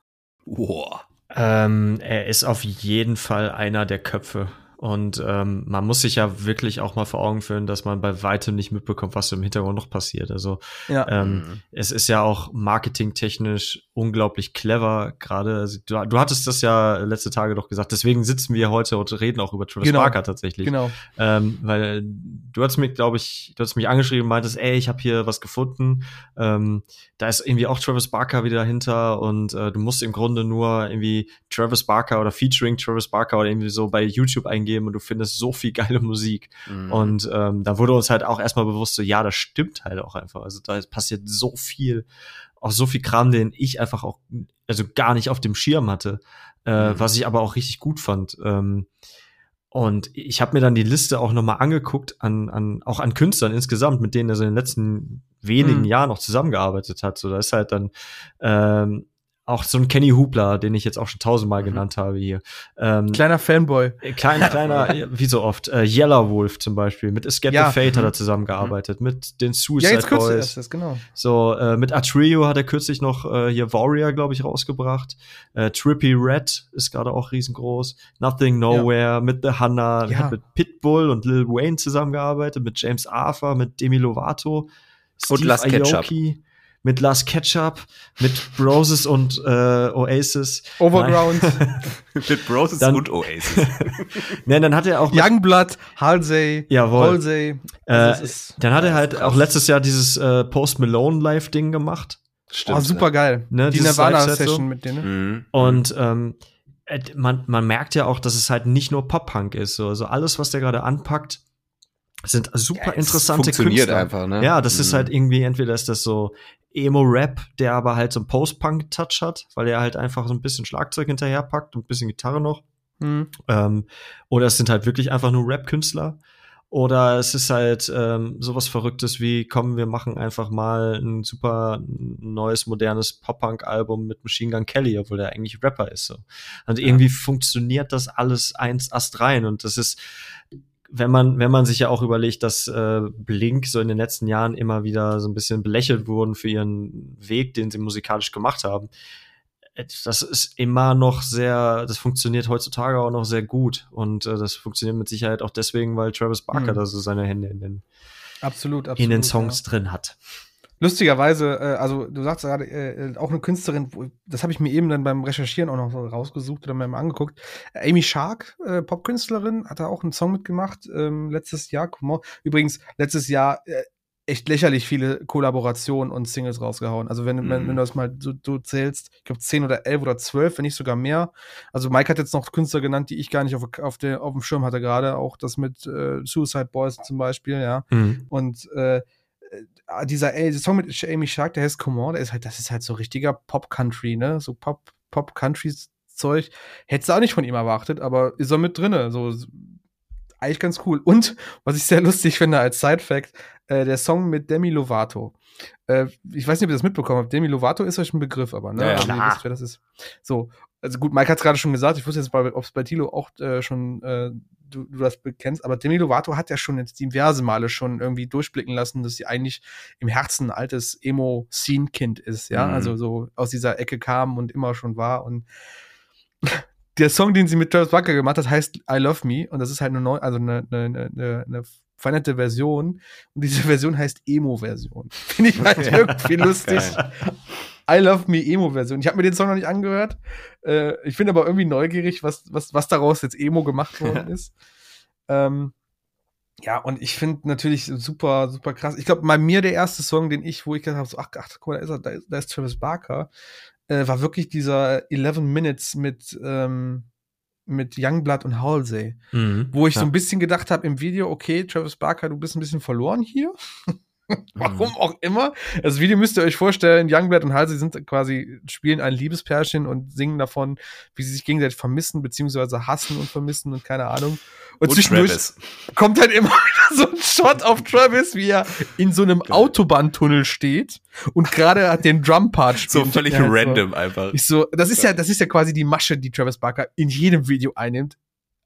Boah. Ähm, er ist auf jeden Fall einer der Köpfe und ähm, man muss sich ja wirklich auch mal vor Augen führen, dass man bei weitem nicht mitbekommt, was im Hintergrund noch passiert. Also ja. ähm, mhm. es ist ja auch marketingtechnisch unglaublich clever gerade. Also, du, du hattest das ja letzte Tage doch gesagt. Deswegen sitzen wir heute und reden auch über Travis Genau. Barker tatsächlich. Genau. Ähm, weil du hast mich, glaube ich, du hast mich angeschrieben und meintest, ey, ich habe hier was gefunden. Ähm, da ist irgendwie auch Travis Barker wieder dahinter und äh, du musst im Grunde nur irgendwie Travis Barker oder featuring Travis Barker oder irgendwie so bei YouTube eingeben und du findest so viel geile Musik. Mhm. Und ähm, da wurde uns halt auch erstmal bewusst, so ja, das stimmt halt auch einfach. Also da passiert so viel, auch so viel Kram, den ich einfach auch also gar nicht auf dem Schirm hatte, äh, Mhm. was ich aber auch richtig gut fand. Ähm, und ich habe mir dann die Liste auch nochmal angeguckt an, an auch an Künstlern insgesamt, mit denen er so in den letzten wenigen Mhm. Jahren noch zusammengearbeitet hat. So da ist halt dann ähm, auch so ein Kenny Hoopla, den ich jetzt auch schon tausendmal Mhm. genannt habe hier. Ähm, Kleiner Fanboy. äh, Klein, kleiner, ja, wie so oft. Äh, Yellow Wolf zum Beispiel. Mit Escape Ja. the Fate hat Mhm. er zusammengearbeitet. Mit den Ja, Suicide jetzt kürzlich Boys. ist das, genau. So, äh, mit Atrio hat er kürzlich noch äh, hier Warrior, glaube ich, rausgebracht. Äh, Trippy Red ist gerade auch riesengroß. Nothing Nowhere mit The Hanna. Ja. Hat mit Pitbull und Lil Wayne zusammengearbeitet. Mit James Arthur, mit Demi Lovato. Und Last Ketchup. Mit Last Ketchup, mit Broses und äh, Oasis. Overground, Mit Broses Dann- und Oasis. Ne, dann hat er auch Youngblood, Halsey, Jawohl. Halsey. äh, Also ist dann hat er halt krass. auch letztes Jahr dieses äh, Post Malone Live Ding gemacht. oh, super geil. Ne, Die Nirvana-Session so. mit denen. ne? Mhm. Und ähm, äh, man, man merkt ja auch, dass es halt nicht nur Pop-Punk ist. So. Also alles, was der gerade anpackt, sind super Ja, es interessante funktioniert Künstler. einfach, ne? Ja, das ist Mhm. halt irgendwie, entweder ist das so Emo-Rap, der aber halt so einen Post-Punk-Touch hat, weil er halt einfach so ein bisschen Schlagzeug hinterherpackt und ein bisschen Gitarre noch. Mhm. Ähm, oder es sind halt wirklich einfach nur Rap-Künstler. Oder es ist halt ähm, sowas Verrücktes wie, komm, wir machen einfach mal ein super neues, modernes Pop-Punk-Album mit Machine Gun Kelly, obwohl der eigentlich Rapper ist. So. Und irgendwie funktioniert das alles eins Ast rein. Und das ist, wenn man, wenn man sich ja auch überlegt, dass äh, Blink so in den letzten Jahren immer wieder so ein bisschen belächelt wurden für ihren Weg, den sie musikalisch gemacht haben. äh, Das ist immer noch sehr, das funktioniert heutzutage auch noch sehr gut. Und äh, das funktioniert mit Sicherheit auch deswegen, weil Travis Barker Mhm. da so seine Hände in den, Absolut, absolut. in den ja. Songs drin hat. Lustigerweise, äh, also du sagst gerade, äh, auch eine Künstlerin, das habe ich mir eben dann beim Recherchieren auch noch rausgesucht oder mir mal angeguckt. Amy Shark, äh, Popkünstlerin, hat da auch einen Song mitgemacht, ähm, letztes Jahr. Übrigens, letztes Jahr äh, echt lächerlich viele Kollaborationen und Singles rausgehauen. Also wenn, wenn, Mhm. wenn du das mal so, so zählst, ich glaube 10 oder 11 oder 12, wenn nicht sogar mehr. Also Mike hat jetzt noch Künstler genannt, die ich gar nicht auf, auf, der, auf dem Schirm hatte gerade. Auch das mit äh, Suicide Boys zum Beispiel, ja. Und äh, äh, dieser, ey, der Song mit Amy Shark, der heißt Come On, der ist halt, das ist halt so richtiger Pop-Country, ne? So Pop, Pop-Country-Zeug. Hättest du auch nicht von ihm erwartet, aber ist er mit drinne. So, eigentlich ganz cool. Und, was ich sehr lustig finde als Side-Fact, äh, der Song mit Demi Lovato. Äh, ich weiß nicht, ob ihr das mitbekommen habt. Demi Lovato ist euch ein Begriff, aber, ne? Ja. Also, ihr Klar. wisst, wer das ist. So. Also gut, Mike hat es gerade schon gesagt, ich wusste jetzt, ob es bei Tilo auch äh, schon äh, du, du das bekennst, aber Demi Lovato hat ja schon jetzt diverse Male schon irgendwie durchblicken lassen, dass sie eigentlich im Herzen ein altes Emo-Scene-Kind ist, ja, Mhm. also so aus dieser Ecke kam und immer schon war. Und der Song, den sie mit Travis Barker gemacht hat, heißt I Love Me. Und das ist halt eine neu, also eine, eine, eine, eine veränderte Version und diese Version heißt Emo-Version. Finde ich halt irgendwie lustig. I Love Me Emo-Version. Ich habe mir den Song noch nicht angehört. Äh, ich bin aber irgendwie neugierig, was, was, was daraus jetzt Emo gemacht worden ist. ähm, ja, und ich finde natürlich super, super krass. Ich glaube, bei mir der erste Song, den ich, wo ich gedacht habe, so, ach, ach, guck mal, da ist, er, da ist, da ist Travis Barker, äh, war wirklich dieser 11 Minutes mit, ähm, mit Youngblood und Halsey. Mhm. Wo ich so Ja. ein bisschen gedacht habe im Video, okay, Travis Barker, du bist ein bisschen verloren hier. Warum auch immer. Das Video müsst ihr euch vorstellen, Youngblood und Halsey sind quasi, spielen ein Liebespärchen und singen davon, wie sie sich gegenseitig vermissen, beziehungsweise hassen und vermissen und keine Ahnung. Und, Und zwischendurch Travis. kommt halt immer wieder so ein Shot auf Travis, wie er in so einem. Autobahntunnel steht und gerade hat den Drumpart So spielt. völlig Ja, halt so. random einfach. Ich so, das ist ja, das ist ja quasi die Masche, die Travis Barker in jedem Video einnimmt.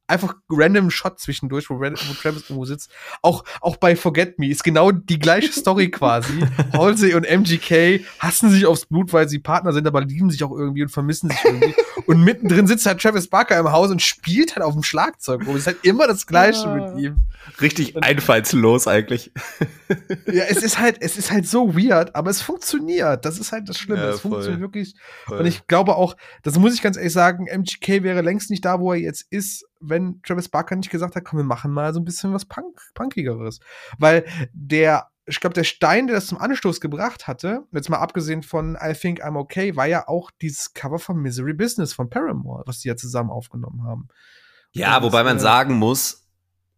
Einfach random Shot zwischendurch, wo, Ran- wo Travis irgendwo sitzt. Auch, auch bei Forget Me ist genau die gleiche Story quasi. Halsey und MGK hassen sich aufs Blut, weil sie Partner sind, aber lieben sich auch irgendwie und vermissen sich irgendwie. und mittendrin sitzt halt Travis Barker im Haus und spielt halt auf dem Schlagzeug rum. Es ist halt immer das Gleiche Ah. mit ihm. Richtig einfallslos eigentlich. Ja, es ist halt, es ist halt so weird, aber es funktioniert. Das ist halt das Schlimme. Ja, es voll. funktioniert wirklich. Und ich glaube auch, das muss ich ganz ehrlich sagen, MGK wäre längst nicht da, wo er jetzt ist, wenn Travis Barker nicht gesagt hat, komm, wir machen mal so ein bisschen was Punk Punkigeres. Weil der, ich glaube, der Stein, der das zum Anstoß gebracht hatte, jetzt mal abgesehen von I Think I'm Okay, war ja auch dieses Cover von Misery Business von Paramore, was die ja zusammen aufgenommen haben. Ja, Und, wobei man äh, sagen muss,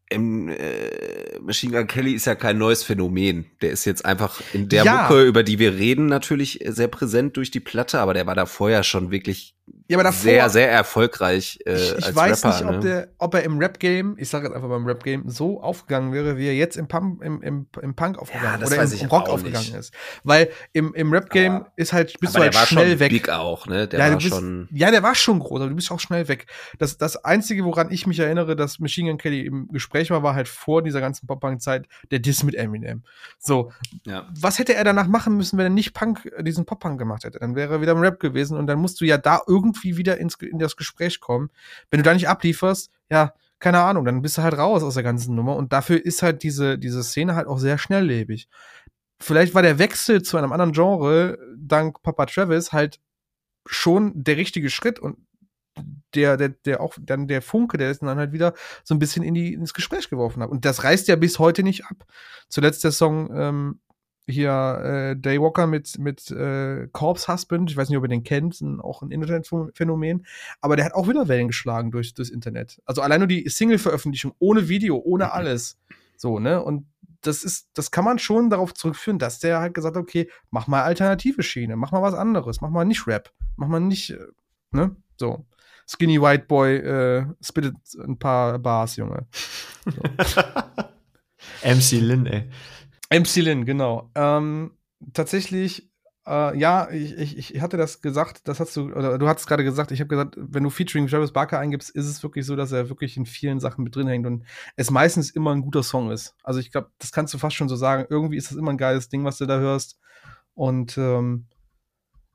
im, äh, Machine Gun Kelly ist ja kein neues Phänomen. Der ist jetzt einfach in der Ja. Mucke, über die wir reden, natürlich sehr präsent durch die Platte, aber der war da vorher schon wirklich Ja, aber davor, sehr, sehr erfolgreich äh, ich, ich weiß Rapper. nicht, ob, ne? der, ob er im Rap-Game, ich sage jetzt einfach beim Rap-Game, so aufgegangen wäre, wie er jetzt im, Pump, im, im, im Punk aufgegangen das oder im, im Rock aufgegangen nicht. ist. Weil im, im Rap-Game ist halt, bist du der halt war schnell schon weg. big auch, ne? Der ja, war bist, schon. ja, der war schon groß, aber du bist auch schnell weg. Das, das Einzige, woran ich mich erinnere, dass Machine Gun Kelly im Gespräch war, war halt vor dieser ganzen Pop-Punk-Zeit der Diss mit Eminem. So, Ja. was hätte er danach machen müssen, wenn er nicht Punk, diesen Pop-Punk gemacht hätte? Dann wäre er wieder im Rap gewesen und dann musst du ja da irgendwie wieder ins, in das Gespräch kommen. Wenn du da nicht ablieferst, ja, keine Ahnung, dann bist du halt raus aus der ganzen Nummer und dafür ist halt diese, diese Szene halt auch sehr schnelllebig. Vielleicht war der Wechsel zu einem anderen Genre dank Papa Travis halt schon der richtige Schritt und der, der, der auch dann der Funke, der ist dann halt wieder so ein bisschen in die, ins Gespräch geworfen hat. Und das reißt ja bis heute nicht ab. Zuletzt der Song ähm, hier äh, Daywalker mit, mit äh, Corpse Husband, ich weiß nicht, ob ihr den kennt, ein, auch ein Internetphänomen, aber der hat auch wieder Wellen geschlagen durch das Internet. Also allein nur die Single-Veröffentlichung, ohne Video, ohne alles. So, ne? Und das ist, das kann man schon darauf zurückführen, dass der halt gesagt hat, okay, mach mal alternative Schiene, mach mal was anderes, mach mal nicht Rap, mach mal nicht, äh, ne? So. Skinny White Boy äh, spittet ein paar Bars, Junge. MC Lin, ey. MC Lin, genau. Ähm, tatsächlich, äh, ja, ich, ich, ich hatte das gesagt, das hast du, oder du hattest gerade gesagt, ich habe gesagt, wenn du Featuring Travis Barker eingibst, ist es wirklich so, dass er wirklich in vielen Sachen mit drin hängt und es meistens immer ein guter Song ist. Also ich glaube, das kannst du fast schon so sagen. Irgendwie ist das immer ein geiles Ding, was du da hörst. Und ähm,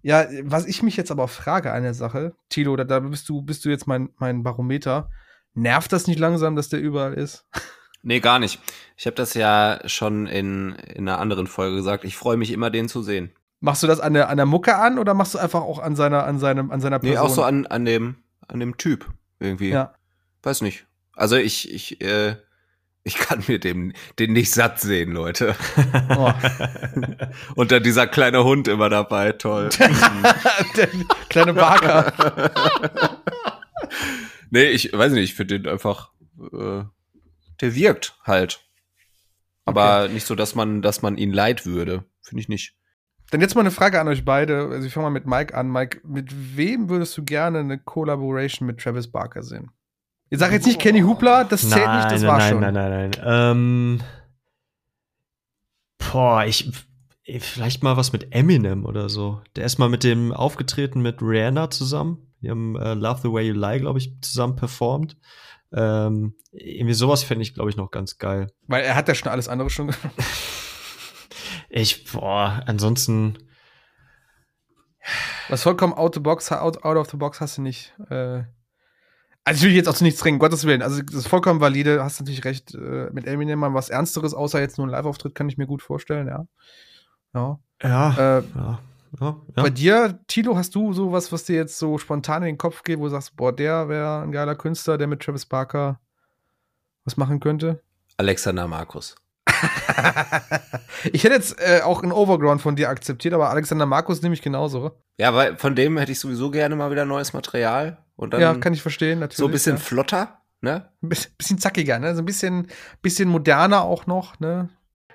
ja, was ich mich jetzt aber frage, eine Sache, Tilo, da, da bist du, bist du jetzt mein, mein Barometer. Nervt das nicht langsam, dass der überall ist? Nee, gar nicht. Ich habe das ja schon in, in einer anderen Folge gesagt. Ich freue mich immer, den zu sehen. Machst du das an der, an der Mucke an oder machst du einfach auch an seiner, an seinem, an seiner Person? Nee, auch so an, an dem, an dem Typ irgendwie. Ja. Weiß nicht. Also ich, ich, äh, ich kann mir dem, den nicht satt sehen, Leute. Oh. Und dann dieser kleine Hund immer dabei, toll. der kleine Barker. nee, ich weiß nicht, ich finde den einfach, äh, der wirkt halt. Aber nicht so, dass man, dass man ihn leid würde. Finde ich nicht. Dann jetzt mal eine Frage an euch beide. Also ich fange mal mit Mike an. Mike, mit wem würdest du gerne eine Collaboration mit Travis Barker sehen? Ich sage jetzt nicht Kenny Hoopla, das zählt nicht, das nein, war nein, schon. Nein, nein, nein, ähm, Boah, ich. Vielleicht mal was mit Eminem oder so. Der ist mal mit dem aufgetreten mit Rihanna zusammen. Die haben äh, Love the Way You Lie, glaube ich, zusammen performt. Ähm, irgendwie sowas fände ich, glaube ich, noch ganz geil. Weil er hat ja schon alles andere schon gemacht. Ich, boah, ansonsten. Was vollkommen out, the box, out, out of the box hast du nicht. Äh also ich will jetzt auch zu nichts drängen, Gottes Willen. Also das ist vollkommen valide, hast natürlich recht. Äh, mit Eminem mal was Ernsteres, außer jetzt nur ein Live-Auftritt, kann ich mir gut vorstellen, ja. Ja. Ja. Äh, ja, ja, Bei ja. dir, Tilo, hast du sowas, was dir jetzt so spontan in den Kopf geht, wo du sagst, boah, der wäre ein geiler Künstler, der mit Travis Barker was machen könnte? Alexander Markus. ich hätte jetzt äh, auch einen Overground von dir akzeptiert, aber Alexander Markus nehme ich genauso. Ja, weil von dem hätte ich sowieso gerne mal wieder neues Material. Und dann ja, kann ich verstehen, natürlich. so ein bisschen ja. flotter, ne? Ein bisschen, bisschen zackiger, ne? So ein bisschen, bisschen moderner auch noch, ne?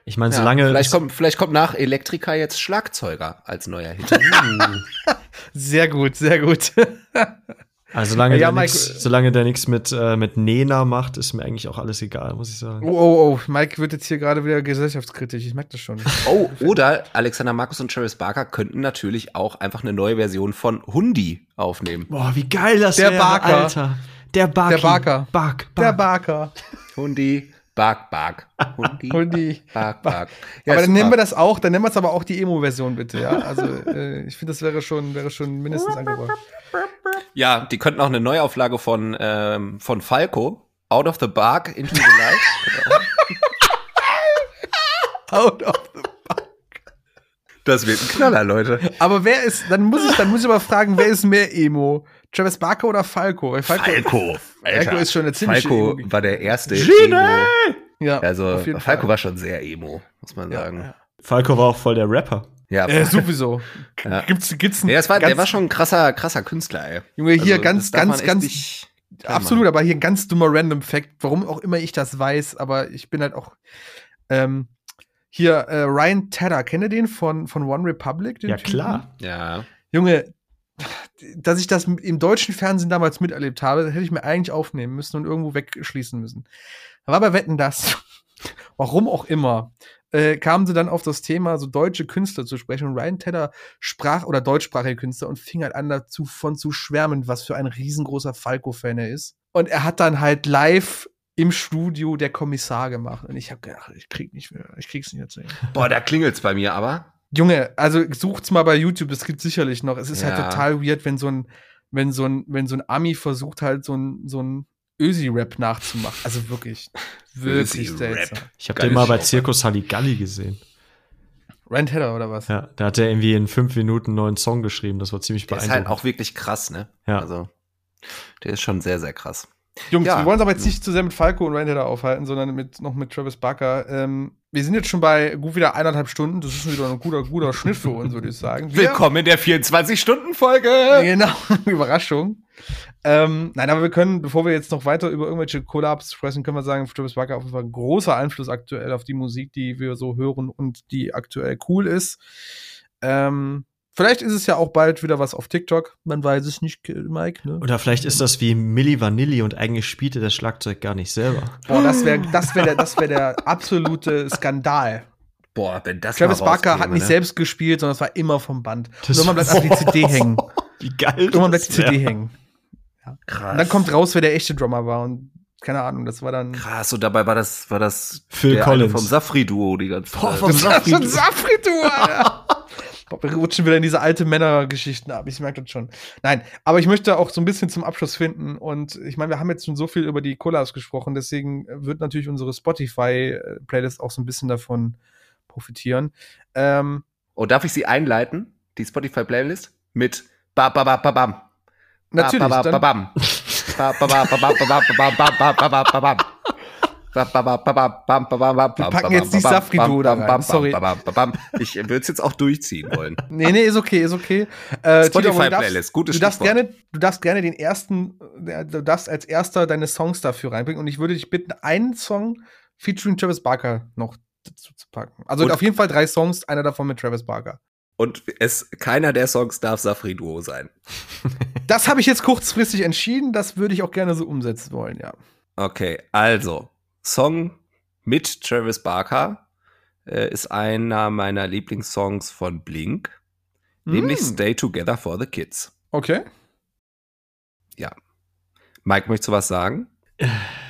Ich meine, Ja, solange. vielleicht, kommt, vielleicht kommt nach Elektriker jetzt Schlagzeuger als neuer Hit. Sehr gut, sehr gut. also solange, Ja, der Mike, nix, solange der nichts mit, äh, mit Nena macht, ist mir eigentlich auch alles egal, muss ich sagen. Oh, oh, oh, Mike wird jetzt hier gerade wieder gesellschaftskritisch, ich merke das schon. oh, oder Alexander Markus und Travis Barker könnten natürlich auch einfach eine neue Version von Hundi aufnehmen. Boah, wie geil das Der wäre, Barker. Alter. Der Barker. Der Barker. Bark, Der Bark. Barker. Hundi, Bark, Bark. Hundi, Hundi. Bark, Bark. aber dann nennen wir das auch, dann nennen wir es aber auch die Emo-Version bitte, ja. Also äh, ich finde, das wäre schon, wäre schon mindestens angebracht. Ja, die könnten auch eine Neuauflage von, ähm, von Falco, Out of the Bark into the Light. Out of the Das wird ein Knaller, Leute. Aber wer ist, dann muss ich, dann muss ich aber fragen, wer ist mehr Emo? Travis Barker oder Falco? Falco, Falco. Falco ist schon eine ziemliche Falco Emo. war der erste Gene! Emo. Ja, Also auf jeden Falco Fall. war schon sehr Emo, muss man Ja, sagen. ja. Falco war auch voll der Rapper. Ja, Äh, sowieso. Ja. Gibt's, gibt's einen Nee, das war, der war schon ein krasser, krasser Künstler, ey. Junge, hier Also, ganz, ganz, ganz, absolut, aber hier ein ganz dummer Random Fact, warum auch immer ich das weiß, aber ich bin halt auch, ähm, hier, äh, Ryan Tedder, kennt ihr den von, von One Republic? Den Ja, Typen? klar. Ja. Junge, dass ich das im deutschen Fernsehen damals miterlebt habe, hätte ich mir eigentlich aufnehmen müssen und irgendwo wegschließen müssen. War bei Wetten das, warum auch immer, äh, kamen sie dann auf das Thema, so deutsche Künstler zu sprechen. Und Ryan Tedder sprach, oder deutschsprachige Künstler, und fing halt an dazu von zu schwärmen, was für ein riesengroßer Falco-Fan er ist. Und er hat dann halt live im Studio der Kommissar gemacht. Und ich habe gedacht, ich krieg nicht mehr, ich krieg's nicht erzählen. Boah, da klingelt's bei mir aber. Junge, also sucht's mal bei YouTube, es gibt sicherlich noch. Es ist halt Ja. total weird, wenn so ein, wenn so ein, wenn so ein Ami versucht halt so ein, so ein Ösi-Rap nachzumachen. Also wirklich, wirklich seltsam. Ich habe den mal bei Zirkus Halligalli gesehen. Rand Header oder was? Ja, da hat er irgendwie in fünf Minuten einen neuen Song geschrieben. Das war ziemlich Der ist beeindruckend. halt auch wirklich krass, ne? Ja. Also, der ist schon sehr, sehr krass. Jungs, Ja. wir wollen uns aber jetzt nicht zu sehr mit Falco und Rand Header aufhalten, sondern mit, noch mit Travis Barker. Ähm, wir sind jetzt schon bei gut wieder eineinhalb Stunden. Das ist schon wieder ein guter, guter Schnitt für uns, würde ich sagen. Wir- Willkommen in der 24-Stunden-Folge. Genau, Überraschung. Ähm, nein, aber wir können, bevor wir jetzt noch weiter über irgendwelche Collabs sprechen, können wir sagen, Travis Barker auf jeden Fall ein großer Einfluss aktuell auf die Musik, die wir so hören und die aktuell cool ist. Ähm, vielleicht ist es ja auch bald wieder was auf TikTok. Man weiß es nicht, Mike. Ne? Oder vielleicht ist das wie Milli Vanilli und eigentlich spielte das Schlagzeug gar nicht selber. Boah, das wäre das wär der, das wär der absolute Skandal. Boah, wenn das Travis Barker hat nicht ne? selbst gespielt, sondern es war immer vom Band. Das- Irgendwann bleibt einfach die CD hängen. Wie geil. Irgendwann bleibt die wär. CD hängen. Krass. Und dann kommt raus, wer der echte Drummer war. Und keine Ahnung, das war dann. Krass, und dabei war das, war das Phil der Collins. eine vom Safri-Duo die ganze Boah, Zeit. vom Das ist Safri- schon Safri-Duo, Alter. Boah, Wir rutschen wieder in diese alte Männergeschichten ab. Ich merke das schon. Nein, aber ich möchte auch so ein bisschen zum Abschluss finden. Und ich meine, wir haben jetzt schon so viel über die Collabs gesprochen. Deswegen wird natürlich unsere Spotify-Playlist auch so ein bisschen davon profitieren. Ähm, Oh, darf ich sie einleiten? Die Spotify-Playlist? Mit ba ba ba ba bam. natürlich. Ba, ba, ba, Dann, bam. Ba, ba, ba, ba, ba, ba, ba, ba, ba, ba, ba, ba. Ba, ba, ba, ba, ba, bam, ba, ba, ba, Wir packen jetzt Safri-Duo bam, da rein. Sorry. Ich würde es jetzt auch durchziehen wollen. nee, nee, ist okay, ist okay. Äh, Spotify-Playlist, gutes Du darfst, Stichwort. gerne, du darfst gerne den ersten, äh, du darfst als erster deine Songs dafür reinbringen und ich würde dich bitten, einen Song featuring Travis Barker noch dazu zu packen. Also Und- auf jeden Fall drei Songs, einer davon mit Travis Barker. Und es, keiner der Songs darf Safri-Duo sein. Das habe ich jetzt kurzfristig entschieden, das würde ich auch gerne so umsetzen wollen, ja. Okay, also, Song mit Travis Barker äh, ist einer meiner Lieblingssongs von Blink, nämlich Mm, Stay Together for the Kids. Okay. Mike, möchtest du was sagen?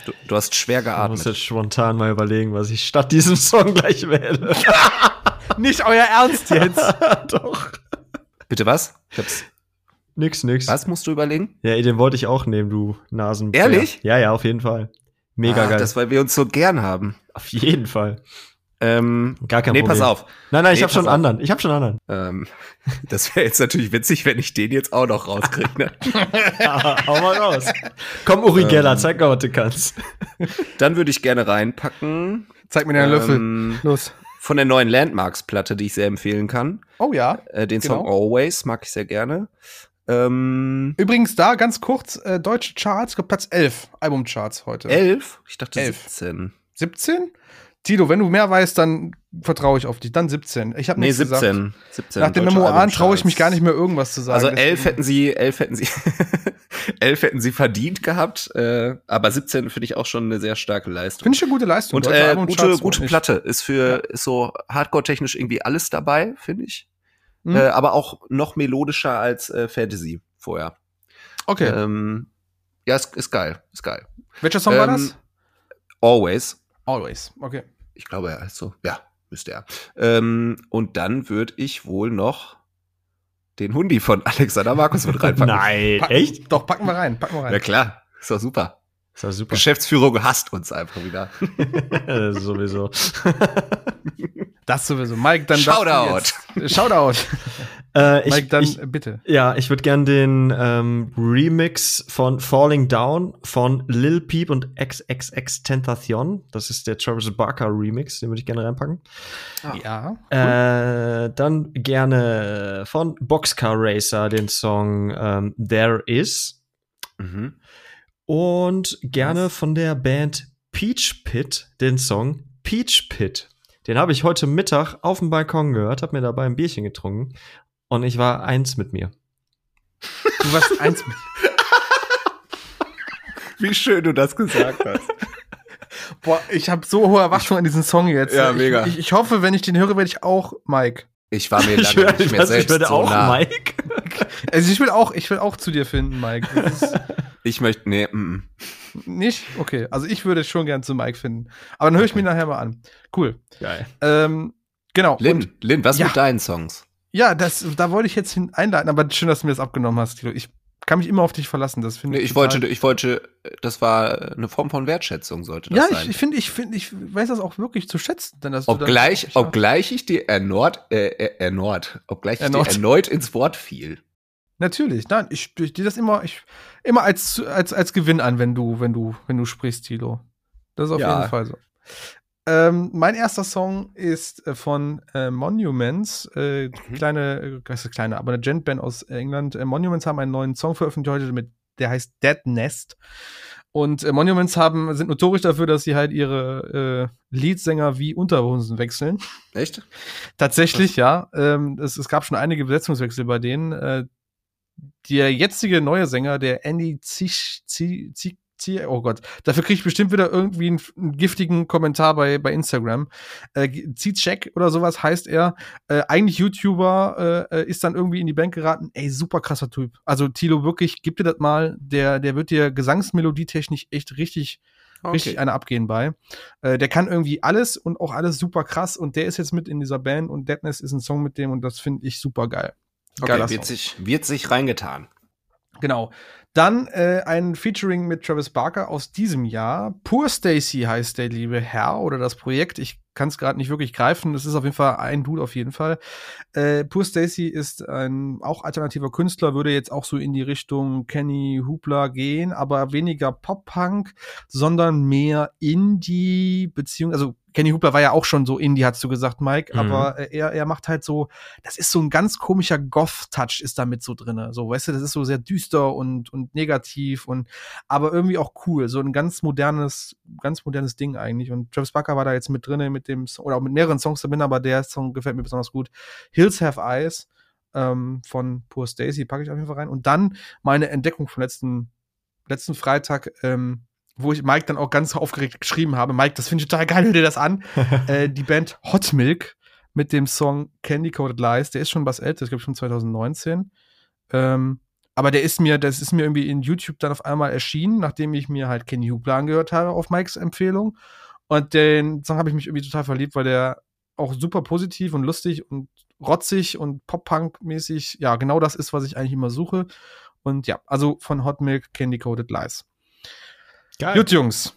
Du, du hast schwer Ich muss geatmet. jetzt spontan mal überlegen, was ich statt diesem Song gleich wähle. Nicht euer Ernst jetzt. Doch. Bitte was? Ich hab's, Nix, nix. was musst du überlegen? Ja, den wollte ich auch nehmen, du Nasen. Ehrlich? Ja, ja, auf jeden Fall. Mega Ah, geil. Das, weil wir uns so gern haben. auf jeden Fall. Ähm, Gar kein nee, Problem. pass auf. Nein, nein, ich Nee, habe schon auf. einen anderen. Ich habe schon einen Ähm, das wäre jetzt natürlich witzig, wenn ich den jetzt auch noch rauskriege. Ne? anderen. Hau mal raus. Komm, Uri Ähm. Geller, zeig mal, was du kannst. Dann würde ich gerne reinpacken. Zeig mir deinen Löffel. ähm, Los. Von der neuen Landmarks-Platte, die ich sehr empfehlen kann. Oh ja. Äh, den Song Genau. Always mag ich sehr gerne. Ähm, Übrigens da ganz kurz, äh, deutsche Charts, Platz 11, Albumcharts heute. elf? Ich dachte Elf. 17. 17? Tito, wenn du mehr weißt, dann vertraue ich auf dich. Dann 17. Ich habe Nee, nichts gesagt. 17. 17 Nach den Memoiren traue ich mich gar nicht mehr irgendwas zu sagen. Also Deswegen- elf hätten sie, elf hätten sie, elf hätten sie verdient gehabt, äh, aber 17 finde ich auch schon eine sehr starke Leistung. Finde ich eine gute Leistung. Und äh, gute, gute. Platte ist für ist so Hardcore-technisch irgendwie alles dabei, finde ich. Mhm. Äh, aber auch noch melodischer als äh, Fantasy vorher. Okay. Ähm, Ja, ist, ist geil. Ist geil. Welcher Song war Ähm, das? Always. Always. Okay. Ich glaube, er heißt so. Ja, müsste er. Ähm, und dann würde ich wohl noch den Hundi von Alexander Markus mit reinpacken. Nein, Packen- echt? Doch, packen wir rein. Packen wir rein. klar, ist doch super. Das war super. Geschäftsführung hasst uns einfach wieder. Sowieso. Das sowieso. Mike, dann Shoutout. Jetzt, Shoutout. Äh, Mike, ich, dann ich, bitte. ja, ich würde gern den ähm, Remix von Falling Down von Lil Peep und XXX Tentacion. Das ist der Travis Barker Remix, den würde ich gerne reinpacken. Ja. Äh, dann gerne von Boxcar Racer den Song ähm, There Is. Mhm. Und gerne Was? von der Band Peach Pit den Song Peach Pit. Den habe ich heute Mittag auf dem Balkon gehört, habe mir dabei ein Bierchen getrunken und ich war eins mit mir. Du warst eins mit. Wie schön du das gesagt hast. Boah, ich habe so hohe Erwartungen an diesen Song jetzt. Ja, ich, mega. Ich, ich hoffe, wenn ich den höre, werde ich auch Mike. Ich war mir Ich, lange werde- nicht mehr was, ich selbst werde so auch nah. Mike. Also ich will auch, ich will auch zu dir finden, Mike. Ich möchte, nee, mm, mm. nicht? Okay. Also ich würde schon gern zu Mike finden. Aber dann höre ich mir nachher mal an. Cool. Geil. Ähm, genau. Und, Lynn, Lynn, was Ja. mit deinen Songs? ja, das, da wollte ich jetzt hin einleiten, aber schön, dass du mir das abgenommen hast, Tilo. Ich kann mich immer auf dich verlassen. Das finde ich. ich wollte, ich wollte, das war eine Form von Wertschätzung, sollte das Ja, sein. ich, ich finde, ich finde, ich weiß das auch wirklich zu schätzen, denn dass obgleich, ich- obgleich ich dir erneut, äh, äh, erneut, obgleich ich Erneut. dir erneut ins Wort fiel. Natürlich, nein, ich, ich dir das immer, ich, immer als, als, als Gewinn an, wenn du, wenn du, wenn du sprichst, Tilo. Das ist auf Ja. jeden Fall so. Ähm, mein erster Song ist äh, von äh, Monuments, äh, kleine, äh, was ist kleine, aber eine Gent-Band aus England. Äh, Monuments haben einen neuen Song veröffentlicht heute mit, der heißt Dead Nest. Und äh, Monuments haben, sind notorisch dafür, dass sie halt ihre äh, Leadsänger wie Unterhosen wechseln. Echt? Tatsächlich, ja. Ähm, es, es gab schon einige Besetzungswechsel bei denen. Der jetzige neue Sänger, der Andy Zisch, Zi, Zi, Zi, oh Gott, dafür kriege ich bestimmt wieder irgendwie einen, einen giftigen Kommentar bei, bei Instagram. Äh, Zizek oder sowas heißt er. Äh, eigentlich YouTuber, äh, äh, ist dann irgendwie in die Band geraten. Ey, super krasser Typ. Also Tilo, wirklich, gib dir das mal. Der, der wird dir gesangsmelodietechnisch echt richtig, richtig eine abgehen bei. Äh, der kann irgendwie alles und auch alles super krass und der ist jetzt mit in dieser Band und Deadness ist ein Song mit dem und das finde ich super geil. Okay, Geiler wird Song. sich, wird sich reingetan. Genau. Dann äh, ein Featuring mit Travis Barker aus diesem Jahr. Poor Stacy heißt der liebe Herr oder das Projekt. Ich kann es gerade nicht wirklich greifen. Es ist auf jeden Fall ein Dude auf jeden Fall. Äh, Poor Stacy ist ein auch alternativer Künstler, würde jetzt auch so in die Richtung Kenny Hoopla gehen, aber weniger Pop-Punk, sondern mehr Indie, beziehungsweise, also Kenny Hoopla war ja auch schon so Indie, hast du gesagt, Mike, Mhm. aber äh, er, er macht halt so, das ist so ein ganz komischer Goth-Touch ist da mit so drinne. So, weißt du, das ist so sehr düster und, und negativ und aber irgendwie auch cool. So ein ganz modernes, ganz modernes Ding eigentlich. Und Travis Barker war da jetzt mit drinne mit dem oder auch mit mehreren Songs drin, aber der Song gefällt mir besonders gut. Hills Have Eyes ähm, von Poor Stacy packe ich auf jeden Fall rein. Und dann meine Entdeckung vom letzten, letzten Freitag, ähm, wo ich Mike dann auch ganz aufgeregt geschrieben habe, Mike, das finde ich total geil, hör dir das an. äh, die Band Hot Milk mit dem Song Candy Coated Lies, der ist schon was älter, ich glaube schon 2019. Ähm, aber der ist mir, das ist mir irgendwie in YouTube dann auf einmal erschienen, nachdem ich mir halt Kenny Hoopla angehört habe auf Mikes Empfehlung. Und den Song habe ich mich irgendwie total verliebt, weil der auch super positiv und lustig und rotzig und Pop-Punk-mäßig, ja, genau das ist, was ich eigentlich immer suche. Und ja, also von Hot Milk Candy Coated Lies. Geil. Gut, Jungs.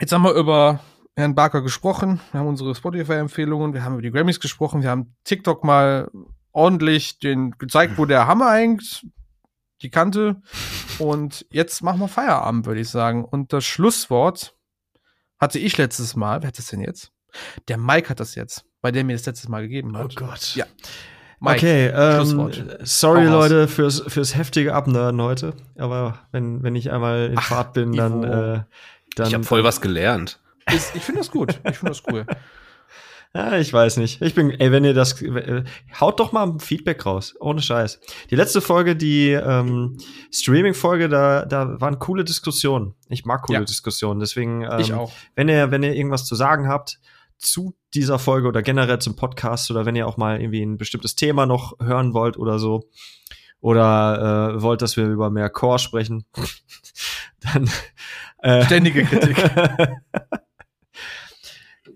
Jetzt haben wir über Herrn Barker gesprochen. Wir haben unsere Spotify-Empfehlungen. Wir haben über die Grammys gesprochen. Wir haben TikTok mal ordentlich den gezeigt, wo der Hammer hängt. Die Kante. Und jetzt machen wir Feierabend, würde ich sagen. Und das Schlusswort hatte ich letztes Mal. Wer hat das denn jetzt? Der Mike hat das jetzt, weil der mir das letztes Mal gegeben Oh hat. Gott. Ja. Mike, okay, ähm, Schlusswort. sorry. Leute fürs, fürs heftige Abnörden heute. Aber wenn, wenn ich einmal in Ach, Fahrt bin, dann, äh, dann. Ich habe voll was gelernt. ist, ich finde das gut. Ich finde das cool. Ja, ich weiß nicht. Ich bin, ey, wenn ihr das, äh, haut doch mal ein Feedback raus. Ohne Scheiß. Die letzte Folge, die ähm, Streaming-Folge, da, da waren coole Diskussionen. Ich mag coole Ja. Diskussionen. Deswegen, ähm, Ich auch. wenn ihr, wenn ihr irgendwas zu sagen habt zu dieser Folge oder generell zum Podcast oder wenn ihr auch mal irgendwie ein bestimmtes Thema noch hören wollt oder so, oder äh, wollt, dass wir über mehr Core sprechen, dann äh, ständige Kritik.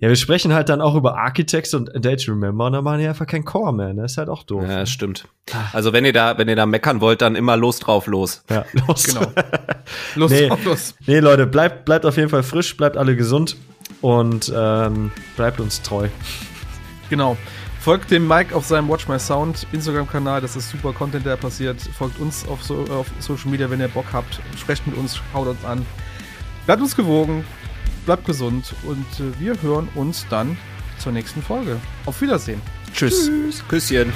Ja, wir sprechen halt dann auch über Architects und Date Remember und dann machen die einfach kein Core mehr. Ne? Das ist halt auch doof. Ja, ne? stimmt. Also wenn ihr da, wenn ihr da meckern wollt, dann immer los drauf los. Ja, los. Genau. los nee, drauf los. Nee, Leute, bleibt, bleibt auf jeden Fall frisch, bleibt alle gesund und ähm, bleibt uns treu. Genau. Folgt dem Mike auf seinem Watch My Sound Instagram-Kanal, das ist super Content, der passiert. Folgt uns auf, so, auf Social Media, wenn ihr Bock habt. Sprecht mit uns, haut uns an. Bleibt uns gewogen, bleibt gesund und äh, wir hören uns dann zur nächsten Folge. Auf Wiedersehen. Tschüss. Tschüss. Küsschen.